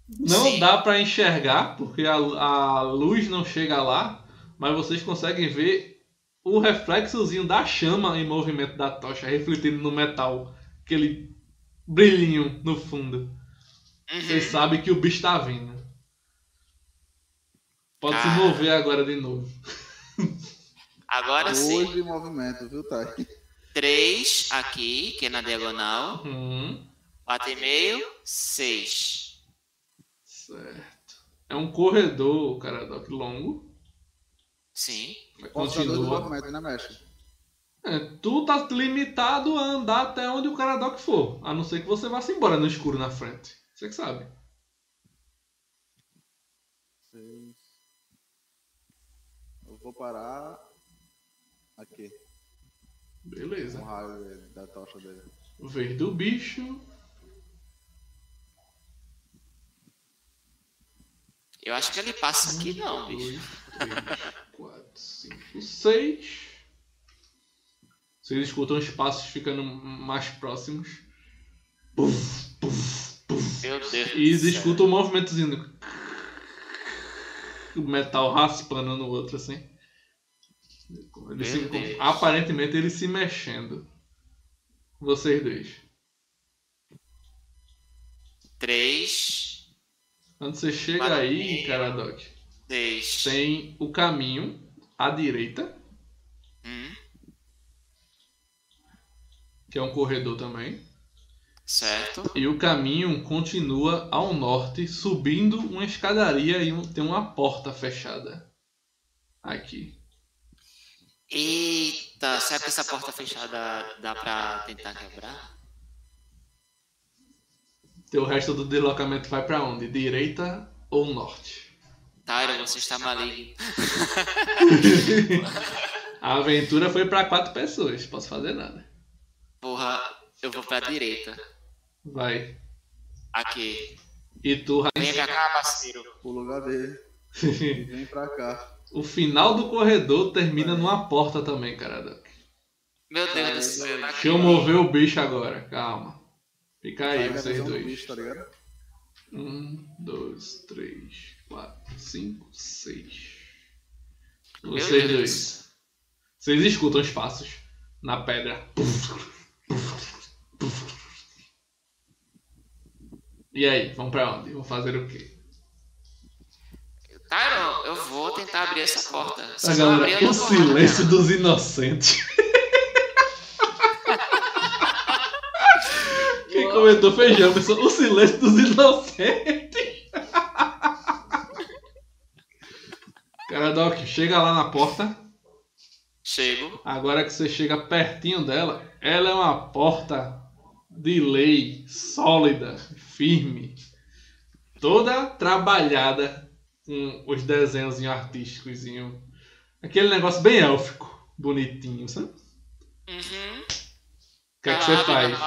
Speaker 1: Não
Speaker 2: Sim.
Speaker 1: dá pra enxergar, porque a, a luz não chega lá, mas vocês conseguem ver o reflexozinho da chama em movimento da tocha, refletindo no metal. Aquele brilhinho no fundo. Vocês
Speaker 2: Uhum.
Speaker 1: sabem que o bicho tá vindo. Pode se
Speaker 2: Ah.
Speaker 1: mover agora de novo.
Speaker 2: Agora sim.
Speaker 3: de movimento, viu, Thay?
Speaker 2: 3 aqui, que é na diagonal.
Speaker 1: Hum,
Speaker 2: 4,5. 6.
Speaker 1: certo. É um corredor, Caradoc, longo.
Speaker 2: Sim.
Speaker 1: mas Continua.
Speaker 3: né, mestre?
Speaker 1: É, tu tá limitado a andar até onde o Caradoc for. A não ser que você vá se embora no escuro na frente. Você que sabe.
Speaker 3: Seis. Eu vou parar aqui,
Speaker 1: Beleza.
Speaker 3: o raio da tocha dele.
Speaker 1: Vez do bicho.
Speaker 2: Eu acho que ele passa aqui não, bicho.
Speaker 1: 2, 3, 4, 5, 6. Vocês escutam os passos ficando mais próximos. Puf, puf, puf.
Speaker 2: Meu Deus.
Speaker 1: E
Speaker 2: céu.
Speaker 1: escutam o movimentozinho. do- O metal raspando no outro assim. Ele se- aparentemente ele se mexendo. Vocês dois.
Speaker 2: 3.
Speaker 1: Quando você chega
Speaker 2: Maravilha.
Speaker 1: aí, Caradoc,
Speaker 2: 6.
Speaker 1: tem o caminho à direita,
Speaker 2: Hum,
Speaker 1: que é um corredor também.
Speaker 2: certo.
Speaker 1: E o caminho continua ao norte, subindo uma escadaria e tem uma porta fechada. Aqui.
Speaker 2: Eita, será que essa porta fechada dá pra tentar quebrar?
Speaker 1: Teu resto do deslocamento vai pra onde? Direita ou norte?
Speaker 2: Tyron, você está maligno.
Speaker 1: A aventura foi pra quatro pessoas, posso fazer nada.
Speaker 2: Porra, eu vou pra direita.
Speaker 1: Vai.
Speaker 2: Aqui.
Speaker 1: E tu,
Speaker 2: Vem pra cá, parceiro.
Speaker 3: O lugar dele. Vem pra cá.
Speaker 1: O final do corredor termina numa porta também, cara.
Speaker 2: Meu Deus do céu. não
Speaker 1: Deixa eu mover o bicho agora, calma. Fica aí,
Speaker 3: Vai
Speaker 1: vocês
Speaker 3: do
Speaker 1: dois.
Speaker 3: bicho, tá ligado?
Speaker 1: Um, dois, três, quatro, cinco, seis.
Speaker 2: Meu
Speaker 1: Vocês
Speaker 2: Deus.
Speaker 1: dois. Vocês escutam os passos na pedra. E aí, vamos pra onde? Vamos fazer o quê?
Speaker 2: Tyron, eu vou tentar abrir essa porta. Se abrir,
Speaker 1: galera,
Speaker 2: eu
Speaker 1: o silêncio
Speaker 2: nela.
Speaker 1: dos inocentes. Quem comentou foi Jamerson. O silêncio dos inocentes. Caradoc, chega lá na porta.
Speaker 2: Chego.
Speaker 1: Agora que você chega pertinho dela, ela é uma porta de lei, sólida, firme, toda trabalhada com os desenhos artísticos, aquele negócio bem élfico, bonitinho, sabe?
Speaker 2: Uhum.
Speaker 1: O que é que você faz?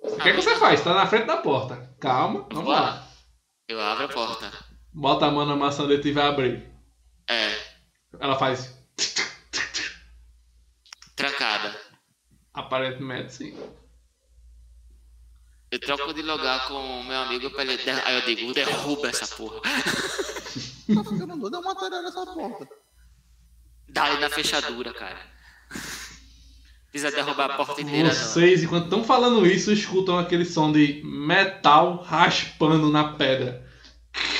Speaker 1: O que é que você faz? Tá na frente da porta. Calma, vamos lá.
Speaker 2: Eu abro a porta.
Speaker 1: Bota a mão na maçaneta e vai abrir.
Speaker 2: É,
Speaker 1: Ela faz.
Speaker 2: trancada.
Speaker 1: Aparentemente sim.
Speaker 2: Eu troco de lugar com o meu amigo pra ele. der- Aí eu digo, derruba essa porra.
Speaker 3: Tá ficando doido, dá uma matéria nessa porta.
Speaker 2: Dá ele na fechadura, cara. Precisa derrubar a porta inteira.
Speaker 1: Vocês, enquanto estão falando isso, escutam aquele som de metal raspando na pedra.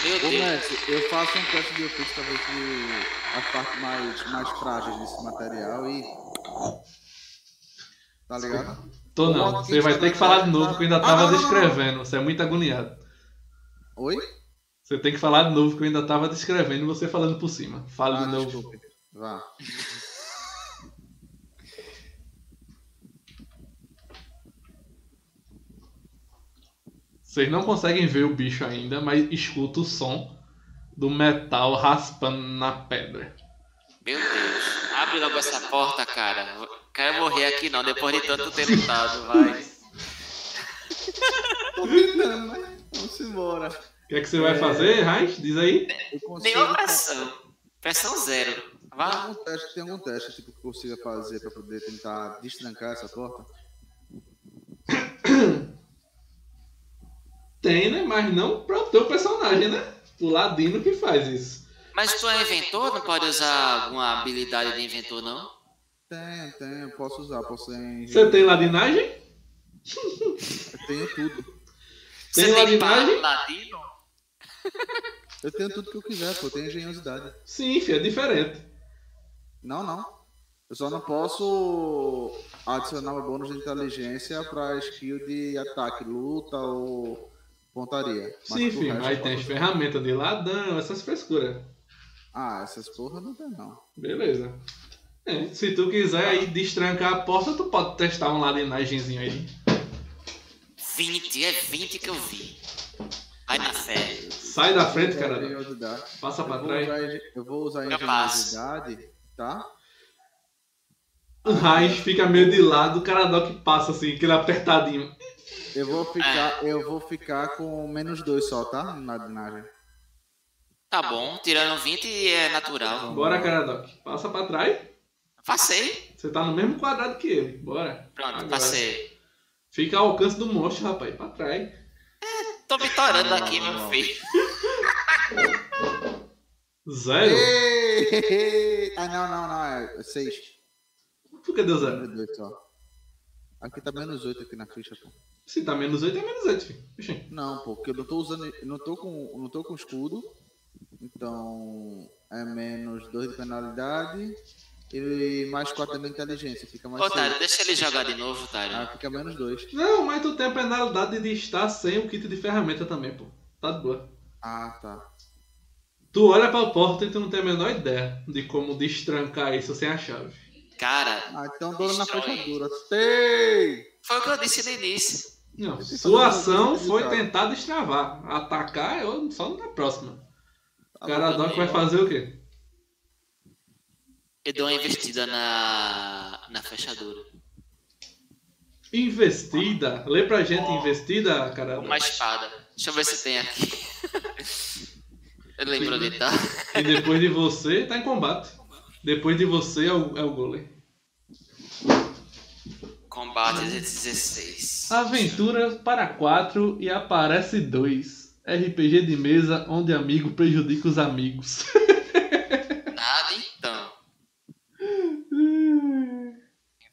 Speaker 2: Meu
Speaker 3: Ô,
Speaker 2: Deus.
Speaker 3: mestre, eu faço um teste de ofício pra ver se as partes mais, mais frágeis desse material e. Tá ligado?
Speaker 1: Tô não. Você vai ter que falar de novo que eu ainda
Speaker 3: Ah,
Speaker 1: tava descrevendo. Você é muito agoniado.
Speaker 3: Oi?
Speaker 1: Você tem que falar de novo que eu ainda tava descrevendo e você falando por cima. Fala
Speaker 3: Ah,
Speaker 1: de novo.
Speaker 3: desculpe. Vá.
Speaker 1: Vocês não conseguem ver o bicho ainda, mas escuta o som do metal raspando na pedra.
Speaker 2: Meu Deus. Abre logo essa porta, cara. Quero morrer aqui não, depois de tanto ter lutado, vai.
Speaker 3: Tô tentando, né? Vamos embora.
Speaker 1: O que é que você vai fazer, Heinz? Diz aí.
Speaker 2: Nenhuma pressão. Pressão zero.
Speaker 3: Tem
Speaker 2: Vá.
Speaker 3: algum teste, tem algum teste tipo, que consiga fazer pra poder tentar destrancar essa porta?
Speaker 1: Tem, né? Mas não para o teu personagem, né? O Ladino que faz isso.
Speaker 2: Mas tu é inventor? Não pode usar alguma habilidade de inventor, não?
Speaker 3: Tem, tem, eu posso usar, posso ser.
Speaker 1: Você tem ladinagem?
Speaker 3: Eu tenho tudo.
Speaker 1: Tem
Speaker 2: Você tem
Speaker 1: ladinagem?
Speaker 2: ladino?
Speaker 3: Eu tenho tudo que eu quiser, pô. Eu tenho engenhosidade.
Speaker 1: Sim, filho, é diferente.
Speaker 3: Não, não. Eu só não posso adicionar o bônus de inteligência pra skill de ataque, luta ou pontaria. Mas
Speaker 1: Sim, filho,
Speaker 3: eu
Speaker 1: tem as ferramentas de ladão, essas frescuras.
Speaker 3: Ah, essas porra não tem não.
Speaker 1: Beleza. É, se tu quiser aí destrancar a porta, tu pode testar um ladinagenzinho aí.
Speaker 2: 20, é 20 que eu vi. Vai na fé.
Speaker 1: Sai da frente, cara. Passa pra trás.
Speaker 3: usar, eu vou usar
Speaker 2: Eu passo.
Speaker 3: engenhosidade, tá?
Speaker 1: O Raiz fica meio de lado, o Caradoc passa assim, aquele apertadinho.
Speaker 3: Eu vou ficar, eu vou ficar com menos dois só, tá? Na ladinagem.
Speaker 2: Tá bom, tirando 20 é natural.
Speaker 1: Bora, Caradoc. Passa pra trás.
Speaker 2: Passei.
Speaker 1: Você tá no mesmo quadrado que ele. Bora.
Speaker 2: Pronto,
Speaker 1: Agora.
Speaker 2: passei.
Speaker 1: Fica ao alcance do monstro, rapaz. Pra trás.
Speaker 2: Tô me torando aqui, meu filho.
Speaker 1: Zero?
Speaker 3: Ei! Ah, não, não, não. É seis.
Speaker 1: Por que deu zero?
Speaker 3: Menos dois só. Aqui tá menos oito aqui na ficha, pô.
Speaker 1: Se tá menos 8, é menos 8, filho.
Speaker 3: Não, pô, porque eu não tô usando. Não tô com. Não tô com escudo. Então. É menos dois de penalidade. E mais quatro também de inteligência. Fica mais
Speaker 2: Ô,
Speaker 3: seis.
Speaker 2: Tário, deixa ele jogar de novo,
Speaker 3: Ah,
Speaker 2: Tário.
Speaker 3: fica menos dois.
Speaker 1: Não, mas tu tem a penalidade de estar sem o kit de ferramenta também, pô. Tá de boa.
Speaker 3: Ah, tá.
Speaker 1: Tu olha pra porta e tu não tem a menor ideia de como destrancar isso sem a chave.
Speaker 2: Cara,
Speaker 3: Ah, então dou na fechadura. Sei!
Speaker 2: foi o que eu disse no início.
Speaker 1: Não, sua ação foi tentar destravar. Atacar eu só na próxima. O
Speaker 3: Tá
Speaker 1: Caradoc
Speaker 2: bom.
Speaker 1: vai fazer o quê?
Speaker 2: Eu dou uma investida na, na fechadura.
Speaker 1: Investida. Lê pra gente investida, Caradoc.
Speaker 2: Uma espada. Deixa eu ver se tem aqui. Ele lembrou de tá?
Speaker 1: E depois de você, tá em combate. Depois de você é o, é o golem.
Speaker 2: Combate 16.
Speaker 1: Aventura para 4 e aparece 2. RPG de mesa onde amigo prejudica os amigos.
Speaker 2: Nada então.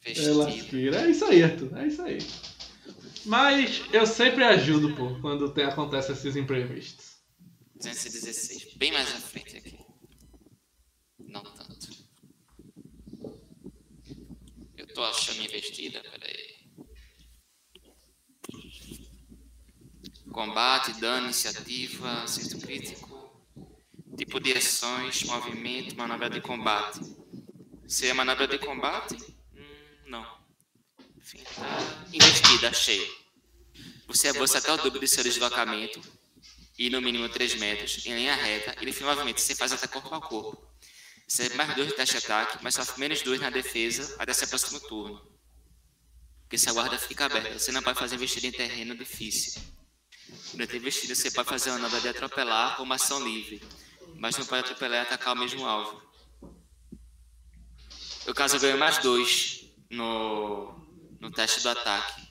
Speaker 1: É
Speaker 2: Investido.
Speaker 1: lasqueira. É isso aí, Arthur. É isso aí. Mas eu sempre ajudo, pô, quando tem, acontece esses imprevistos.
Speaker 2: 216. Bem mais à frente aqui. Não tanto. Eu tô achando investida, peraí. Combate, dano, iniciativa, acerto crítico. Tipo de ações, movimento, manobra de combate. Se é manobra de combate? Hum, não. Enfim, tá. Investida, achei. Você avança até o dobro do seu deslocamento e no mínimo 3 metros, em linha reta, e definitivamente você faz até corpo a corpo. Você é mais 2 no teste de ataque, mas sofre menos 2 na defesa até seu próximo turno. Porque se a guarda fica aberta, você não pode fazer investida em terreno difícil. Durante a investida, você pode fazer uma nova de atropelar ou uma ação livre, mas não pode atropelar e atacar o mesmo alvo. No caso, eu ganho mais 2 no, no teste do ataque.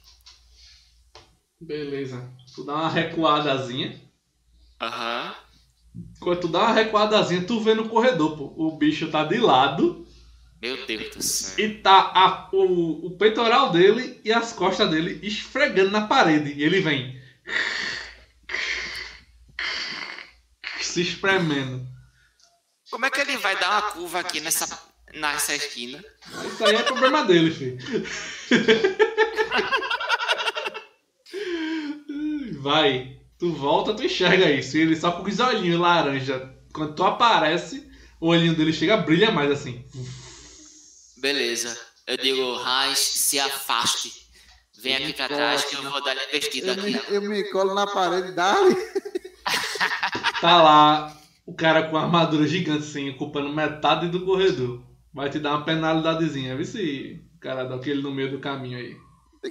Speaker 1: Beleza. Tu dá uma recuadazinha.
Speaker 2: Aham.
Speaker 1: Quando tu dá uma recuadazinha, tu vê no corredor, pô. O bicho tá de lado
Speaker 2: Meu Deus do céu.
Speaker 1: e tá a- o, o peitoral dele e as costas dele esfregando na parede. E ele vem. Se espremendo.
Speaker 2: Como é que ele vai dar uma curva aqui nessa, nessa esquina?
Speaker 1: Isso aí é problema dele, filho. Vai. Tu volta, tu enxerga isso. E ele só com os olhinhos laranja. Quando tu aparece, o olhinho dele chega, brilha mais assim.
Speaker 2: Beleza. Eu digo, Raiz, se afaste. Vem aqui pra trás que eu vou dar a investida aqui.
Speaker 3: eu me colo na parede, dá-lhe.
Speaker 1: Tá lá o cara com a armadura gigante assim, ocupando metade do corredor. Vai te dar uma penalidadezinha. Vê se o cara dá aquele no meio do caminho aí.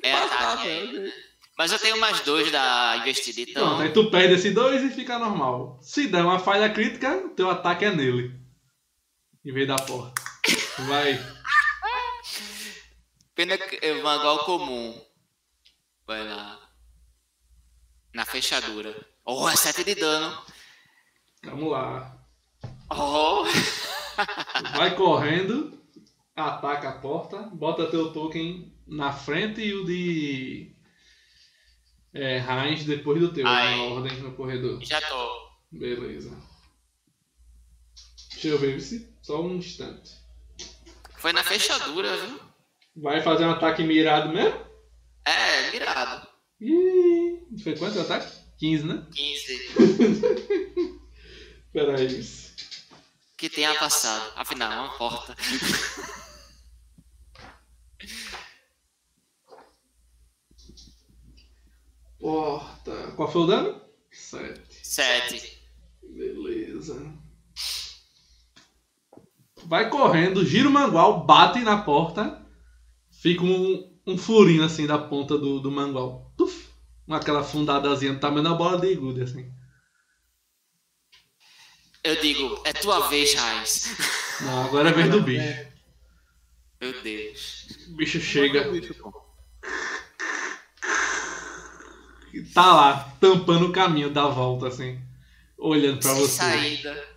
Speaker 2: É
Speaker 3: passar,
Speaker 2: aí,
Speaker 3: velho.
Speaker 2: Mas eu tenho mais dois da investida, então.
Speaker 1: Pronto, aí tu perde esse dois e fica normal. Se der uma falha crítica, teu ataque é nele. Em vez da porta. Vai.
Speaker 2: Pena que é manual comum. Vai lá. Na fechadura. Oh, é 7 de dano.
Speaker 1: Vamos lá.
Speaker 2: Oh.
Speaker 1: Vai correndo, ataca a porta, bota teu token na frente e o de é, Heinz depois do teu,
Speaker 2: Ai.
Speaker 1: na ordem no corredor.
Speaker 2: Já tô.
Speaker 1: Beleza. Deixa eu ver se só um instante.
Speaker 2: Foi na fechadura, viu?
Speaker 1: Vai fazer um ataque mirado mesmo?
Speaker 2: É, mirado.
Speaker 1: Ih, foi quanto o ataque? 15, né?
Speaker 2: 15.
Speaker 1: Pera aí.
Speaker 2: Que tenha passado. Afinal, é uma porta.
Speaker 1: Porta. Qual foi o dano? 7.
Speaker 2: 7.
Speaker 1: Beleza. Vai correndo, gira o mangual, bate na porta, fica um, um furinho assim da ponta do, do mangual. Com aquela fundadazinha do tamanho da bola de gude, assim.
Speaker 2: Eu digo, é tua vez, Raiz.
Speaker 1: Não, agora é vez do bicho.
Speaker 2: Meu Deus.
Speaker 1: O bicho chega e tá lá, tampando o caminho da volta, assim. Olhando pra
Speaker 2: Sem
Speaker 1: você.
Speaker 2: saída.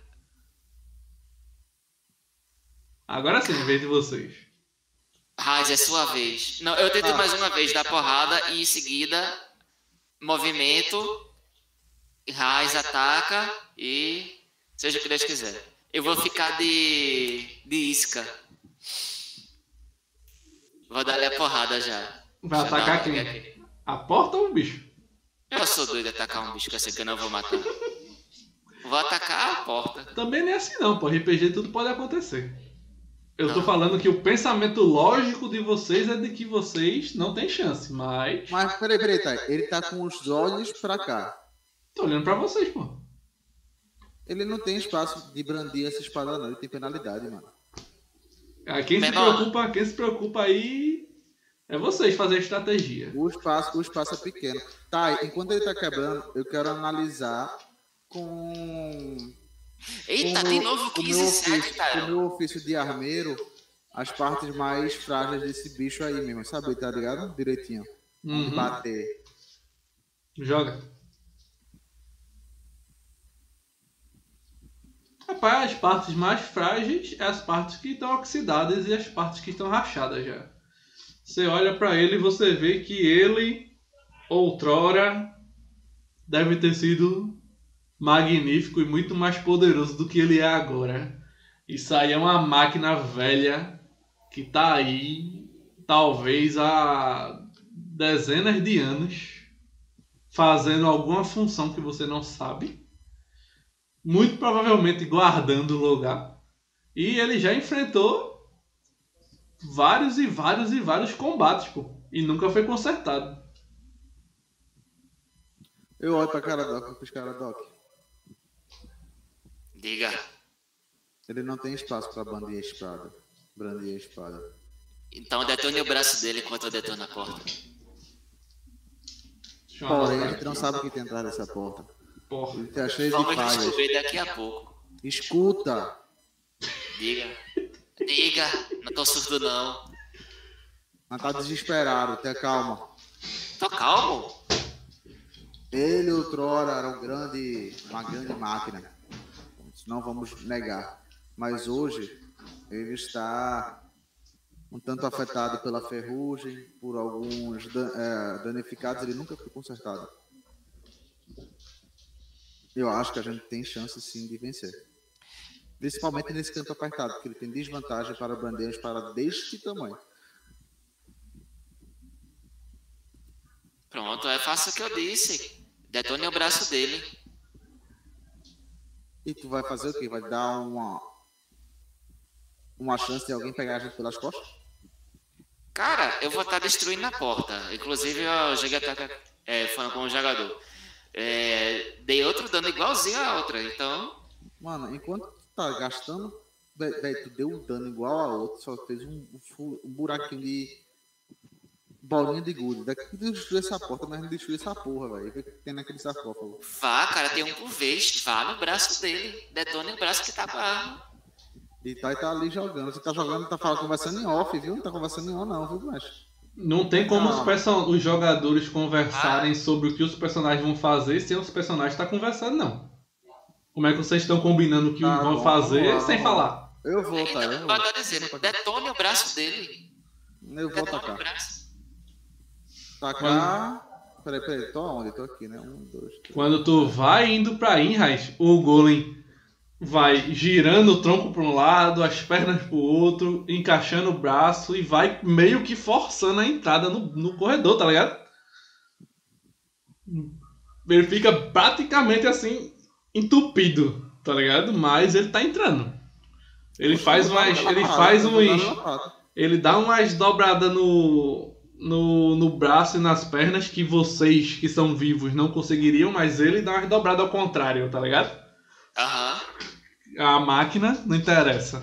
Speaker 1: Agora sim, vez de vocês.
Speaker 2: Raiz, é sua vez. Não, eu tento mais uma vez dar porrada e em seguida movimento. Raiz ataca e seja o que Deus quiser. Eu vou ficar de, de isca. Vou dar-lhe a porrada já.
Speaker 1: Vai
Speaker 2: eu
Speaker 1: atacar
Speaker 2: dar
Speaker 1: quem?
Speaker 2: aqui.
Speaker 1: A porta ou o bicho?
Speaker 2: Eu sou doido de atacar um bicho que eu sei que eu não vou matar. Vou atacar a porta.
Speaker 1: Também não é assim não, pô. RPG tudo pode acontecer. Eu tô
Speaker 2: Não.
Speaker 1: falando que o pensamento lógico de vocês é de que vocês não têm chance, mas.
Speaker 3: Mas peraí, peraí, tá. Ele tá com os olhos pra cá.
Speaker 1: Tô olhando pra vocês, pô.
Speaker 3: Ele não tem espaço de brandir essa espada, não. Ele tem penalidade, mano.
Speaker 1: Ah, Quem se preocupa, quem se preocupa aí é vocês fazer a estratégia.
Speaker 3: O espaço, o espaço é pequeno. Tá, enquanto ele tá quebrando, eu quero analisar com
Speaker 2: Eita,
Speaker 3: o
Speaker 2: de
Speaker 3: meu-
Speaker 2: novo
Speaker 3: o meu
Speaker 2: 15 7,
Speaker 3: ofício- O
Speaker 2: cara.
Speaker 3: meu ofício de armeiro, as partes mais frágeis desse bicho aí mesmo, sabe? Tá ligado? Direitinho.
Speaker 1: Uhum.
Speaker 3: bater.
Speaker 1: Joga. Rapaz, as partes mais frágeis é as partes que estão oxidadas e as partes que estão rachadas já. Você olha pra ele e você vê que ele, outrora, deve ter sido magnífico e muito mais poderoso do que ele é agora. Isso aí é uma máquina velha que tá aí, talvez há dezenas de anos fazendo alguma função que você não sabe. Muito provavelmente guardando o lugar. E ele já enfrentou vários e vários e vários combates, pô. E nunca foi consertado.
Speaker 3: Eu olho pra cara Doc, pros caras Doc.
Speaker 2: Diga.
Speaker 3: Ele não tem espaço pra bandir a espada. Brandir a espada.
Speaker 2: Então detone o braço dele enquanto eu detono a porta.
Speaker 3: Porém, a gente não sabe o que tem atrás dessa porta.
Speaker 1: Porra.
Speaker 3: Ele tá cheio de
Speaker 2: Vamos descobrir daqui a pouco.
Speaker 3: Escuta!
Speaker 2: Diga. Diga. Não tô surdo, não.
Speaker 3: Mas tá desesperado, tenha calma.
Speaker 2: Tô calmo.
Speaker 3: Ele outrora era um grande, uma grande máquina. Não vamos negar. Mas hoje ele está um tanto afetado pela ferrugem, por alguns dan- eh, danificados, ele nunca foi consertado. Eu acho que a gente tem chance sim de vencer. Principalmente nesse campo apertado, porque ele tem desvantagem para bandeiras para deste tamanho.
Speaker 2: Pronto, é faça o que eu disse. Detone o braço dele.
Speaker 3: E tu vai fazer o quê? Vai dar uma uma chance de alguém pegar a gente pelas costas?
Speaker 2: Cara, eu vou estar destruindo a porta. Inclusive, eu joguei até é, falando com o jogador. É, dei outro dano igualzinho a outra. Então,
Speaker 3: Mano, enquanto tu tá gastando, tu deu um dano igual a outro, só fez um, um buraquinho de bolinha de gude. Daqui que destruir essa porta, mas não destruir essa porra, velho. O que que tem naquele sarcófago?
Speaker 2: vá, cara, tem um por vez. Vá no braço dele. Detone o braço que tá com a arma.
Speaker 3: E tá, e tá ali jogando. Você tá jogando, tá falando, conversando em off, viu? Não tá conversando em on, não, viu, mestre?
Speaker 1: Não tem como os,
Speaker 3: Ah.
Speaker 1: person- os jogadores conversarem sobre o que os personagens vão fazer sem os personagens estar conversando, não. Como é que vocês estão combinando o que
Speaker 3: Tá
Speaker 1: vão
Speaker 3: bom,
Speaker 1: fazer sem falar?
Speaker 3: Eu vou, tá? Eu
Speaker 2: eu
Speaker 3: vou,
Speaker 2: dizendo, detone o braço dele.
Speaker 3: eu vou
Speaker 2: Detone braço.
Speaker 3: Tacar. Peraí, peraí, tô onde? Tô aqui, né? Um, dois, três.
Speaker 1: Quando tu vai indo pra Inrais, o Golem vai girando o tronco pra um lado, as pernas pro outro, encaixando o braço e vai meio que forçando a entrada no, no corredor, tá ligado? Ele fica praticamente assim, entupido, tá ligado? Mas ele tá entrando. Ele faz umas. Ele faz uns. Ele dá umas dobradas no, no, no braço e nas pernas que vocês que são vivos não conseguiriam, mas ele dá umas dobradas ao contrário, tá ligado?
Speaker 2: Aham.
Speaker 1: A máquina não interessa.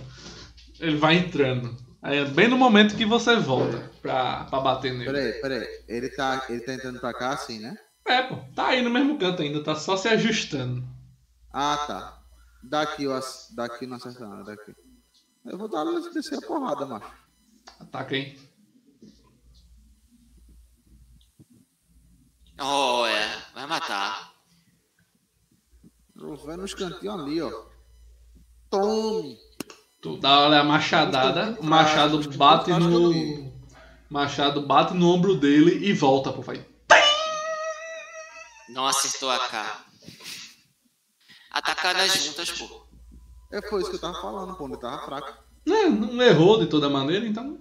Speaker 1: Ele vai entrando. Aí é bem no momento que você volta pra, pra bater nele.
Speaker 3: Peraí, peraí. Ele tá, ele tá entrando pra cá assim, né?
Speaker 1: É, pô, tá aí no mesmo canto ainda, tá só se ajustando.
Speaker 3: Ah, tá. Daqui, eu, ace- daqui não acerta nada, daqui. Eu vou dar descer a porrada, macho.
Speaker 1: Ataca aí.
Speaker 2: Oh, é. Vai matar.
Speaker 3: Eu vou nos cantinhos ali, ó. Tome!
Speaker 1: Tu dá olha, a machadada, o machado bate no. Machado bate no ombro dele e volta, pô, vai.
Speaker 2: Não acertou a K. Atacar nas juntas, pô.
Speaker 3: É, foi isso que eu tava falando, pô. Ele tava fraco.
Speaker 1: É, não errou de toda maneira, então.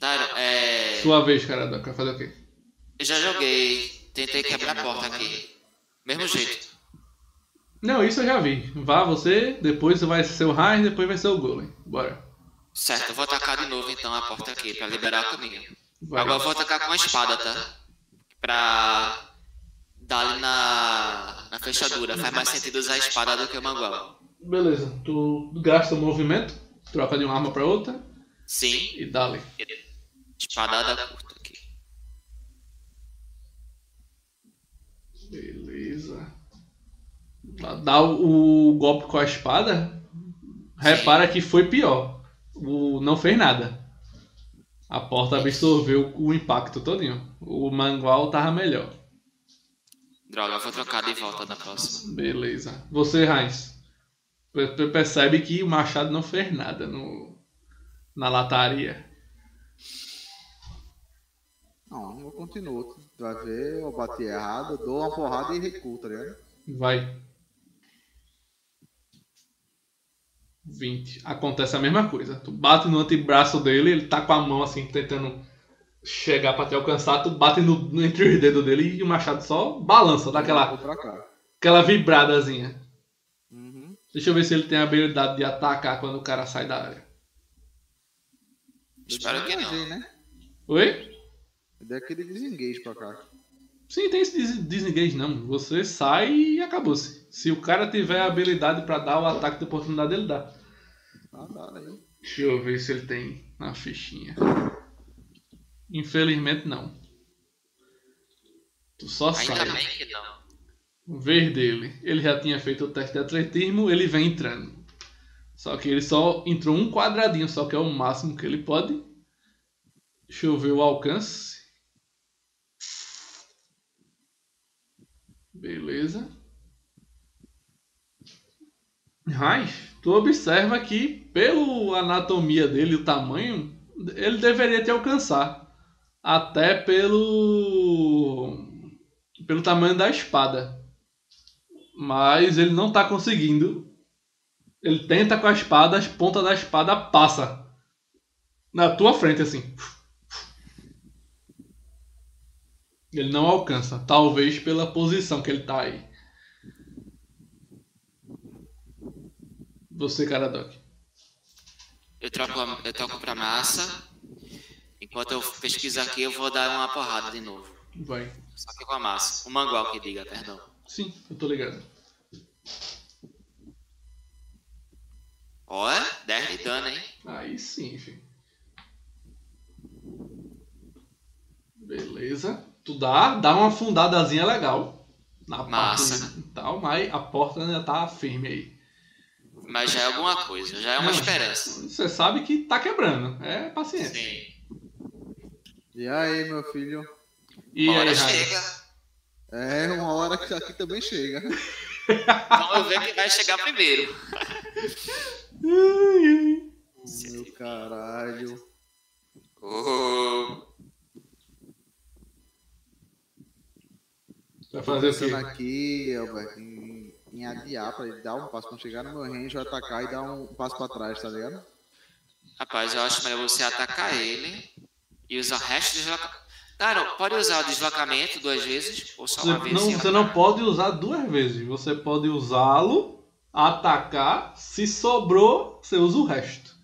Speaker 2: Tá, é.
Speaker 1: Sua vez, cara, quer fazer o quê?
Speaker 2: Eu já joguei. Tentei quebrar a porta aqui. Mesmo jeito.
Speaker 1: Não, isso eu já vi. Vá você, depois vai ser o Raiz, depois vai ser o Golem. Bora.
Speaker 2: Certo, eu vou atacar de novo então a porta aqui, pra liberar o caminho.
Speaker 1: Vai.
Speaker 2: Agora eu vou atacar com a espada, tá? Pra dar ali na, na fechadura. Faz mais sentido usar a espada do que o mangual.
Speaker 1: Beleza, tu gasta o movimento, troca de uma arma pra outra
Speaker 2: Sim,
Speaker 1: e dá-lhe.
Speaker 2: espadada curta aqui.
Speaker 1: Beleza. Dá o, o golpe com a espada. Repara que foi pior. O, não fez nada. A porta absorveu o impacto todinho. O mangual tava melhor.
Speaker 2: Droga, eu vou trocar de volta na próxima.
Speaker 1: Beleza. Você, Heinz. pe- pe- Percebe que o machado não fez nada no, na lataria.
Speaker 3: Não, eu continuo. Tu vai ver, eu bati errado, dou uma porrada e recuo, tá ligado?
Speaker 1: Vai. 20. Acontece a mesma coisa. Tu bate no antebraço dele, ele tá com a mão assim, tentando chegar pra te alcançar. Tu bate no, no- entre os dedos dele e o machado só balança, dá aquela, aquela vibradazinha.
Speaker 3: Uhum.
Speaker 1: Deixa eu ver se ele tem a habilidade de atacar quando o cara sai da área.
Speaker 2: Espero que não.
Speaker 3: Né?
Speaker 1: Oi?
Speaker 3: Eu dei aquele desengage pra cá.
Speaker 1: Sim, tem esse des- disengage não. Você sai e acabou-se. Se o cara tiver a habilidade pra dar o ataque de oportunidade, ele dá.
Speaker 3: Ah, dá aí.
Speaker 1: Deixa eu ver se ele tem na fichinha. Infelizmente não. Tu só
Speaker 2: Ainda
Speaker 1: sai.
Speaker 2: bem que não.
Speaker 1: Ver dele. Ele já tinha feito o teste de atletismo, ele vem entrando. Só que ele só entrou um quadradinho, só que é o máximo que ele pode. Deixa eu ver o alcance. Beleza. Mas tu observa que pelo anatomia dele, o tamanho, ele deveria te alcançar. Até pelo pelo tamanho da espada. Mas ele não tá conseguindo. Ele tenta com a espada, as pontas da espada passa na tua frente assim. Ele não alcança, talvez pela posição que ele tá aí. Você, Caradoc.
Speaker 2: Eu troco, a- eu troco pra massa. Enquanto eu pesquiso aqui, eu vou dar uma porrada de novo.
Speaker 1: Vai.
Speaker 2: Só que com a massa. O mangual que diga, perdão.
Speaker 1: Sim, eu tô ligado.
Speaker 2: Olha, 10 de dano, hein?
Speaker 1: Aí sim, filho. Beleza. Tu dá, dá uma fundadazinha legal. Na
Speaker 2: Massa.
Speaker 1: parte e tal, mas a porta ainda tá firme aí.
Speaker 2: Mas já é alguma coisa, já é uma
Speaker 1: Não,
Speaker 2: esperança.
Speaker 1: Você sabe que tá quebrando. É paciência.
Speaker 2: Sim.
Speaker 3: E aí, meu filho?
Speaker 1: E
Speaker 2: Uma
Speaker 1: aí,
Speaker 2: chega.
Speaker 3: É uma hora que aqui também chega.
Speaker 2: Vamos ver quem vai chegar primeiro.
Speaker 3: Meu caralho.
Speaker 2: Oh,
Speaker 1: Vai fazer o quê?
Speaker 3: aqui, Albert, em, em adiar pra ele dar um passo. Quando chegar no meu range, vai atacar e dar um passo pra trás, tá ligado?
Speaker 2: rapaz, eu acho melhor você atacar ele e usar o resto do deslocamento. Cara, pode usar o deslocamento duas vezes ou só
Speaker 1: Você
Speaker 2: uma vez?
Speaker 1: não, você não pode usar duas vezes. Você pode usá-lo, atacar. Se sobrou, você usa o resto.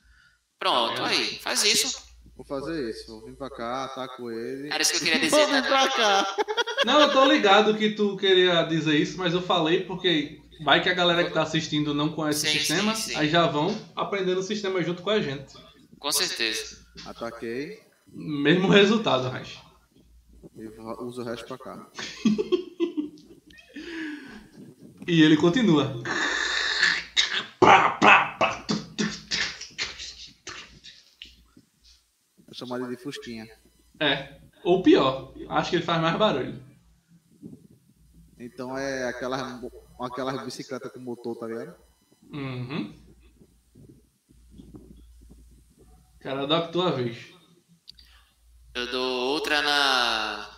Speaker 2: Pronto, aí, faz isso.
Speaker 3: Vou fazer isso. Vou vir pra cá, ataco ele.
Speaker 2: Era isso que eu queria dizer.
Speaker 3: Vou vir
Speaker 2: Né?
Speaker 3: pra cá.
Speaker 1: Não, eu tô ligado que tu queria dizer isso, mas eu falei porque vai que a galera que tá assistindo não conhece
Speaker 2: Sim,
Speaker 1: o sistema,
Speaker 2: sim, sim.
Speaker 1: aí já vão aprendendo o sistema junto com a gente.
Speaker 2: Com certeza.
Speaker 3: Ataquei
Speaker 1: Mesmo resultado, Raj.
Speaker 3: e vou- uso o resto pra cá.
Speaker 1: E ele continua.
Speaker 3: Eu ele de Fusquinha.
Speaker 1: É. Ou pior, acho que ele faz mais barulho.
Speaker 3: Então é aquelas, aquelas bicicletas com motor, tá ligado?
Speaker 1: Uhum. Caradoc, tua vez.
Speaker 2: Eu dou outra na.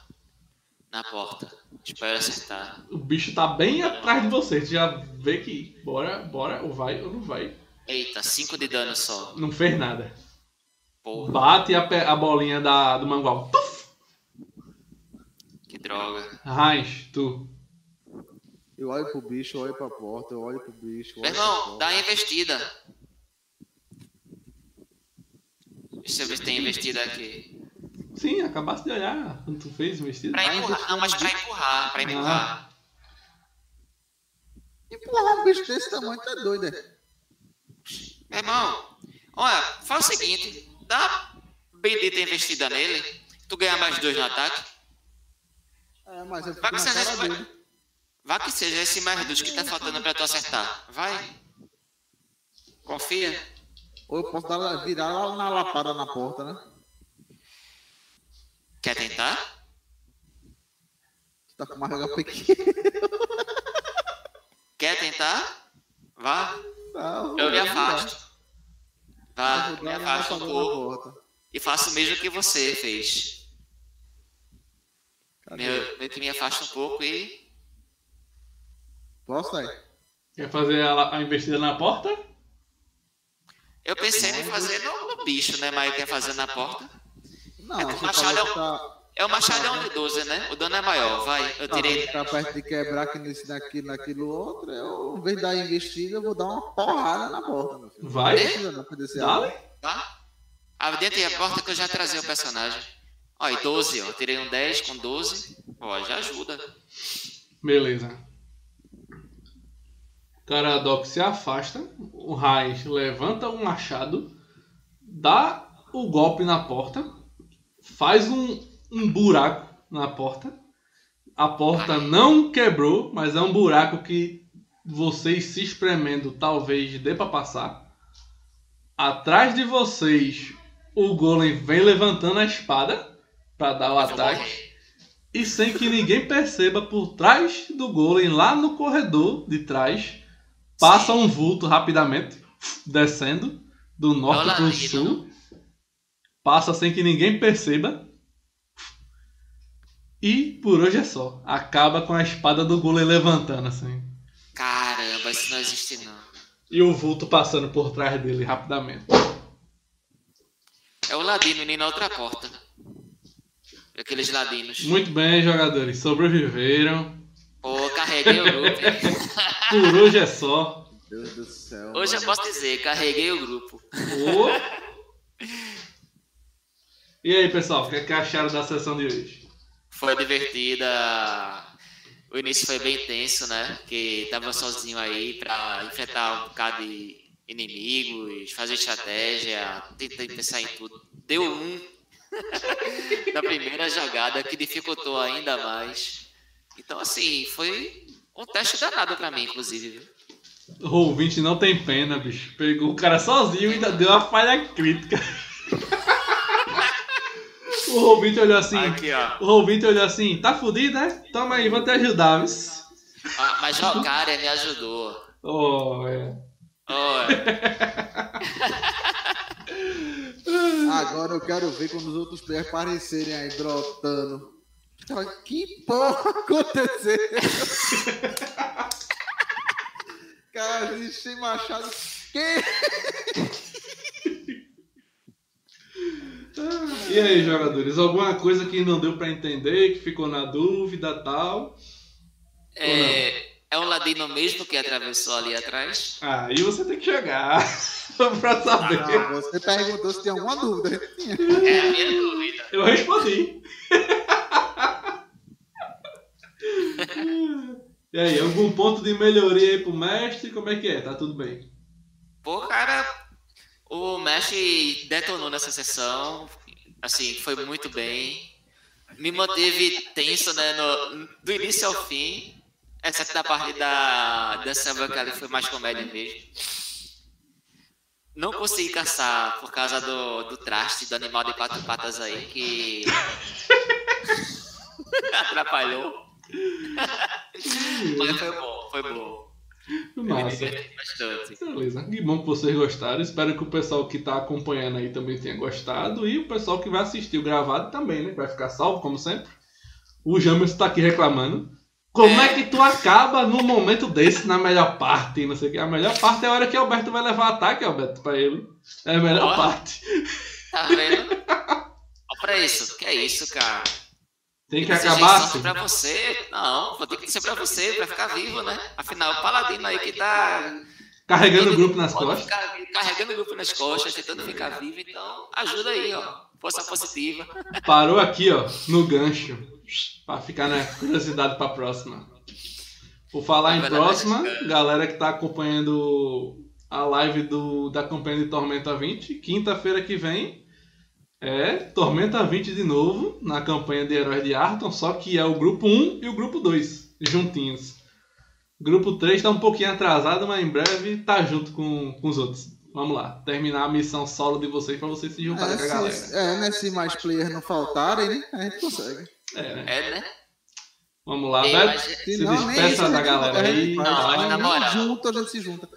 Speaker 2: na porta. Espero acertar.
Speaker 1: O bicho tá bem atrás de você. Tu já vê que bora, bora, ou vai ou não vai.
Speaker 2: Eita, 5 de dano só.
Speaker 1: Não fez nada.
Speaker 2: Porra,
Speaker 1: Bate a, pe- a bolinha da, do mangual. Tuf!
Speaker 2: que droga.
Speaker 1: Raiz, tu.
Speaker 3: Eu olho pro bicho, eu olho pra porta, eu olho pro bicho.
Speaker 2: Meu irmão, dá a investida. Deixa eu ver se tem investida aqui.
Speaker 1: Sim, acabaste de olhar quando tu fez o vestido.
Speaker 2: Pra empurrar. Não, mas pra empurrar. Pra empurrar.
Speaker 3: Empurrar um bicho desse tamanho, tá doido, é?
Speaker 2: Meu irmão, olha, faz o seguinte. Dá bendita investida nele. Tu ganha mais dois no ataque.
Speaker 3: É, mas eu
Speaker 2: Vai que você
Speaker 3: cara
Speaker 2: vai. Vá que seja esse mais dos que tá faltando pra tu acertar. Vai. Confia.
Speaker 3: Ou eu posso dar, virar lá na lapada na porta, né?
Speaker 2: Quer tentar?
Speaker 3: Tu tá com uma rega pequena.
Speaker 2: Quer tentar? Vá.
Speaker 3: Não,
Speaker 2: Eu me afasto. Vá,
Speaker 3: vou
Speaker 2: me afasto um pouco e faço o mesmo que você fez.
Speaker 3: Cadê?
Speaker 2: Meio, meio que me afasto um pouco e.
Speaker 3: Posso sair?
Speaker 1: Quer fazer a, a investida na porta?
Speaker 2: Eu pensei em fazer no, no bicho, né? Mas quer fazer na porta.
Speaker 3: Não,
Speaker 2: É que o machado é
Speaker 3: que tá,
Speaker 2: É o machadão de 12, né? O dano é maior, vai. Eu
Speaker 3: tá,
Speaker 2: tirei.
Speaker 3: tá perto de quebrar aqui nesse, naquilo, naquilo outro. Eu, em vez de dar investida, eu vou dar uma porrada na porta, meu filho.
Speaker 1: Vai. Dale.
Speaker 2: Tá? Ah, dentro a porta que eu já trazia o personagem. Ó, e 12, ó. Eu tirei um 10 com 12. Ó, já ajuda.
Speaker 1: Beleza. Caradoc se afasta. O Raiz levanta o machado. Dá o golpe na porta. Faz um, um buraco na porta. A porta não quebrou, mas é um buraco que vocês se espremendo talvez dê pra passar. Atrás de vocês, o Golem vem levantando a espada pra dar o ataque. E sem que ninguém perceba, por trás do golem, lá no corredor de trás, passa um vulto rapidamente, descendo do norte para o sul. Passa sem que ninguém perceba. E por hoje é só. Acaba com a espada do golem levantando assim.
Speaker 2: Caramba, isso não existe não.
Speaker 1: E o vulto passando por trás dele rapidamente.
Speaker 2: É o ladino indo na outra porta. Aqueles ladinos.
Speaker 1: Muito bem, jogadores. Sobreviveram.
Speaker 2: Pô, carreguei o grupo.
Speaker 1: Por hoje é só.
Speaker 3: Deus do céu.
Speaker 2: Hoje eu
Speaker 3: mano.
Speaker 2: posso dizer, carreguei o grupo.
Speaker 1: E aí, pessoal, o que, é que acharam da sessão de hoje?
Speaker 2: Foi divertida. O início foi bem tenso, né? Que tava sozinho aí pra enfrentar um bocado de inimigos, fazer estratégia, tentei pensar em tudo. Deu um na primeira jogada que dificultou ainda mais. Então, assim, foi um teste danado pra mim, inclusive.
Speaker 1: O Roll20 não tem pena, bicho. Pegou o cara sozinho e ainda deu uma falha crítica. o Roll20 olhou assim.
Speaker 2: Aqui, ó.
Speaker 1: O Roll20 olhou assim, tá fudido, né? Toma aí, vou te ajudar.
Speaker 2: Ah, Mas o cara me ajudou.
Speaker 1: Oh, é.
Speaker 2: Oh,
Speaker 3: Agora eu quero ver quando os outros players aparecerem aí brotando. Cara, que porra aconteceu? Cara, a gente sem machado. Que?
Speaker 1: E aí, jogadores? Alguma coisa que não deu pra entender, que ficou na dúvida tal?
Speaker 2: é, é um ladino mesmo que atravessou ali atrás?
Speaker 1: Aí você tem que jogar pra saber.
Speaker 3: Não, você perguntou se tem alguma dúvida.
Speaker 2: É a minha dúvida.
Speaker 1: Eu respondi. e aí, algum ponto de melhoria aí pro mestre? Como é que é? Tá tudo bem?
Speaker 2: Pô, cara, o mestre detonou nessa sessão. Assim, foi muito bem. Me manteve tenso, né? No, do início ao fim. Exceto da parte da, da samba que ali foi mais comédia mesmo. Não consegui caçar por causa do, do traste do animal de quatro patas aí que atrapalhou. Mas foi bom, foi bom.
Speaker 1: Massa.
Speaker 2: bastante.
Speaker 1: Beleza. Que bom que vocês gostaram. Espero que o pessoal que tá acompanhando aí também tenha gostado. E o pessoal que vai assistir o gravado também, né? Vai ficar salvo, como sempre. O Jamerson tá aqui reclamando. Como é. que tu acaba num momento desse na melhor parte? Não sei o que. A melhor parte é a hora que Alberto vai levar ataque, Alberto, pra ele. É a melhor parte.
Speaker 2: Tá vendo? Olha pra isso. Que é isso, cara?
Speaker 1: Tem que acabar assim.
Speaker 2: pra você. Não, vou ter que ser pra você, pra ficar vivo, né? Afinal, o paladino aí que tá.
Speaker 1: Carregando o grupo nas costas.
Speaker 2: carregando o grupo nas costas, tentando ficar vivo, então ajuda aí, ó. Força positiva.
Speaker 1: Parou aqui, ó, no gancho. Pra ficar na curiosidade pra próxima. Por falar em próxima, galera que tá acompanhando a live do, da campanha de Tormenta 20, quinta-feira que vem é Tormenta 20 de novo, na campanha de Heróis de Arton, só que é o grupo 1 e o grupo 2, juntinhos. Grupo 3 tá um pouquinho atrasado, mas em breve tá junto com, com os outros. Vamos lá, terminar a missão solo de vocês pra vocês se juntarem
Speaker 3: É,
Speaker 1: com a galera.
Speaker 3: se, é, né? Se mais players não faltarem, né? A gente consegue.
Speaker 1: É, né?
Speaker 2: É, né?
Speaker 1: Vamos lá,
Speaker 2: Ei,
Speaker 1: Beto. Se
Speaker 3: não,
Speaker 1: despeça da
Speaker 3: a gente
Speaker 1: galera aí.
Speaker 2: Não, mas na moral.
Speaker 3: Junto, a gente se junta.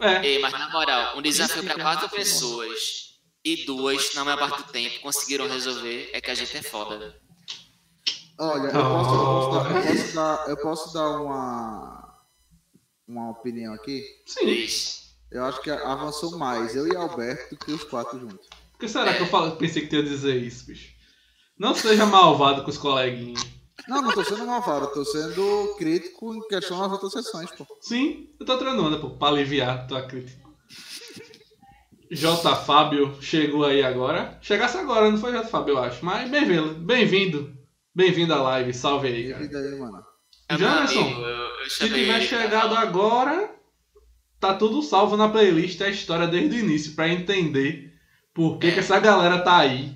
Speaker 1: É,
Speaker 2: Ei, mas na moral, um desafio para quatro pessoas e duas, na maior parte do tempo, conseguiram resolver é que a gente é foda.
Speaker 3: Olha, eu posso, eu posso dar, eu posso dar, eu posso dar uma, uma opinião aqui.
Speaker 1: sim.
Speaker 3: Eu acho que avançou mais eu e Alberto do que os quatro juntos.
Speaker 1: Por que será que eu falo- pensei que tu ia dizer isso, bicho? Não seja malvado com os coleguinhas.
Speaker 3: Não, não tô sendo malvado, eu tô sendo crítico em questão das outras sessões, pô.
Speaker 1: Sim, eu tô treinando, pô, pra aliviar tua crítica. J. Fábio chegou aí agora. Chegasse agora, não foi J. Fábio, eu acho. Mas bem-vindo, bem-vindo. Bem-vindo à live, salve aí, cara.
Speaker 3: Daí, mano?
Speaker 2: É
Speaker 1: Jamerson, Se tiver
Speaker 2: pra
Speaker 1: chegado agora, tá tudo salvo na playlist, é a história desde o início, pra entender por que, que essa galera tá aí,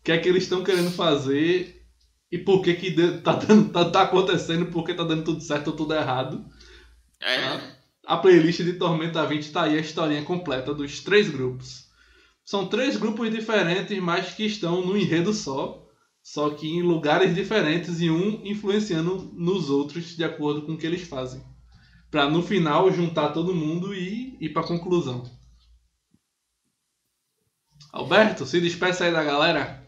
Speaker 1: o que é que eles estão querendo fazer e por que, que tá, dando- tá, tá acontecendo, por que tá dando tudo certo ou tudo errado.
Speaker 2: É,
Speaker 1: A playlist de Tormenta 20 tá aí a historinha completa dos três grupos. São três grupos diferentes, mas que estão num enredo só, só que em lugares diferentes e um influenciando nos outros de acordo com o que eles fazem. Pra no final juntar todo mundo e ir pra conclusão. Alberto, se despeça aí da galera.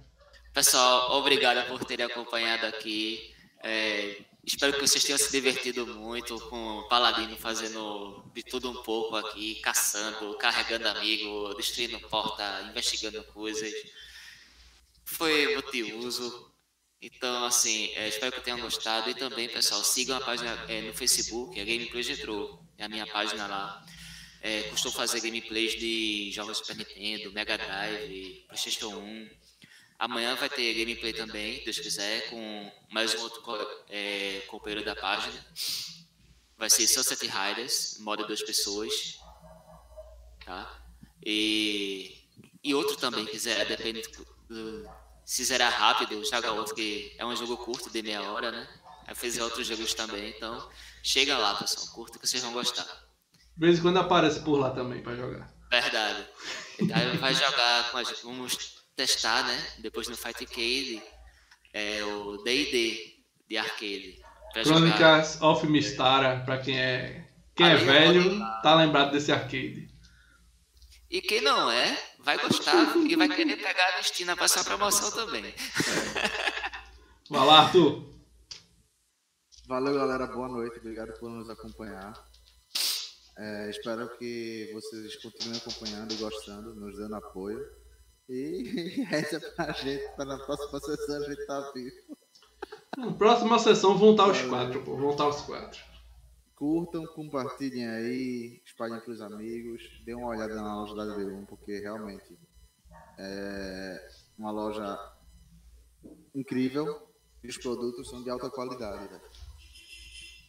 Speaker 2: Pessoal, obrigado por terem acompanhado aqui. É, espero que vocês tenham se divertido muito com o Paladino fazendo de tudo um pouco aqui, caçando, carregando amigo, destruindo porta, investigando coisas. Foi multiuso. Então, assim, é, espero que tenham gostado. E também, pessoal, sigam a página é, no Facebook, a Gameplays Retro, é a minha página lá. É, costumo fazer gameplays de jogos Super Nintendo, Mega Drive, PlayStation 1. Amanhã vai ter gameplay também, Deus quiser, com mais um outro é, companheiro da página. Vai ser Sunset Riders, modo duas pessoas. Tá? E, e outro também, quiser, depende do, se zerar rápido, joga outro que é um jogo curto, de meia hora, né? Aí fazer outros jogos também, então chega lá, pessoal, curta que vocês vão gostar.
Speaker 1: De vez em quando aparece por lá também pra jogar.
Speaker 2: Verdade. Aí vai jogar com a gente. Vamos testar, né? Depois no Fight Arcade, é o D&D de arcade. Jogar.
Speaker 1: Crônicas of Mistara, pra quem é, quem é velho, tá lembrado desse arcade.
Speaker 2: E quem não é, vai gostar e vai querer pegar no Steam pra essa promoção também.
Speaker 1: Vai lá, Arthur.
Speaker 3: Valeu, galera. Boa noite. Obrigado por nos acompanhar. É, espero que vocês continuem acompanhando e gostando, nos dando apoio. E reza pra gente, para na próxima sessão a gente tá vivo.
Speaker 1: Na próxima sessão vão estar os quatro, pô. Vão estar os quatro.
Speaker 3: Curtam, compartilhem aí, espalhem pros amigos, dêem uma olhada na loja da D1, porque realmente é uma loja incrível e os produtos são de alta qualidade, velho.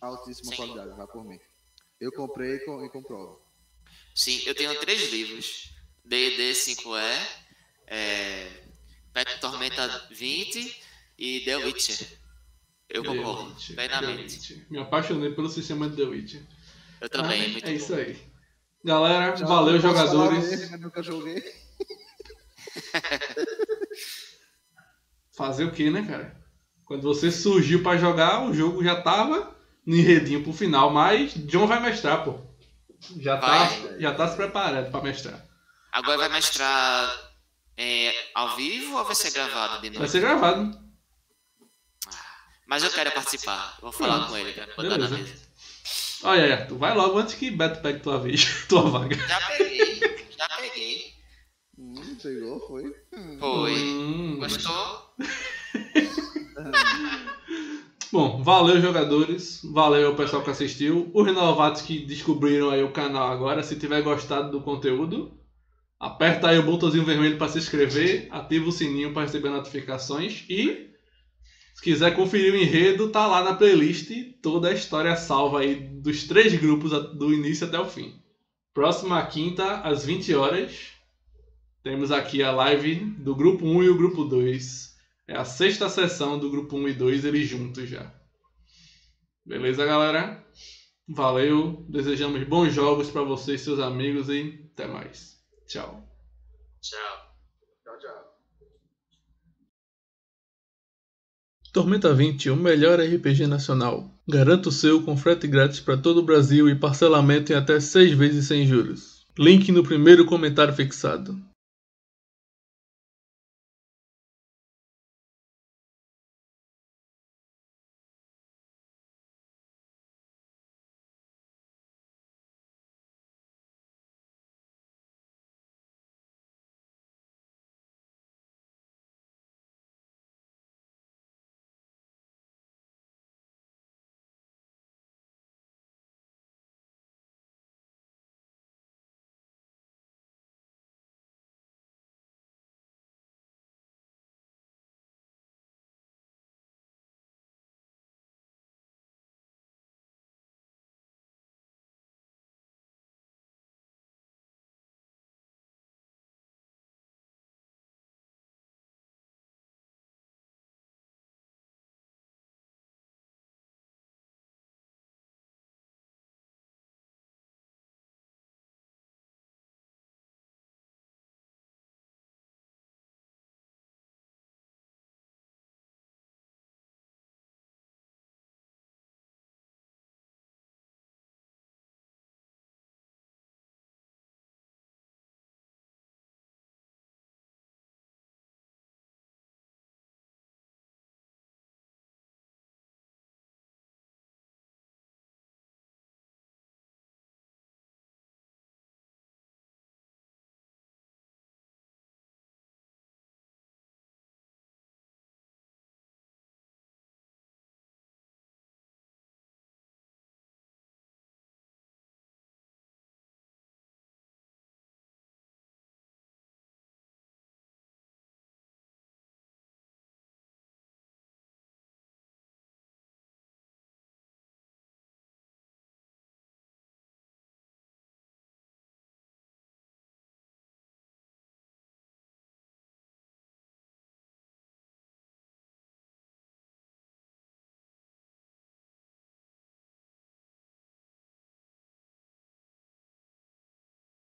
Speaker 3: Altíssima
Speaker 2: Sim.
Speaker 3: qualidade, vai por mim. Eu comprei e com- e comprovo.
Speaker 2: Sim, eu tenho três livros. D&D 5E, é, Pet Tormenta 20 e The Witcher. Eu concordo, plenamente.
Speaker 1: Me apaixonei pelo sistema de The Witcher.
Speaker 2: Eu também,
Speaker 1: Ah,
Speaker 2: muito
Speaker 1: é
Speaker 2: bom.
Speaker 1: isso aí. Galera,
Speaker 3: Já
Speaker 1: valeu, jogadores.
Speaker 3: mesmo, nunca joguei.
Speaker 1: Fazer o que, né, cara? Quando você surgiu pra jogar, o jogo já tava no enredinho pro final, mas John vai mestrar, pô. Já tá,
Speaker 2: Vai.
Speaker 1: já tá se preparando pra mestrar.
Speaker 2: Agora vai mestrar é, ao vivo ou vai ser gravado de
Speaker 1: Vai ser gravado.
Speaker 2: Mas eu quero participar. Vou falar
Speaker 1: Pronto.
Speaker 2: com ele pra botar na
Speaker 1: Beleza.
Speaker 2: mesa.
Speaker 1: Olha aí, Arthur, vai logo antes que Beto pegue tua vez, tua vaga.
Speaker 2: Já peguei, já peguei.
Speaker 3: Hum, pegou, foi.
Speaker 2: Foi.
Speaker 1: Hum.
Speaker 2: Gostou?
Speaker 1: Bom, valeu jogadores, valeu ao pessoal que assistiu, os renovados que descobriram aí o canal agora, se tiver gostado do conteúdo, aperta aí o botãozinho vermelho para se inscrever, ativa o sininho para receber notificações e se quiser conferir o enredo, tá lá na playlist toda a história salva aí dos três grupos do início até o fim. Próxima quinta às 20 horas, temos aqui a live do grupo 1 e o grupo 2. É a sexta sessão do grupo 1 e 2, eles juntos já. Beleza, galera? Valeu, desejamos bons jogos para vocês, seus amigos e até mais. Tchau.
Speaker 2: Tchau.
Speaker 4: Tchau, tchau.
Speaker 1: Tormenta 20, o melhor RPG nacional. Garanta o seu com frete grátis para todo o Brasil e parcelamento em até 6 vezes sem juros. Link no primeiro comentário fixado.